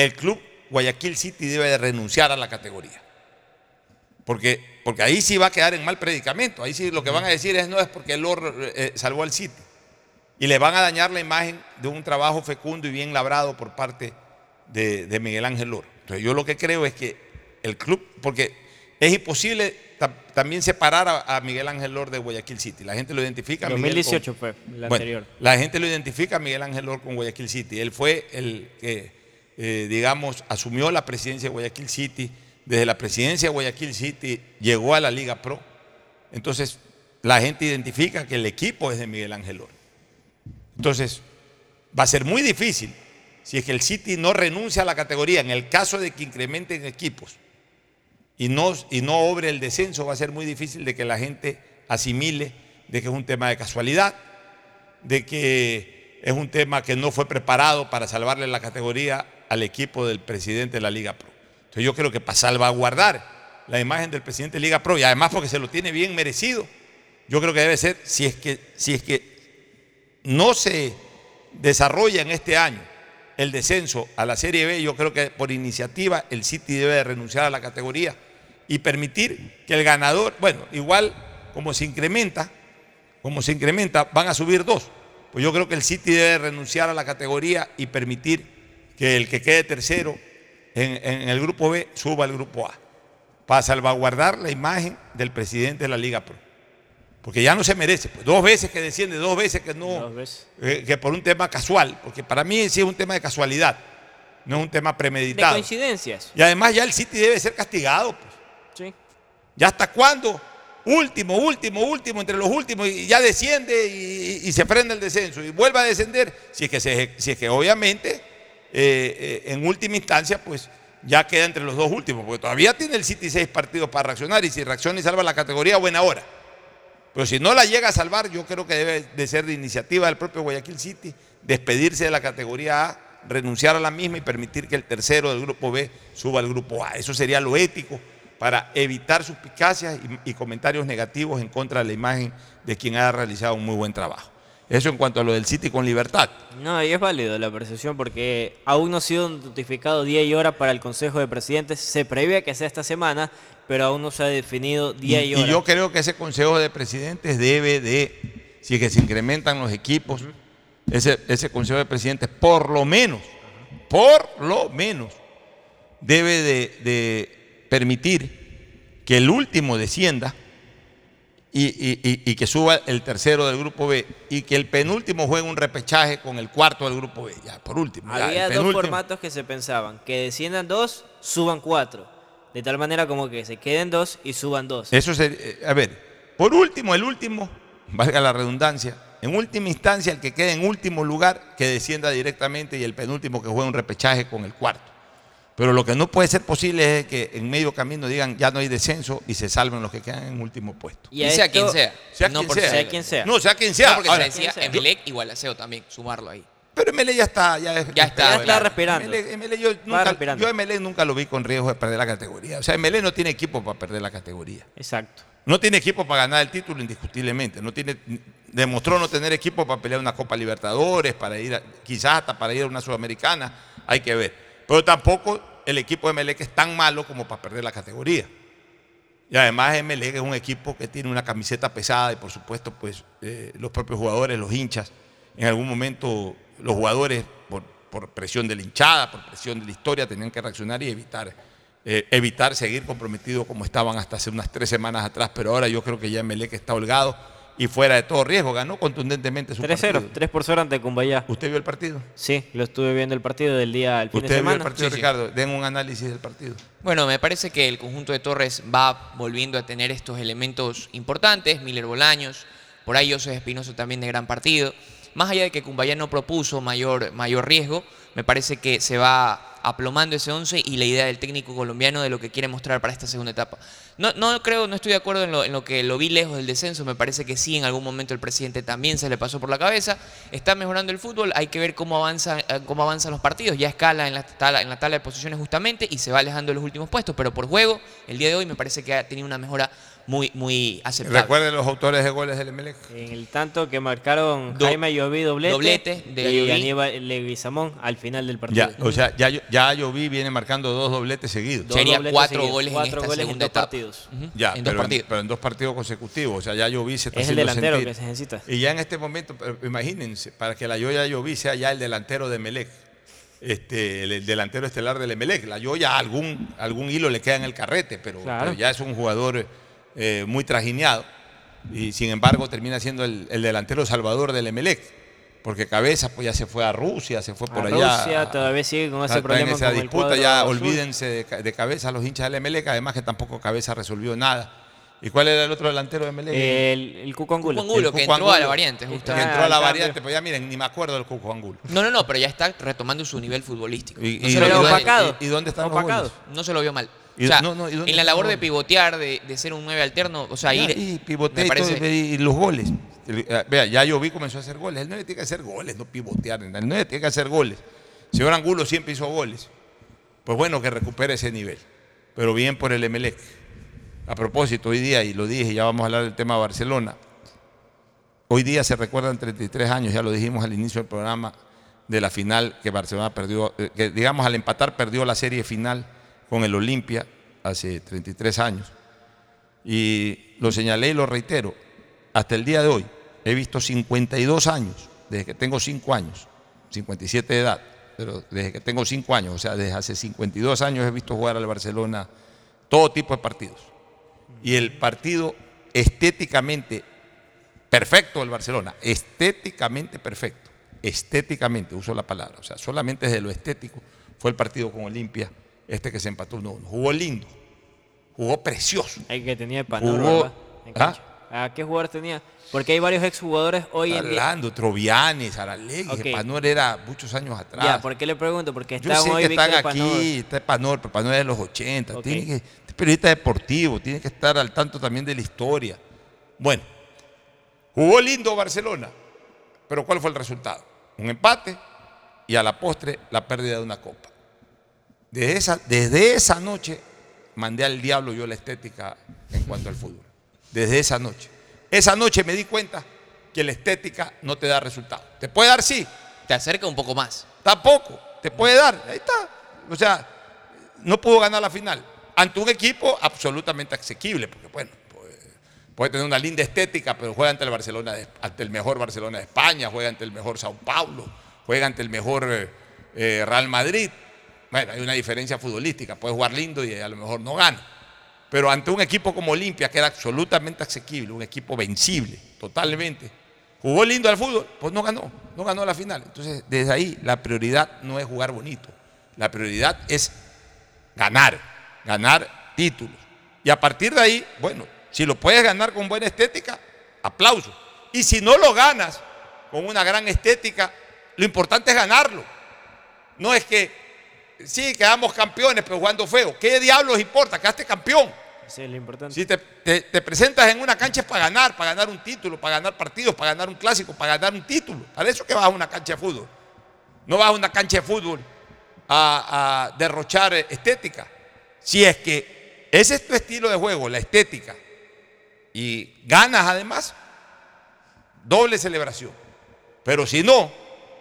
el club Guayaquil City debe de renunciar a la categoría. Porque, porque ahí sí va a quedar en mal predicamento. Ahí sí lo que van a decir es no es porque el Lord eh, salvó al City. Y le van a dañar la imagen de un trabajo fecundo y bien labrado por parte de, de Miguel Ángel Loro. Entonces yo lo que creo es que el club, porque es imposible ta- también separar a, a Miguel Ángel Lor de Guayaquil City. La gente lo identifica. a Miguel 2018 con- fue la Bueno, anterior. La gente lo identifica a Miguel Ángel Lor con Guayaquil City. Él fue el que, eh, digamos, asumió la presidencia de Guayaquil City. Desde la presidencia de Guayaquil City llegó a la Liga Pro. Entonces, la gente identifica que el equipo es de Miguel Ángel Lor. Entonces, va a ser muy difícil si es que el City no renuncia a la categoría, en el caso de que incrementen equipos y no, y no obre el descenso, va a ser muy difícil de que la gente asimile de que es un tema de casualidad, de que es un tema que no fue preparado para salvarle la categoría al equipo del presidente de la Liga Pro. Entonces yo creo que para salvaguardar la imagen del presidente de Liga Pro, y además porque se lo tiene bien merecido, yo creo que debe ser, si es que, si es que no se desarrolla en este año el descenso a la Serie B, yo creo que por iniciativa el City debe de renunciar a la categoría y permitir que el ganador, bueno, igual como se incrementa, como se incrementa, van a subir dos. Pues yo creo que el City debe renunciar a la categoría y permitir que el que quede tercero en, en el grupo B suba al grupo A, para salvaguardar la imagen del presidente de la Liga Pro. Porque ya no se merece. pues, dos veces que desciende, dos veces que no. eh, que por un tema casual. Porque para mí sí es un tema de casualidad. No es un tema De premeditado. coincidencias. Y además ya el City debe ser castigado. Pues. Sí. ¿Ya hasta cuándo? Último, último, último, entre los últimos, y ya desciende y, y se frena el descenso y vuelve a descender. Si es que, se- si es que obviamente eh, eh, en última instancia, pues ya queda entre los dos últimos, porque todavía tiene el City seis partidos para reaccionar y si reacciona y salva la categoría, buena hora. Pero si no la llega a salvar, yo creo que debe de ser de iniciativa del propio Guayaquil City despedirse de la categoría A, renunciar a la misma y permitir que el tercero del grupo B suba al grupo A. Eso sería lo ético para evitar suspicacias y, y comentarios negativos en contra de la imagen de quien ha realizado un muy buen trabajo. Eso en cuanto a lo del City con libertad. No, y es válido la percepción porque aún no ha sido notificado día y hora para el Consejo de Presidentes. Se prevé que sea esta semana, pero aún no se ha definido día y, Y, hora. y yo creo que ese Consejo de Presidentes debe de, si es que se incrementan los equipos, ese, ese Consejo de Presidentes por lo menos, por lo menos, debe de, de permitir que el último descienda y, y- y- y que suba el tercero del grupo B y que el penúltimo juegue un repechaje con el cuarto del grupo B. Ya, por último. ya, Había dos formatos que se pensaban, que desciendan dos, suban cuatro. De tal manera como que se queden dos y suban dos. Eso se, eh, a ver, por último, el último, valga la redundancia, en última instancia, el que quede en último lugar, que descienda directamente y el penúltimo que juegue un repechaje con el cuarto. Pero lo que no puede ser posible es que en medio camino digan ya no hay descenso y se salven los que quedan en último puesto. Y sea quien sea. Sea no quien sea. sea- quien sea. No, sea quien sea. No, porque Ahora, se decía quien sea. Emelec igual a SEO también, sumarlo ahí. Pero MLE ya está, ya, Ya está, ya está respirando. MLE, MLE yo, nunca, yo a nunca lo vi con riesgo de perder la categoría. O sea, MLE no tiene equipo para perder la categoría. Exacto. No tiene equipo para ganar el título indiscutiblemente. No tiene, demostró no tener equipo para pelear una Copa Libertadores, para ir a- quizás hasta para ir a una Sudamericana. Hay que ver. Pero tampoco el equipo de Melec es tan malo como para perder la categoría. Y además Emelec es un equipo que tiene una camiseta pesada y por supuesto pues eh, los propios jugadores, los hinchas, en algún momento los jugadores por, por presión de la hinchada, por presión de la historia, tenían que reaccionar y evitar, eh, evitar seguir comprometidos como estaban hasta hace unas tres semanas atrás, pero ahora yo creo que ya Emelec está holgado y fuera de todo riesgo, ganó contundentemente su 3-0, partido. 3 por 0 ante Cumbayá. ¿Usted vio el partido? Sí, lo estuve viendo el partido del día, el fin de ¿Usted vio el partido, Sí, sí. Ricardo? Den un análisis del partido. Bueno, me parece que el conjunto de Torres va volviendo a tener estos elementos importantes, Miller Bolaños, por ahí José Espinoso también de gran partido. Más allá de que Cumbayá no propuso mayor, mayor riesgo, me parece que se va aplomando ese 11 y la idea del técnico colombiano de lo que quiere mostrar para esta segunda etapa. No, no creo, no estoy de acuerdo en lo, en lo que lo vi lejos del descenso, me parece que sí, en algún momento el presidente también se le pasó por la cabeza, está mejorando el fútbol, hay que ver cómo, avanza, eh, cómo avanzan los partidos, ya escala en la, tabla, en la tabla de posiciones justamente y se va alejando de los últimos puestos, pero por juego, el día de hoy me parece que ha tenido una mejora muy, muy aceptable. Recuerden los autores de goles del Emelec. En el tanto que marcaron Do- Jaime Lloví doblete, doblete de y. Aníbal Leguizamón al final del partido. Ya, o sea, ya, ya Lloví viene marcando dos dobletes seguidos. Dos Sería dobletes cuatro seguidos, goles en cuatro esta goles en segunda dos etapa. partidos. Ya, en dos pero, partidos. pero en dos partidos consecutivos. O sea, ya Lloví se está Es el haciendo delantero sentir. que se necesita. Y ya en este momento, pero imagínense, para que la Yoya Lloví sea ya el delantero de Melec, este, el, el delantero estelar del Emelec. La Yoya algún, algún hilo le queda en el carrete, pero, Claro. pero ya es un jugador eh, muy trajineado. Y sin embargo termina siendo el, el delantero salvador del Emelec. Porque Cabeza pues ya se fue a Rusia, se fue por A allá. Rusia todavía sigue con ese problema en esa con el disputa, cuadro ya azul. olvídense de, ca- de cabeza los hinchas del Emelec, además que tampoco cabeza resolvió nada. ¿Y cuál era el otro delantero de Emelec? El, el Cuco Angulo. Cuco Angulo, El que Cuco entró a la Angulo. variante, Que justamente. entró a la el variante, pero ya miren, ni me acuerdo del Cuco Angulo. No, no, no, pero ya está retomando su nivel futbolístico. Y- No y- se lo vio y- mal. y- y dónde están los Opacado. goles? No se lo vio mal. Y- o sea, no, no, ¿y dónde en la labor de pivotear, de, de ser un 9 alterno, o sea, Ya, ir. y pivotea me y, todo, parece- y los goles. El- eh, Vea, ya yo vi comenzó a hacer goles. El 9 tiene que hacer goles, no pivotear. El 9 tiene que hacer goles. Señor Angulo siempre hizo goles. Pues bueno, que recupere ese nivel. Pero bien por el Emelec. A propósito, hoy día, y lo dije, ya vamos a hablar del tema de Barcelona. Hoy día se recuerdan 33 años, ya lo dijimos al inicio del programa, de la final que Barcelona perdió, eh, que digamos al empatar perdió la serie final con el Olimpia hace 33 años. Y lo señalé y lo reitero, hasta el día de hoy he visto 52 años, desde que tengo 5 años, 57 de edad, pero desde que tengo 5 años, o sea, desde hace 52 años he visto jugar al Barcelona todo tipo de partidos. Y el partido estéticamente perfecto del Barcelona, estéticamente perfecto, estéticamente, uso la palabra, o sea, solamente desde lo estético fue el partido con Olimpia, este que se empató 1-1. Jugó lindo, jugó precioso. El que tenía el Panor, cancha. ¿A qué jugador tenía? Porque hay varios exjugadores hoy en día. Hablando, Trovianes, Aralegui, Ok. Panor era muchos años atrás. Ya, ¿por qué le pregunto? Porque Yo están sé hoy que Víctor están Panor. aquí, está Panor, pero Panor es de los 80. Ok. Tiene que, este periodista deportivo, tiene que estar al tanto también de la historia. Bueno, jugó lindo Barcelona, pero ¿cuál fue el resultado? Un empate y a la postre la pérdida de una copa. Desde esa, desde esa noche mandé al diablo yo la estética en cuanto al fútbol. Desde esa noche. Esa noche me di cuenta que la estética no te da resultado. Te puede dar sí, Te acerca un poco más. Tampoco. Te puede dar. Ahí está. O sea, no pudo ganar la final. Ante un equipo absolutamente asequible, porque bueno, puede, puede tener una linda estética, pero juega ante el Barcelona, de- ante el mejor Barcelona de España, juega ante el mejor Sao Paulo, juega ante el mejor eh, eh, Real Madrid. Bueno, hay una diferencia futbolística, puede jugar lindo y a lo mejor no gana. Pero ante un equipo como Olimpia, que era absolutamente asequible, un equipo vencible, totalmente, jugó lindo al fútbol, pues no ganó, no ganó la final. Entonces, desde ahí, la prioridad no es jugar bonito, la prioridad es ganar, ganar títulos. Y a partir de ahí, bueno, si lo puedes ganar con buena estética, aplauso. Y si no lo ganas con una gran estética, lo importante es ganarlo. No es que, sí, quedamos campeones, pero jugando feo. ¿Qué diablos importa? Quedaste campeón. Es lo importante. Si te, te- te presentas en una cancha es para ganar, para ganar un título, para ganar partidos, para ganar un clásico, para ganar un título. Para eso que vas a una cancha de fútbol. No vas a una cancha de fútbol a, a derrochar eh, estética. Si es que ese es tu estilo de juego, la estética, y ganas además, doble celebración. Pero si no,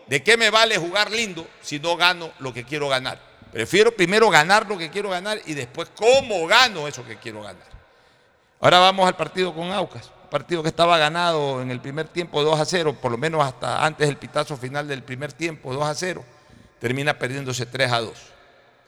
¿de qué me vale jugar lindo si no gano lo que quiero ganar? Prefiero primero ganar lo que quiero ganar y después cómo gano eso que quiero ganar. Ahora vamos al partido con Aucas, partido que estaba ganado en el primer tiempo 2 a 0, por lo menos hasta antes del pitazo final del primer tiempo 2 a 0, termina perdiéndose 3 a 2.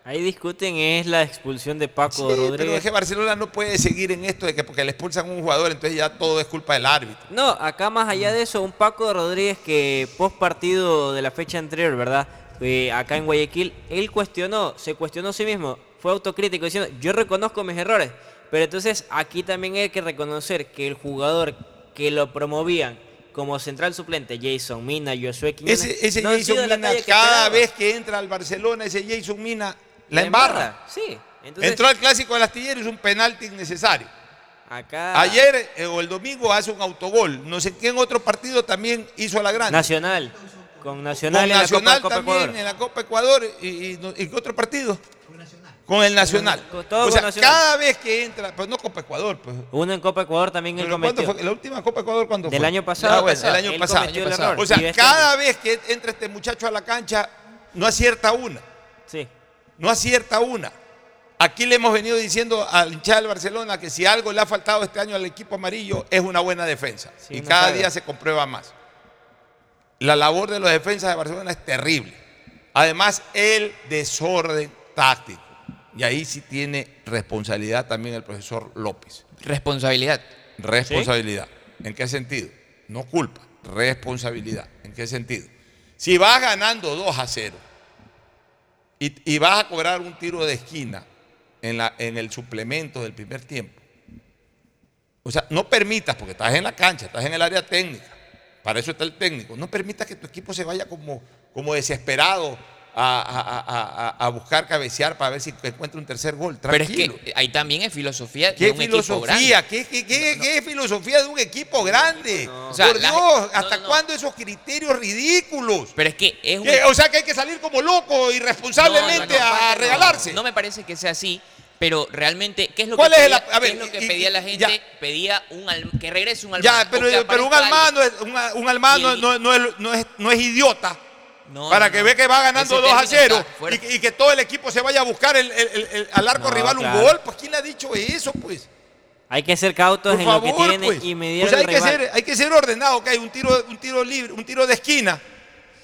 Ahí discuten es la expulsión de Paco Sí, pero es Rodríguez. que Barcelona no puede seguir en esto de que porque le expulsan a un jugador, entonces ya todo es culpa del árbitro. No, acá más allá de eso, un Paco Rodríguez que post partido de la fecha anterior, ¿verdad? Eh, acá en Guayaquil, él cuestionó, se cuestionó a sí mismo, fue autocrítico diciendo, yo reconozco mis errores, pero entonces aquí también hay que reconocer que el jugador que lo promovían como central suplente Jason Mina, Josué Quiñones. Ese, no Jason Mina, cada esperaba. vez que entra al Barcelona, ese Jason Mina la, La embarra. embarra, sí. Entonces- Entró al clásico del astillero y es un penalti innecesario. Acá Ayer eh, o el domingo hace un autogol. No sé qué en otro partido también hizo la grande. Nacional. Con Nacional, Con en Nacional la Copa, Copa también Ecuador. en la Copa Ecuador. ¿Y, y, y qué otro partido? Con el Nacional. Con- todo o sea, Nacional. cada vez que entra, pues no Copa Ecuador, pues. Uno en Copa Ecuador también él Pero ¿cuándo cometió. fue? La última Copa Ecuador cuando Del fue? año pasado. Ah, bueno, el año pasado. el. O sea, este cada vez que entra este muchacho a la cancha, no acierta una. Sí. No acierta una. Aquí le hemos venido diciendo al hinchada del Barcelona que si algo le ha faltado este año al equipo amarillo es una buena defensa. Sí, y cada día se comprueba más. La labor de los defensas de Barcelona es terrible. Además, el desorden táctico. Y ahí sí tiene responsabilidad también el profesor López. Responsabilidad. Responsabilidad. ¿En qué sentido? No culpa, responsabilidad. ¿En qué sentido? Si vas ganando 2 a 0 y, y vas a cobrar un tiro de esquina en, la, en el suplemento del primer tiempo, o sea, no permitas, porque estás en la cancha, estás en el área técnica, para eso está el técnico, no permitas que tu equipo se vaya como, como desesperado a, a- a- a- buscar cabecear para ver si encuentra un tercer gol. Pero es que ahí también es filosofía ¿Qué de un equipo filosofía? grande. ¿Qué, qué, qué- qué filosofía de un equipo grande? O sea, Por la- Dios, ¿hasta cuándo esos criterios ridículos? Pero es que es un... O sea que hay que salir como loco, irresponsablemente a regalarse. No me parece que sea así, pero realmente, ¿qué es lo ¿Cuál que es pedía, el- a ver, qué es lo que y- pedía la gente? ya. Pedía un al- que regrese un almano. Ya, pero, pero un almano, es, un, un almano no, no es, no es- no es idiota. No, para no, que no. ve que va ganando Ese 2 a término 0 está fuera. y, que- y que todo el equipo se vaya a buscar el- el- el- el- al arco No, rival claro. un gol. Pues ¿quién le ha dicho eso? Pues Hay que ser cautos Por en favor, lo que tienen pues. y medir O sea, el hay que, rival. ser, hay que ser ordenado, que hay un tiro, un tiro libre, un tiro de esquina.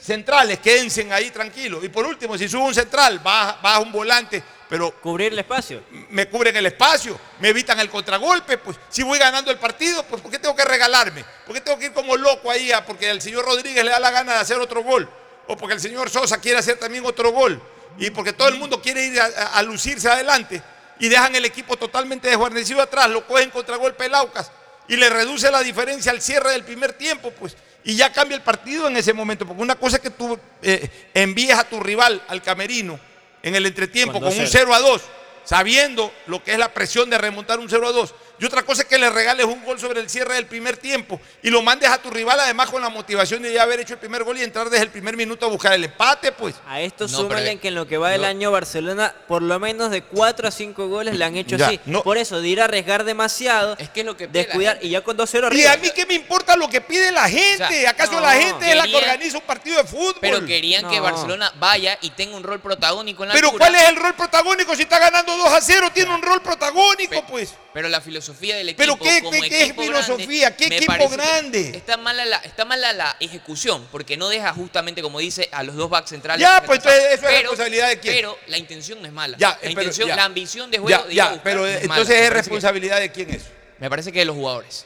Centrales, quédense ahí tranquilos. Y por último, si sube un central, baja, baja un volante, pero Cubrir el espacio. me cubren el espacio, me evitan el contragolpe, pues si voy ganando el partido, pues ¿por qué tengo que regalarme? ¿Por qué tengo que ir como loco ahí a- porque el señor Rodríguez le da la gana de hacer otro gol? O porque el señor Sosa quiere hacer también otro gol. Y porque todo el mundo quiere ir a, a- a lucirse adelante y dejan el equipo totalmente desguarnecido atrás, lo cogen contragolpe el Aucas y le reduce la diferencia al cierre del primer tiempo, pues. Y ya cambia el partido en ese momento, porque una cosa es que tú eh, envíes a tu rival al camerino en el entretiempo Con con un 2-0. 0 a 2, sabiendo lo que es la presión de remontar un 0 a 2. Y otra cosa es que le regales un gol sobre el cierre del primer tiempo y lo mandes a tu rival además con la motivación de ya haber hecho el primer gol y entrar desde el primer minuto a buscar el empate, pues. A esto No, súmale pero- que en lo que va del no. año Barcelona, por lo menos de 4 a 5 goles le han hecho Ya, así. no. Por eso, de ir a arriesgar demasiado, Es que es lo que descuidar y ya con 2-0 Y a mí qué me importa lo que pide la gente. O sea, ¿Acaso no, la gente es la que organiza un partido de fútbol? Pero querían que. Barcelona vaya y tenga un rol protagónico en la Pero altura. ¿cuál es el rol protagónico si está ganando 2 a 0? Tiene un rol protagónico, pues. Pero la filosofía del equipo. ¿Pero qué- como qué- qué es filosofía? ¿Qué equipo grande? Está mala, la, está mala la ejecución, porque no deja justamente, como dice, a los dos backs centrales. Ya, pues, entonces, ¿eso es responsabilidad de quién? Pero la intención no es mala. Ya, la pero intención, ya. la ambición de juego Ya, de pero es mala. entonces es responsabilidad de quién es. Me parece que de los jugadores.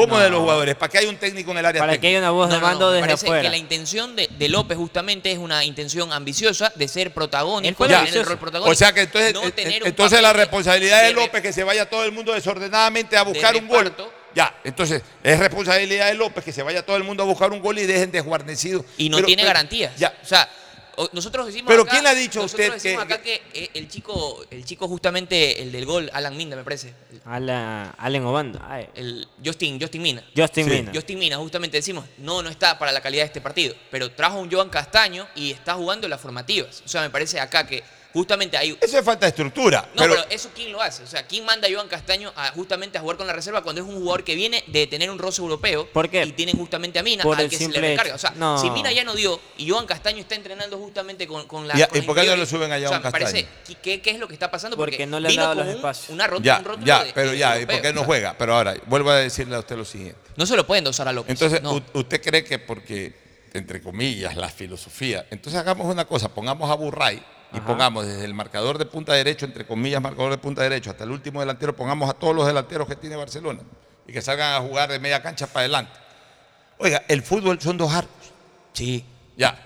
¿Cómo No. de los jugadores? ¿Para qué hay un técnico en el área Para técnica? que haya una voz de No, mando no, me desde parece afuera. que la intención de, de López justamente es una intención ambiciosa de ser protagónico, de tener el rol protagónico. O sea que entonces, no eh, entonces la responsabilidad de de López que se vaya todo el mundo desordenadamente a buscar un gol. Ya, entonces es responsabilidad de López que se vaya todo el mundo a buscar un gol y dejen desguarnecidos. y no Pero- tiene pero- garantías. Ya, O sea, nosotros decimos Pero acá- ¿quién le ha dicho a usted decimos que- acá que, eh, el chico, el chico justamente el del gol, Alan Minda me parece, el- Ala- Allen Obando. Ay, el Justin, Justin Mina. Justin Sí. Mina. Justin Mina, justamente decimos, no, no está para la calidad de este partido, pero trajo un Joan Castaño y está jugando en las formativas. O sea, me parece acá que justamente hay... Eso es falta de estructura. No, pero, pero, eso quién lo hace. O sea, ¿quién manda a Joan Castaño a, justamente a jugar con la reserva cuando es un jugador que viene de tener un roce europeo? ¿Por qué? Y tienen justamente a Mina, Por al el que se le recarga. O sea, No. si Mina ya no dio y Joan Castaño está entrenando justamente con, con la. Con ¿y las por qué no lo suben a o sea, Joan me parece, Castaño? ¿qué- ¿qué, qué es lo que está pasando? Porque Porque, no le han vino dado con los un- espacios. Una ronda, ya, un ya, de- pero de ya, ¿y por qué no o sea, juega? Pero ahora, vuelvo a decirle a usted lo siguiente. No se lo pueden dosar a López. Entonces, no. ¿usted cree que porque, entre comillas, la filosofía, entonces hagamos una cosa, pongamos a Burray y Ajá. pongamos desde el marcador de punta derecho, entre comillas, marcador de punta derecho, hasta el último delantero, pongamos a todos los delanteros que tiene Barcelona y que salgan a jugar de media cancha para adelante. Oiga, el fútbol son dos arcos. Sí. Ya,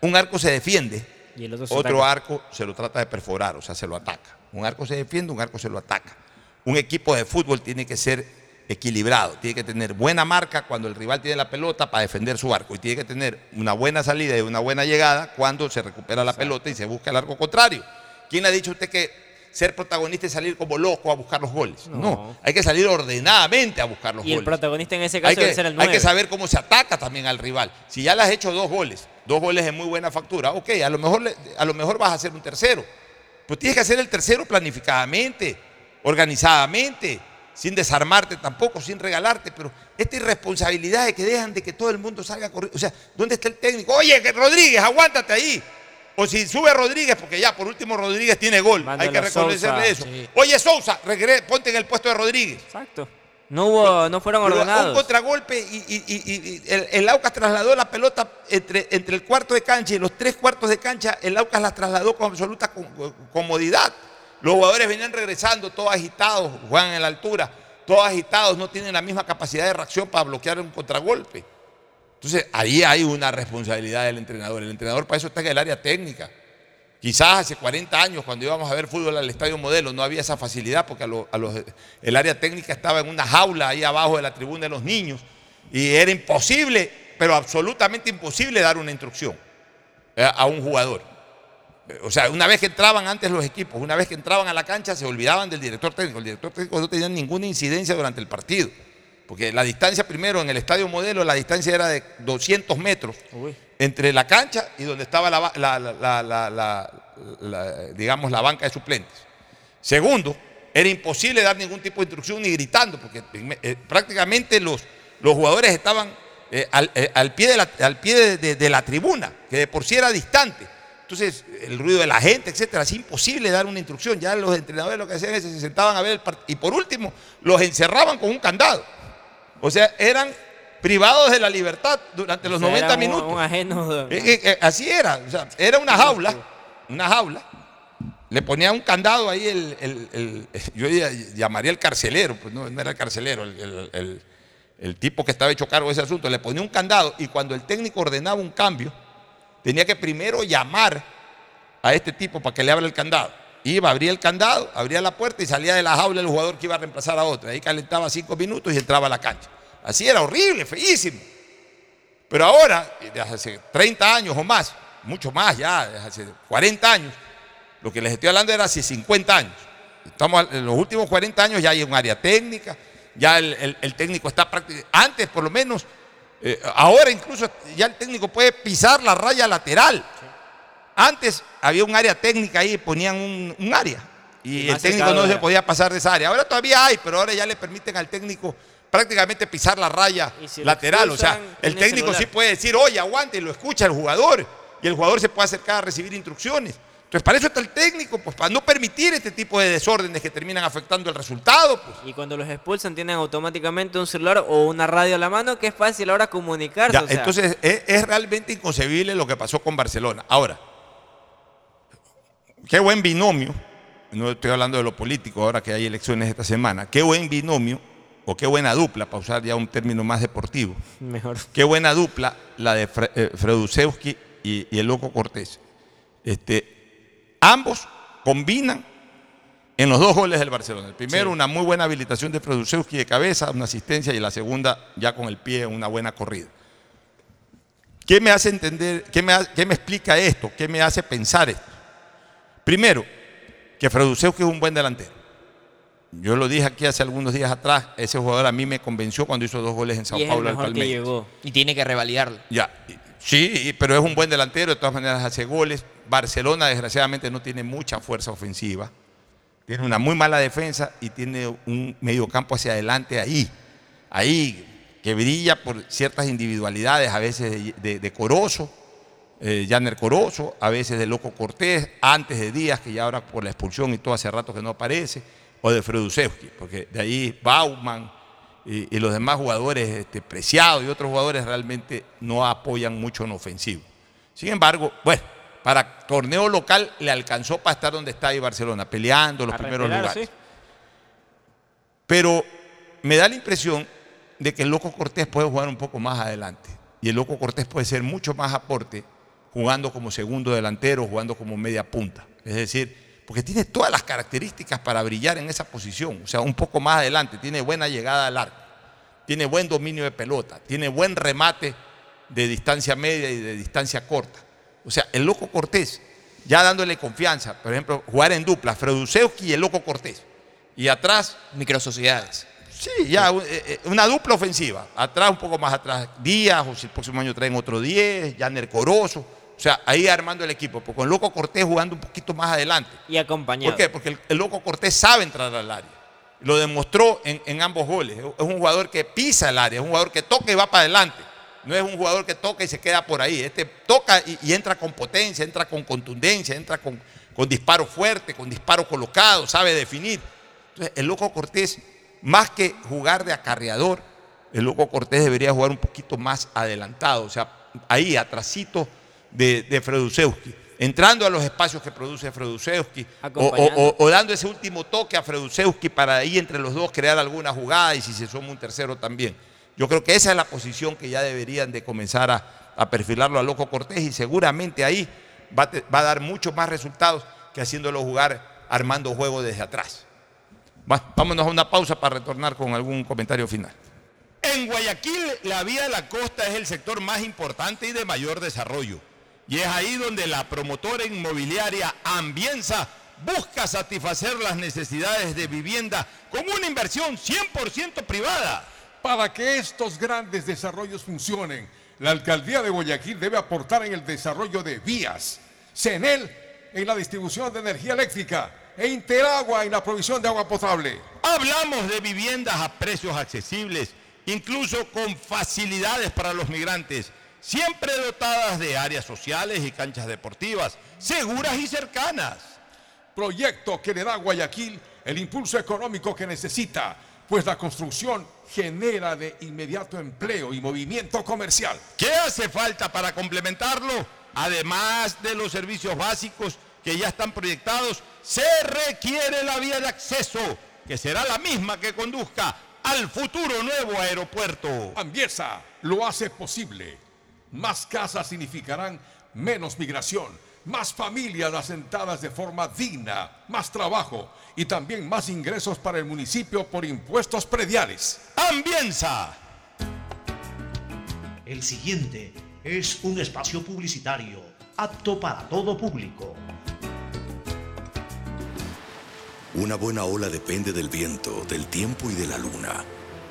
un arco se defiende, Y el otro se otro arco se lo trata de perforar, o sea, se lo ataca. Un arco se defiende, un arco se lo ataca. Un equipo de fútbol tiene que ser equilibrado, tiene que tener buena marca cuando el rival tiene la pelota para defender su arco y tiene que tener una buena salida y una buena llegada cuando se recupera la pelota y se busca el arco contrario. ¿Quién le ha dicho a usted que ser protagonista es salir como loco a buscar los goles? No, hay que salir ordenadamente a buscar los Y el goles. protagonista en ese caso Hay debe que, ser el hay 9. que saber cómo se ataca también al rival. Si ya le has hecho dos goles, dos goles en muy buena factura, ok, a lo mejor, a lo mejor vas a hacer un tercero. Pues tienes que hacer el tercero planificadamente, organizadamente, sin desarmarte tampoco, sin regalarte, pero esta irresponsabilidad de que dejan de que todo el mundo salga corriendo. O sea, ¿dónde está el técnico? Oye, que Rodríguez, aguántate ahí. O si sube Rodríguez, porque ya por último Rodríguez tiene gol, hay que reconocerle eso. sí. Oye, Sousa, regre- ponte en el puesto de Rodríguez. Exacto. No hubo, no fueron Pero Un ordenados. contragolpe y, y- y- y- y el, el Aucas trasladó la pelota entre, entre el cuarto de cancha y los tres cuartos de cancha. El Aucas la trasladó con absoluta com- comodidad. Los jugadores venían regresando todos agitados, juegan en la altura, todos agitados, no tienen la misma capacidad de reacción para bloquear un contragolpe. Entonces ahí hay una responsabilidad del entrenador. El entrenador para eso está en el área técnica. Quizás hace 40 años, cuando íbamos a ver fútbol al Estadio Modelo, no había esa facilidad porque el área técnica estaba en una jaula ahí abajo de la tribuna de los niños y era imposible, pero absolutamente imposible dar una instrucción eh, a un jugador. O sea, una vez que entraban antes los equipos, una vez que entraban a la cancha, se olvidaban del director técnico. El director técnico no tenía ninguna incidencia durante el partido. Porque la distancia primero en el estadio modelo, la distancia era de 200 metros entre la cancha y donde estaba la, digamos, la banca de suplentes. Segundo, era imposible dar ningún tipo de instrucción ni gritando, porque eh, prácticamente los, los jugadores estaban eh, al, eh, al pie, de la, al pie de, de- de la tribuna, que de por sí era distante. Entonces, el ruido de la gente, etcétera, es imposible dar una instrucción. Ya los entrenadores lo que hacían es que se sentaban a ver el partido. Y por último, los encerraban con un candado. O sea, eran privados de la libertad durante los O sea, 90 era un- minutos. un ajeno de- Eh, eh, eh, así era. O sea, era una jaula, una jaula. Le ponía un candado ahí el, el- el- yo llamaría el carcelero, pues no, no era el carcelero, el, el- el- el tipo que estaba hecho cargo de ese asunto, le ponía un candado y cuando el técnico ordenaba un cambio, tenía que primero llamar a este tipo para que le abra el candado. Iba, abría el candado, abría la puerta y salía de la jaula el jugador que iba a reemplazar a otro. Ahí calentaba cinco minutos y entraba a la cancha. Así era horrible, feísimo. Pero ahora, desde hace 30 años o más, mucho más ya, desde hace 40 años, lo que les estoy hablando era hace 50 años. Estamos en los últimos 40 años ya hay un área técnica, ya el, el- el técnico está prácticamente, antes por lo menos, eh, ahora incluso ya el técnico puede pisar la raya lateral. Antes había un área técnica ahí, ponían un, un área y, Y el técnico no se podía pasar de esa área. Ahora todavía hay, pero ahora ya le permiten al técnico prácticamente pisar la raya si lateral. O sea, el técnico sí puede decir, oye, aguante, y lo escucha el jugador. Y el jugador se puede acercar a recibir instrucciones. Entonces, para eso está el técnico, pues para no permitir este tipo de desórdenes que terminan afectando el resultado. Pues. Y cuando los expulsan tienen automáticamente un celular o una radio a la mano que es fácil ahora comunicarse. Ya, o sea, entonces, es, es realmente inconcebible lo que pasó con Barcelona. Ahora, qué buen binomio, no estoy hablando de lo político ahora que hay elecciones esta semana, qué buen binomio o qué buena dupla, para usar ya un término más deportivo, mejor. qué buena dupla la de Fre- eh, Fredusewski y, y el Loco Cortés. Este, ambos combinan en los dos goles del Barcelona. El primero, Sí. una muy buena habilitación de Fredusewski de cabeza, una asistencia, y la segunda, ya con el pie, una buena corrida. ¿Qué me hace entender, qué me, ha- qué me explica esto? ¿Qué me hace pensar esto? Primero, que Fredusewski es un buen delantero. Yo lo dije aquí hace algunos días atrás, ese jugador a mí me convenció cuando hizo dos goles en Sao y es el Paulo al que Palmeiras. llegó. Y tiene que revalidarlo. Ya, sí, pero es un buen delantero, de todas maneras hace goles. Barcelona, desgraciadamente, no tiene mucha fuerza ofensiva. Tiene una muy mala defensa y tiene un mediocampo hacia adelante ahí. Ahí, que brilla por ciertas individualidades, a veces de, de, de Corozo, eh, Janer Corozo, a veces de Loco Cortés, antes de Díaz, que ya ahora por la expulsión y todo hace rato que no aparece, o de Fredusewski, porque de ahí Bauman y, y los demás jugadores, este, Preciado y otros jugadores realmente no apoyan mucho en ofensivo. Sin embargo, bueno, para torneo local le alcanzó para estar donde está ahí Barcelona, peleando los A primeros respirar, lugares. sí. Pero me da la impresión de que el Loco Cortés puede jugar un poco más adelante. Y el Loco Cortés puede ser mucho más aporte jugando como segundo delantero, jugando como media punta. Es decir, porque tiene todas las características para brillar en esa posición, o sea, un poco más adelante, tiene buena llegada al arco, tiene buen dominio de pelota, tiene buen remate de distancia media y de distancia corta. O sea, el Loco Cortés, ya dándole confianza, por ejemplo, jugar en dupla, Fredusewski y el Loco Cortés. Y atrás... Microsociedades. Sí, ya eh, eh, una dupla ofensiva. Atrás, un poco más atrás, Díaz, o si el próximo año traen otro 10, Janer Corozo. O sea, ahí armando el equipo, porque con Loco Cortés jugando un poquito más adelante. Y acompañado. ¿Por qué? Porque el, el Loco Cortés sabe entrar al área. Lo demostró en, en ambos goles. Es un jugador que pisa el área, es un jugador que toca y va para adelante. No es un jugador que toca y se queda por ahí. Este toca y, y entra con potencia, entra con contundencia, entra con, con disparo fuerte, con disparo colocado, sabe definir. Entonces, el Loco Cortés, más que jugar de acarreador, el Loco Cortés debería jugar un poquito más adelantado, o sea, ahí, atrasito de, de Fredusewski, entrando a los espacios que produce Fredusewski, o, o- o dando ese último toque a Fredusewski para ahí entre los dos crear alguna jugada y si se suma un tercero también. Yo creo que esa es la posición que ya deberían de comenzar a, a perfilarlo a Loco Cortés y seguramente ahí va a, te- va a dar muchos más resultados que haciéndolo jugar armando juego desde atrás. Va, vámonos a una pausa para retornar con algún comentario final. En Guayaquil, la vía de la costa es el sector más importante y de mayor desarrollo. Y es ahí donde la promotora inmobiliaria Ambienza busca satisfacer las necesidades de vivienda con una inversión 100% privada. Para que estos grandes desarrollos funcionen, la alcaldía de Guayaquil debe aportar en el desarrollo de vías, CENEL en la distribución de energía eléctrica e Interagua en la provisión de agua potable. Hablamos de viviendas a precios accesibles, incluso con facilidades para los migrantes, siempre dotadas de áreas sociales y canchas deportivas, seguras y cercanas. Proyecto que le da a Guayaquil el impulso económico que necesita, pues la construcción genera de inmediato empleo y movimiento comercial. ¿Qué hace falta para complementarlo? Además de los servicios básicos que ya están proyectados, se requiere la vía de acceso, que será la misma que conduzca al futuro nuevo aeropuerto. Ambiesa lo hace posible. Más casas significarán menos migración, más familias asentadas de forma digna, más trabajo y también más ingresos para el municipio por impuestos prediales. Ambienza. El siguiente es un espacio publicitario apto para todo público. Una buena ola depende del viento, del tiempo y de la luna.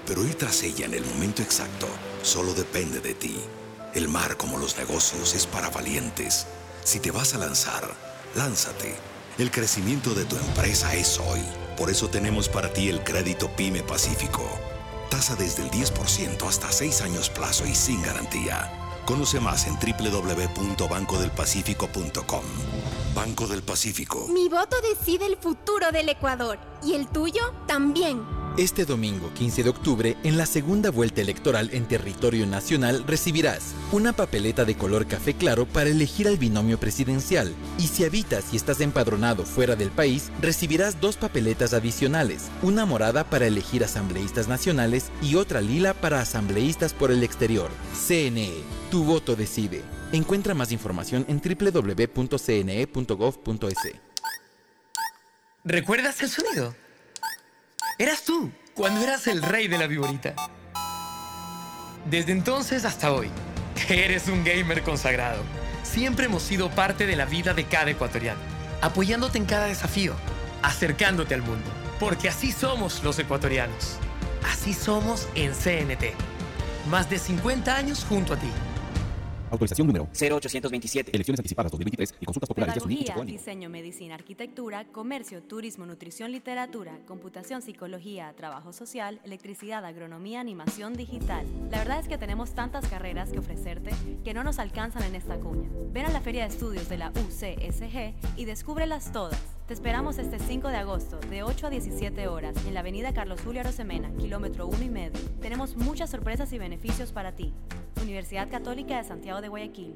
Pero ir tras ella en el momento exacto solo depende de ti. El mar, como los negocios, es para valientes. Si te vas a lanzar, lánzate. El crecimiento de tu empresa es hoy. Por eso tenemos para ti el crédito PYME Pacífico. Tasa desde el 10% hasta 6 años plazo y sin garantía. Conoce más en www.bancodelpacifico.com. Banco del Pacífico. Mi voto decide el futuro del Ecuador y el tuyo también. Este domingo 15 de octubre, en la segunda vuelta electoral en territorio nacional, recibirás una papeleta de color café claro para elegir al binomio presidencial. Y si habitas y estás empadronado fuera del país, recibirás dos papeletas adicionales, una morada para elegir asambleístas nacionales y otra lila para asambleístas por el exterior. CNE, tu voto decide. Encuentra más información en www.cne.gov.es. ¿Recuerdas el sonido? Eras tú, cuando eras el rey de la viborita. Desde entonces hasta hoy, eres un gamer consagrado. Siempre hemos sido parte de la vida de cada ecuatoriano, apoyándote en cada desafío, acercándote al mundo. Porque así somos los ecuatorianos. Así somos en CNT. Más de 50 años junto a ti. Autorización número 0827. Elecciones anticipadas 2023 y consultas populares. Pedagogía, diseño, medicina, arquitectura, comercio, turismo, nutrición, literatura, computación, psicología, trabajo social, electricidad, agronomía, animación digital. La verdad es que tenemos tantas carreras que ofrecerte que no nos alcanzan en esta cuña. Ven a la Feria de Estudios de la UCSG y descúbrelas todas. Te esperamos este 5 de agosto de 8 a 17 horas en la avenida Carlos Julio Arosemena, kilómetro 1 y medio. Tenemos muchas sorpresas y beneficios para ti. Universidad Católica de Santiago de Guayaquil.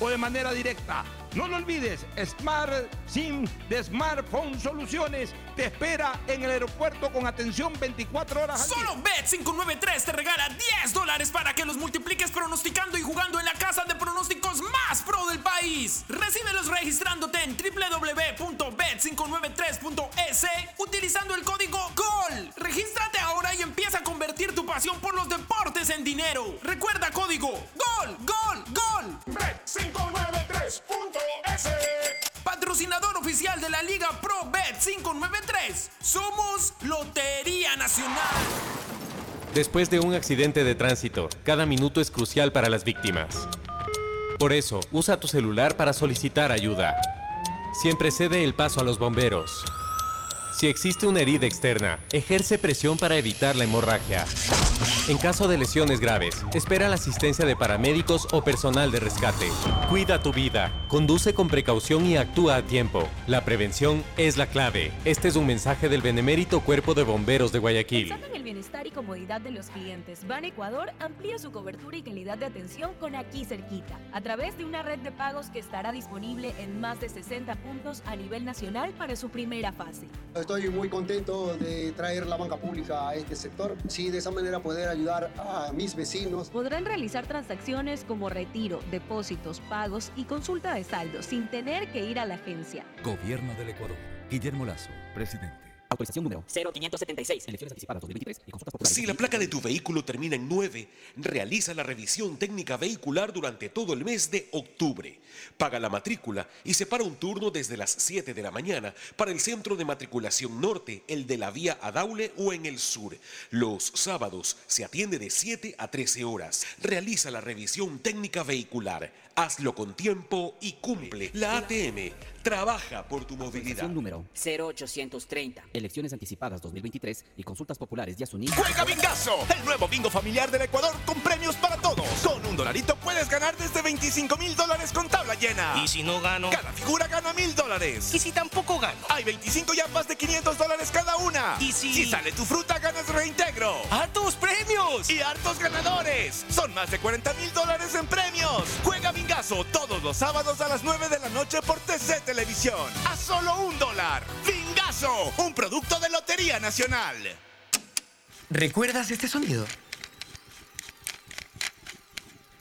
o de manera directa. No lo olvides, Smart SIM de Smartphone Soluciones te espera en el aeropuerto con atención 24 horas al Solo Bet593 te regala 10 dólares para que los multipliques pronosticando y jugando en la casa de pronósticos más pro del país. Recíbelos registrándote en www.bet593.es utilizando el código GOL. Regístrate ahora y empieza a convertir tu pasión por los deportes en dinero. Recuerda código GOL, GOL, GOL. Bet593.es Patrocinador oficial de la Liga Pro Bet 593. Somos Lotería Nacional. Después de un accidente de tránsito, cada minuto es crucial para las víctimas. Por eso, usa tu celular para solicitar ayuda. Siempre cede el paso a los bomberos. Si existe una herida externa, ejerce presión para evitar la hemorragia. En caso de lesiones graves, espera la asistencia de paramédicos o personal de rescate. Cuida tu vida, conduce con precaución y actúa a tiempo. La prevención es la clave. Este es un mensaje del Benemérito Cuerpo de Bomberos de Guayaquil. Pensando en el bienestar y comodidad de los clientes, Ban Ecuador amplía su cobertura y calidad de atención con aquí cerquita, a través de una red de pagos que estará disponible en más de 60 puntos a nivel nacional para su primera fase. Estoy muy contento de traer la banca pública a este sector. Sí, de esa manera poder ayudar a mis vecinos. Podrán realizar transacciones como retiro, depósitos, pagos y consulta de saldo sin tener que ir a la agencia. Gobierno del Ecuador. Guillermo Lazo, presidente. Autorización número 0576. Elecciones anticipadas 2023 y. Si la placa de tu vehículo termina en 9, realiza la revisión técnica vehicular durante todo el mes de octubre. Paga la matrícula y separa un turno desde las 7 de la mañana para el centro de matriculación norte, el de la vía Adaule o en el sur. Los sábados se atiende de 7 a 13 horas. Realiza la revisión técnica vehicular. Hazlo con tiempo y cumple. La ATM trabaja por tu movilidad. Número 0830. Elecciones anticipadas 2023 y consultas populares Yasuní. Juega Bingazo, el nuevo bingo familiar del Ecuador con premios para todos. Con un dolarito puedes ganar desde 25 mil dólares con tabla llena. ¿Y si no gano? Cada figura gana mil dólares. ¿Y si tampoco gano? Hay 25 yapas de 500 dólares cada una. ¿Y si...? Si sale tu fruta, ganas reintegro. ¡Hartos premios! ¡Y hartos ganadores! Son más de 40 mil dólares en premios. Juega Bingazo todos los sábados a las 9 de la noche por TC Televisión. A solo un dólar. Bingazo, un producto de Lotería Nacional. ¿Recuerdas este sonido?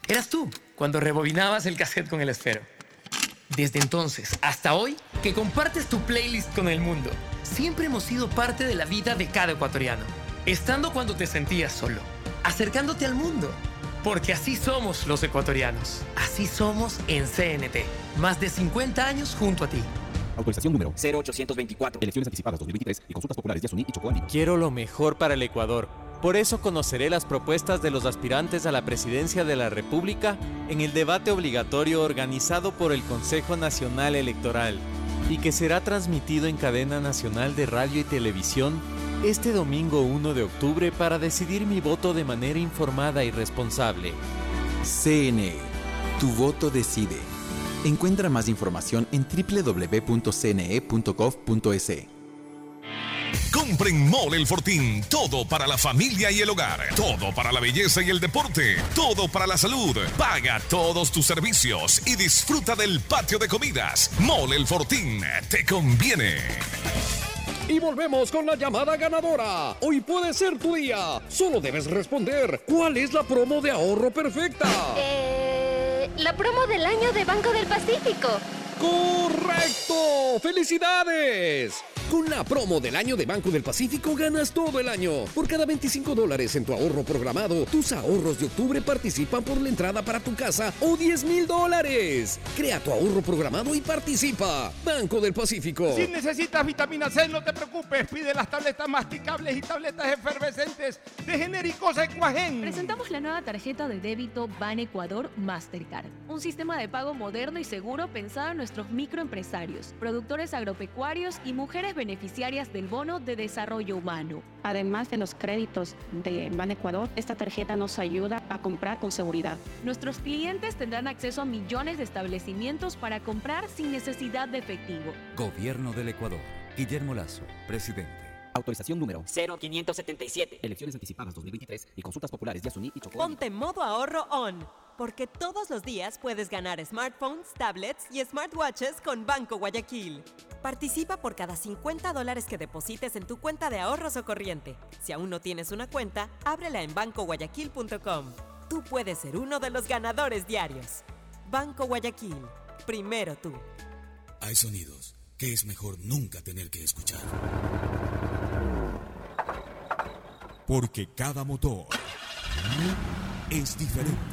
Eras tú cuando rebobinabas el cassette con el esfero. Desde entonces hasta hoy, que compartes tu playlist con el mundo, siempre hemos sido parte de la vida de cada ecuatoriano. Estando cuando te sentías solo, acercándote al mundo. Porque así somos los ecuatorianos. Así somos en CNT. Más de 50 años junto a ti. Autorización número 0824. Elecciones anticipadas 2023 y consultas populares Yasuní y Chocó Andino. Quiero lo mejor para el Ecuador. Por eso conoceré las propuestas de los aspirantes a la presidencia de la República en el debate obligatorio organizado por el Consejo Nacional Electoral y que será transmitido en cadena nacional de radio y televisión este domingo 1 de octubre para decidir mi voto de manera informada y responsable. CNE. Tu voto decide. Encuentra más información en www.cne.gov.es. Compren Mole El Fortín. Todo para la familia y el hogar. Todo para la belleza y el deporte. Todo para la salud. Paga todos tus servicios y disfruta del patio de comidas. Mole El Fortín. Te conviene. Y volvemos con la llamada ganadora. Hoy puede ser tu día. Solo debes responder. ¿Cuál es la promo de ahorro perfecta? Eh, la promo del año de Banco del Pacífico. ¡Correcto! ¡Felicidades! Con la promo del año de Banco del Pacífico ganas todo el año. Por cada 25 dólares en tu ahorro programado, tus ahorros de octubre participan por la entrada para tu casa o 10 mil dólares. Crea tu ahorro programado y participa. Banco del Pacífico. Si necesitas vitamina C, no te preocupes. Pide las tabletas masticables y tabletas efervescentes de genéricos Equagen. Presentamos la nueva tarjeta de débito Ban Ecuador Mastercard. Un sistema de pago moderno y seguro pensado en nuestros microempresarios, productores agropecuarios y mujeres beneficiarias del bono de desarrollo humano. Además de los créditos de Ban Ecuador, esta tarjeta nos ayuda a comprar con seguridad. Nuestros clientes tendrán acceso a millones de establecimientos para comprar sin necesidad de efectivo. Gobierno del Ecuador. Guillermo Lazo, presidente. Autorización número 0577. Elecciones anticipadas 2023 y consultas populares de Asuní y Chocó. Ponte modo ahorro on, porque todos los días puedes ganar smartphones, tablets y smartwatches con Banco Guayaquil. Participa por cada 50 dólares que deposites en tu cuenta de ahorros o corriente. Si aún no tienes una cuenta, ábrela en bancoguayaquil.com. Tú puedes ser uno de los ganadores diarios. Banco Guayaquil. Primero tú. Hay sonidos que es mejor nunca tener que escuchar. Porque cada motor es diferente.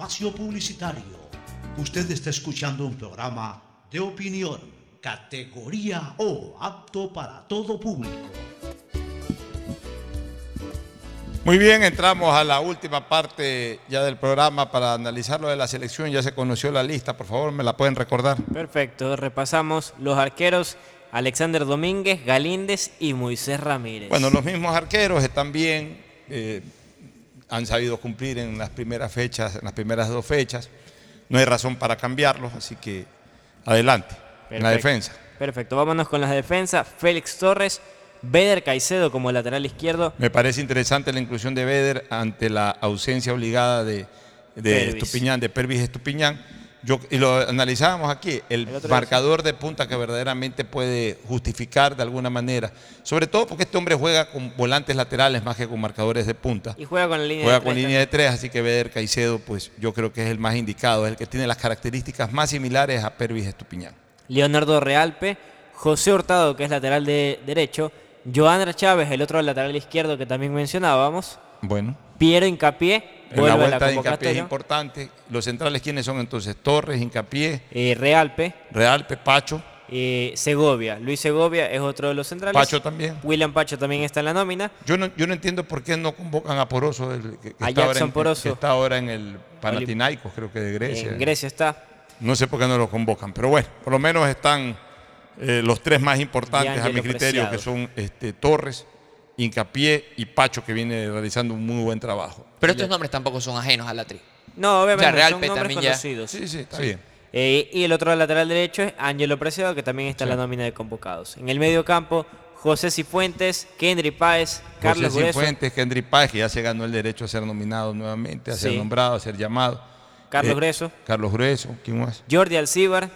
espacio publicitario. Usted está escuchando un programa de opinión, categoría O, apto para todo público. Muy bien, entramos a la última parte ya del programa para analizar lo de la selección. Ya se conoció la lista, por favor, me la pueden recordar. Perfecto, repasamos los arqueros Alexander Domínguez, Galíndez y Moisés Ramírez. Bueno, los mismos arqueros están bien, eh, han sabido cumplir en las primeras fechas, en las primeras dos fechas. No hay razón para cambiarlos, así que adelante, en la defensa. Perfecto, vámonos con las defensas. Félix Torres, Beder Caicedo como lateral izquierdo. Me parece interesante la inclusión de Beder ante la ausencia obligada de, de Pervis. Estupiñán, de Pervis Estupiñán. Yo, y lo analizábamos aquí, el, marcador de punta que verdaderamente puede justificar de alguna manera, sobre todo porque este hombre juega con volantes laterales más que con marcadores de punta. Y juega con la línea Juega de con tres línea de tres, así que Beder Caicedo, pues yo creo que es el más indicado, es el que tiene las características más similares a Pervis Estupiñán. Leonardo Realpe, José Hurtado, que es lateral de derecho, Joandra Chávez, el otro lateral izquierdo que también mencionábamos, Bueno. Piero Incapié, En la vuelta la de Hincapié es importante. Los centrales, ¿quiénes son entonces? Torres, Hincapié, eh, Realpe, Real, Pepacho. eh, Segovia. Luis Segovia es otro de los centrales. Pacho también. William Pacho también está en la nómina. Yo no, yo no entiendo por qué no convocan a Poroso, el que, que A está, ahora en, Poroso. que está ahora en el Panathinaikos, creo que de Grecia. En Grecia está. No sé por qué no lo convocan, pero bueno, por lo menos están eh, los tres más importantes a mi criterio, Preciado. que son este, Torres, Hincapié y Pacho, que viene realizando un muy buen trabajo. Pero estos nombres tampoco son ajenos a la tri. No, obviamente Ya, Realpe son nombres también ya. conocidos. Sí, sí, está bien. Eh, y el otro lateral derecho es Ángelo Preciado, que también está en la nómina de convocados. En el medio campo, José Cifuentes, Kendry Páez, Carlos José Cifuentes, Kendry Páez, que ya se ganó el derecho a ser nominado nuevamente, a ser nombrado, a ser llamado. Carlos Eh, Grueso, Carlos Grueso, ¿quién más? Jordi Alcíbar,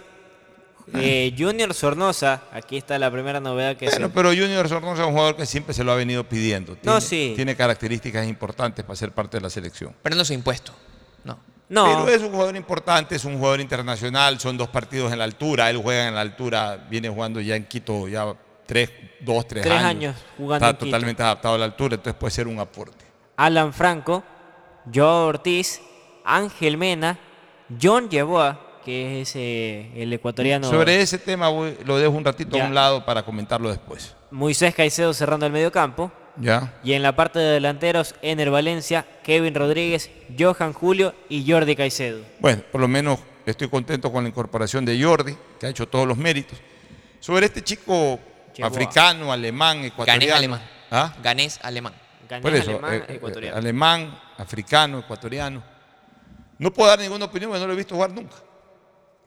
eh, Junior Sornosa. Aquí está la primera novedad que Bueno, se... pero Junior Sornosa es un jugador que siempre se lo ha venido pidiendo. No, Tiene- sí. Tiene características importantes para ser parte de la selección. Pero no se impuesto. No. No. Pero es un jugador importante, es un jugador internacional, son dos partidos en la altura, él juega en la altura, viene jugando ya en Quito ya tres, dos, tres, Tres años. años jugando Está en Quito. totalmente adaptado a la altura, entonces puede ser un aporte. Alan Franco, Joao Ortiz, Ángel Mena, John Yeboah, que es ese, el ecuatoriano. Sobre ese tema voy- lo dejo un ratito Ya. a un lado para comentarlo después. Moisés Caicedo cerrando el medio campo. ¿Ya? Y en la parte de delanteros, Ener Valencia, Kevin Rodríguez, Johan Julio y Jordi Caicedo. Bueno, por lo menos estoy contento con la incorporación de Jordi, que ha hecho todos los méritos. Sobre este chico africano, alemán, ecuatoriano. Ganés alemán. ¿Ah? Ganés alemán. Por eso, eh, eh, alemán, africano, ecuatoriano. No puedo dar ninguna opinión porque no lo he visto jugar nunca.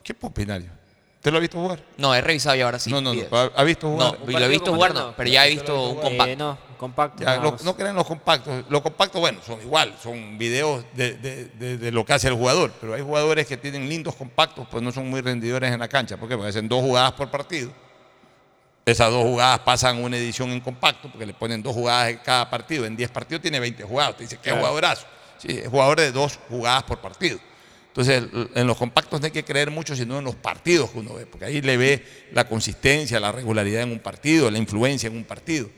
¿Qué yo? ¿Usted lo ha visto jugar? No, he revisado y ahora sí. No, no, no. ¿Ha, ha visto jugar? No, lo he visto jugar no, pero ya he visto un compacto. Eh, no, compacto. Ya, lo- no crean los compactos. Los compactos, bueno, son igual, son videos de, de- de- de lo que hace el jugador. Pero hay jugadores que tienen lindos compactos, pues no son muy rendidores en la cancha. ¿Por qué? Porque hacen dos jugadas por partido. Esas dos jugadas pasan una edición en compacto, porque le ponen dos jugadas en cada partido. En 10 partidos tiene 20 jugadas. Usted dice, ¿qué Claro. jugadorazo? Sí, es jugador de dos jugadas por partido. Entonces, en los compactos no hay que creer mucho, sino en los partidos que uno ve, porque ahí le ve la consistencia, la regularidad en un partido, la influencia en un partido.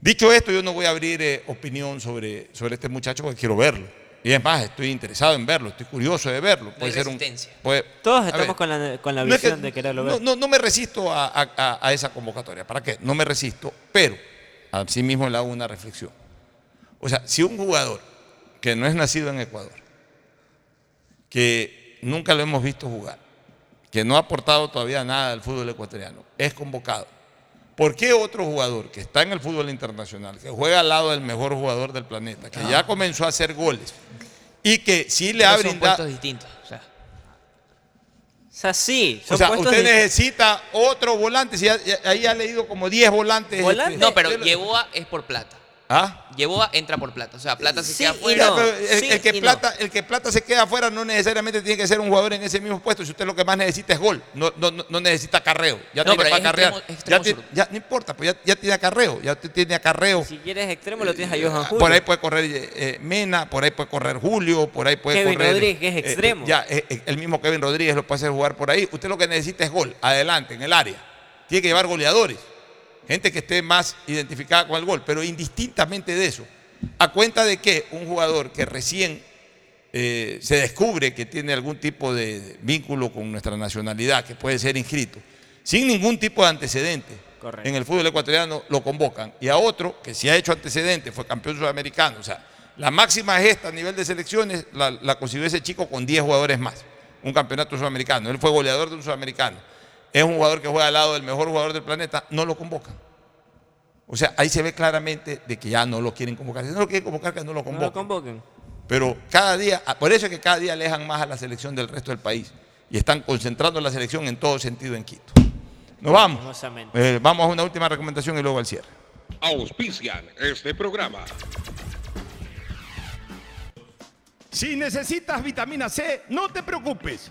Dicho esto, yo no voy a abrir eh, opinión sobre, sobre este muchacho porque quiero verlo. Y es más, estoy interesado en verlo, estoy curioso de verlo. Hay ser un- puede- Todos estamos ver, con la, con la no es que- visión de quererlo ver. no, no me resisto a, a- a- a esa convocatoria. ¿Para qué? No me resisto, pero a sí mismo le hago una reflexión. O sea, si un jugador que no es nacido en Ecuador, que nunca lo hemos visto jugar, que no ha aportado todavía nada al fútbol ecuatoriano, es convocado. ¿Por qué otro jugador que está en el fútbol internacional, que juega al lado del mejor jugador del planeta, que ya comenzó a hacer goles y que sí le Pero ha son brindado... puestos distintos. O sea, O sea, sí. O son sea, usted de- necesita otro volante. Si ya- ya- ahí ha leído como 10 volantes. este, no, pero Yeboah es por plata. ¿Ah? Yeboah entra por plata. O sea, plata se Sí queda y fuera. no. Pero el, el que plata, el que plata se queda afuera no necesariamente tiene que ser un jugador en ese mismo puesto. Si usted lo que más necesita es gol, no, no, no- no necesita carreo. Ya No, tiene pero para es carrear. extremo- ya, no importa, pues ya, ya tiene acarreo. Ya usted tiene acarreo. Si quieres extremo, lo tienes a Johan Julio. Por ahí puede correr eh, eh, Mena, por ahí puede correr Julio, por ahí puede Kevin correr. Rodríguez, que es eh, extremo. ya, eh, el mismo Kevin Rodríguez lo puede hacer jugar por ahí. Usted lo que necesita es gol, adelante, en el área. Tiene que llevar goleadores, gente que esté más identificada con el gol, pero indistintamente de eso. A cuenta de que un jugador que recién eh, se descubre que tiene algún tipo de vínculo con nuestra nacionalidad, que puede ser inscrito, sin ningún tipo de antecedente Correcto. en el fútbol ecuatoriano, lo convocan. Y a otro que sí ha hecho antecedentes, fue campeón sudamericano. O sea, la máxima gesta a nivel de selecciones la, la consiguió ese chico con 10 jugadores más. Un campeonato sudamericano. Él fue goleador de un sudamericano. Es un jugador que juega al lado del mejor jugador del planeta. No lo convocan. O sea, ahí se ve claramente de que ya no lo quieren convocar. Si no lo quieren convocar, que no lo No convoquen. lo convoquen. Pero cada día, ah, por eso es que cada día alejan más a la selección del resto del país. Y están concentrando la selección en todo sentido en Quito. Nos vamos. Eh, vamos a una última recomendación y luego al cierre. Auspician este programa. Si necesitas vitamina C, no te preocupes.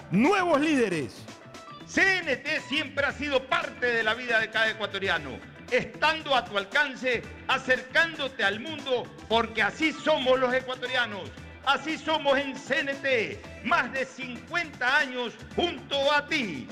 nuevos líderes. CNT siempre ha sido parte de la vida de cada ecuatoriano, estando a tu alcance, acercándote al mundo, porque así somos los ecuatorianos. Así somos en CNT, más de 50 años junto a ti.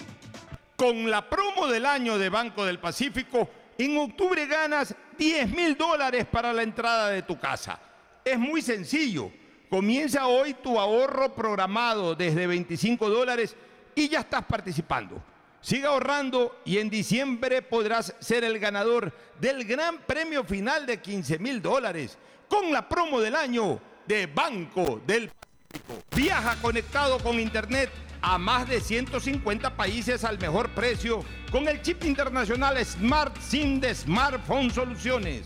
Con la promo del año de Banco del Pacífico, en octubre ganas 10 mil dólares para la entrada de tu casa. Es muy sencillo. Comienza hoy tu ahorro programado desde 25 dólares y ya estás participando. Sigue ahorrando y en diciembre podrás ser el ganador del gran premio final de 15 mil dólares con la promo del año de Banco del Pacífico. Viaja conectado con Internet a más de 150 países al mejor precio con el chip internacional Smart SIM de Smartphone Soluciones.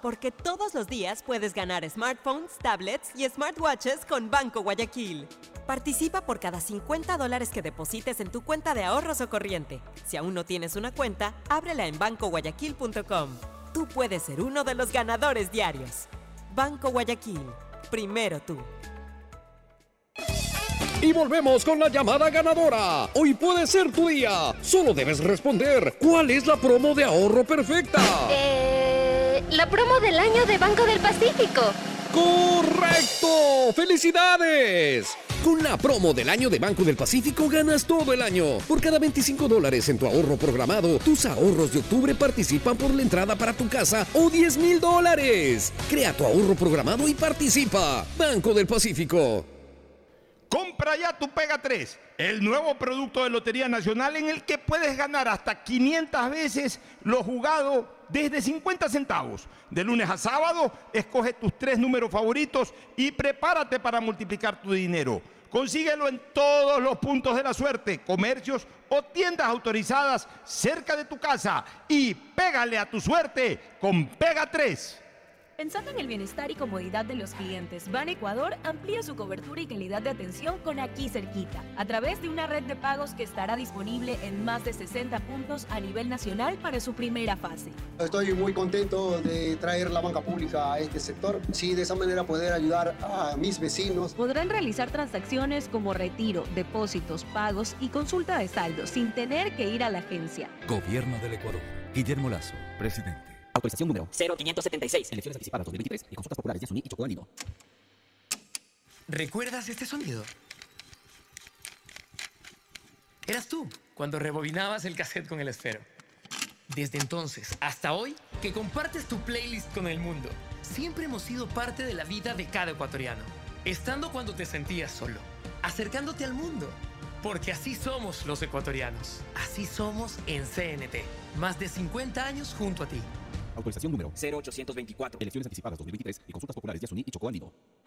porque todos los días puedes ganar smartphones, tablets y smartwatches con Banco Guayaquil. Participa por cada 50 dólares que deposites en tu cuenta de ahorros o corriente. Si aún no tienes una cuenta, ábrela en bancoguayaquil.com. Tú puedes ser uno de los ganadores diarios. Banco Guayaquil. Primero tú. Y volvemos con la llamada ganadora. Hoy puede ser tu día. Solo debes responder. ¿Cuál es la promo de ahorro perfecta? Eh, la promo del año de Banco del Pacífico. ¡Correcto! ¡Felicidades! Con la promo del año de Banco del Pacífico ganas todo el año. Por cada 25 dólares en tu ahorro programado, tus ahorros de octubre participan por la entrada para tu casa o 10 mil dólares. Crea tu ahorro programado y participa. Banco del Pacífico. Compra ya tu Pega 3, el nuevo producto de Lotería Nacional en el que puedes ganar hasta 500 veces lo jugado desde 50 centavos. De lunes a sábado, escoge tus tres números favoritos y prepárate para multiplicar tu dinero. Consíguelo en todos los puntos de la suerte, comercios o tiendas autorizadas cerca de tu casa y pégale a tu suerte con Pega 3. Pensando en el bienestar y comodidad de los clientes, Ban Ecuador amplía su cobertura y calidad de atención con aquí cerquita, a través de una red de pagos que estará disponible en más de 60 puntos a nivel nacional para su primera fase. Estoy muy contento de traer la banca pública a este sector, sí, de esa manera poder ayudar a mis vecinos. Podrán realizar transacciones como retiro, depósitos, pagos y consulta de saldo sin tener que ir a la agencia. Gobierno del Ecuador. Guillermo Lazo, presidente. Autorización número 0576. Elecciones anticipadas 2023 y consultas populares de Asuní y Chocó. ¿Recuerdas este sonido? Eras tú cuando rebobinabas el cassette con el esfero. Desde entonces hasta hoy, que compartes tu playlist con el mundo, siempre hemos sido parte de la vida de cada ecuatoriano. Estando cuando te sentías solo, acercándote al mundo. Porque así somos los ecuatorianos. Así somos en CNT. Más de 50 años junto a ti. Autorización número 0824. Elecciones anticipadas 2023 y consultas populares de Asuní y Chocó Andino.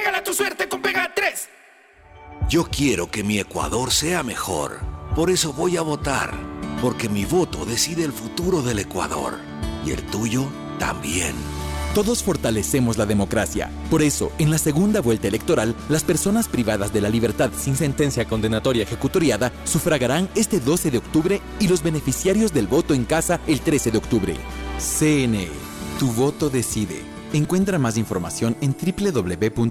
Pégale a tu suerte con Pega 3. Yo quiero que mi Ecuador sea mejor. Por eso voy a votar. Porque mi voto decide el futuro del Ecuador. Y el tuyo también. Todos fortalecemos la democracia. Por eso, en la segunda vuelta electoral, las personas privadas de la libertad sin sentencia condenatoria ejecutoriada sufragarán este 12 de octubre y los beneficiarios del voto en casa el 13 de octubre. CNE. Tu voto decide. Encuentra más información en www.cne.gov.es.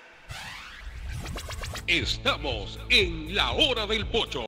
Estamos en la hora del pocho.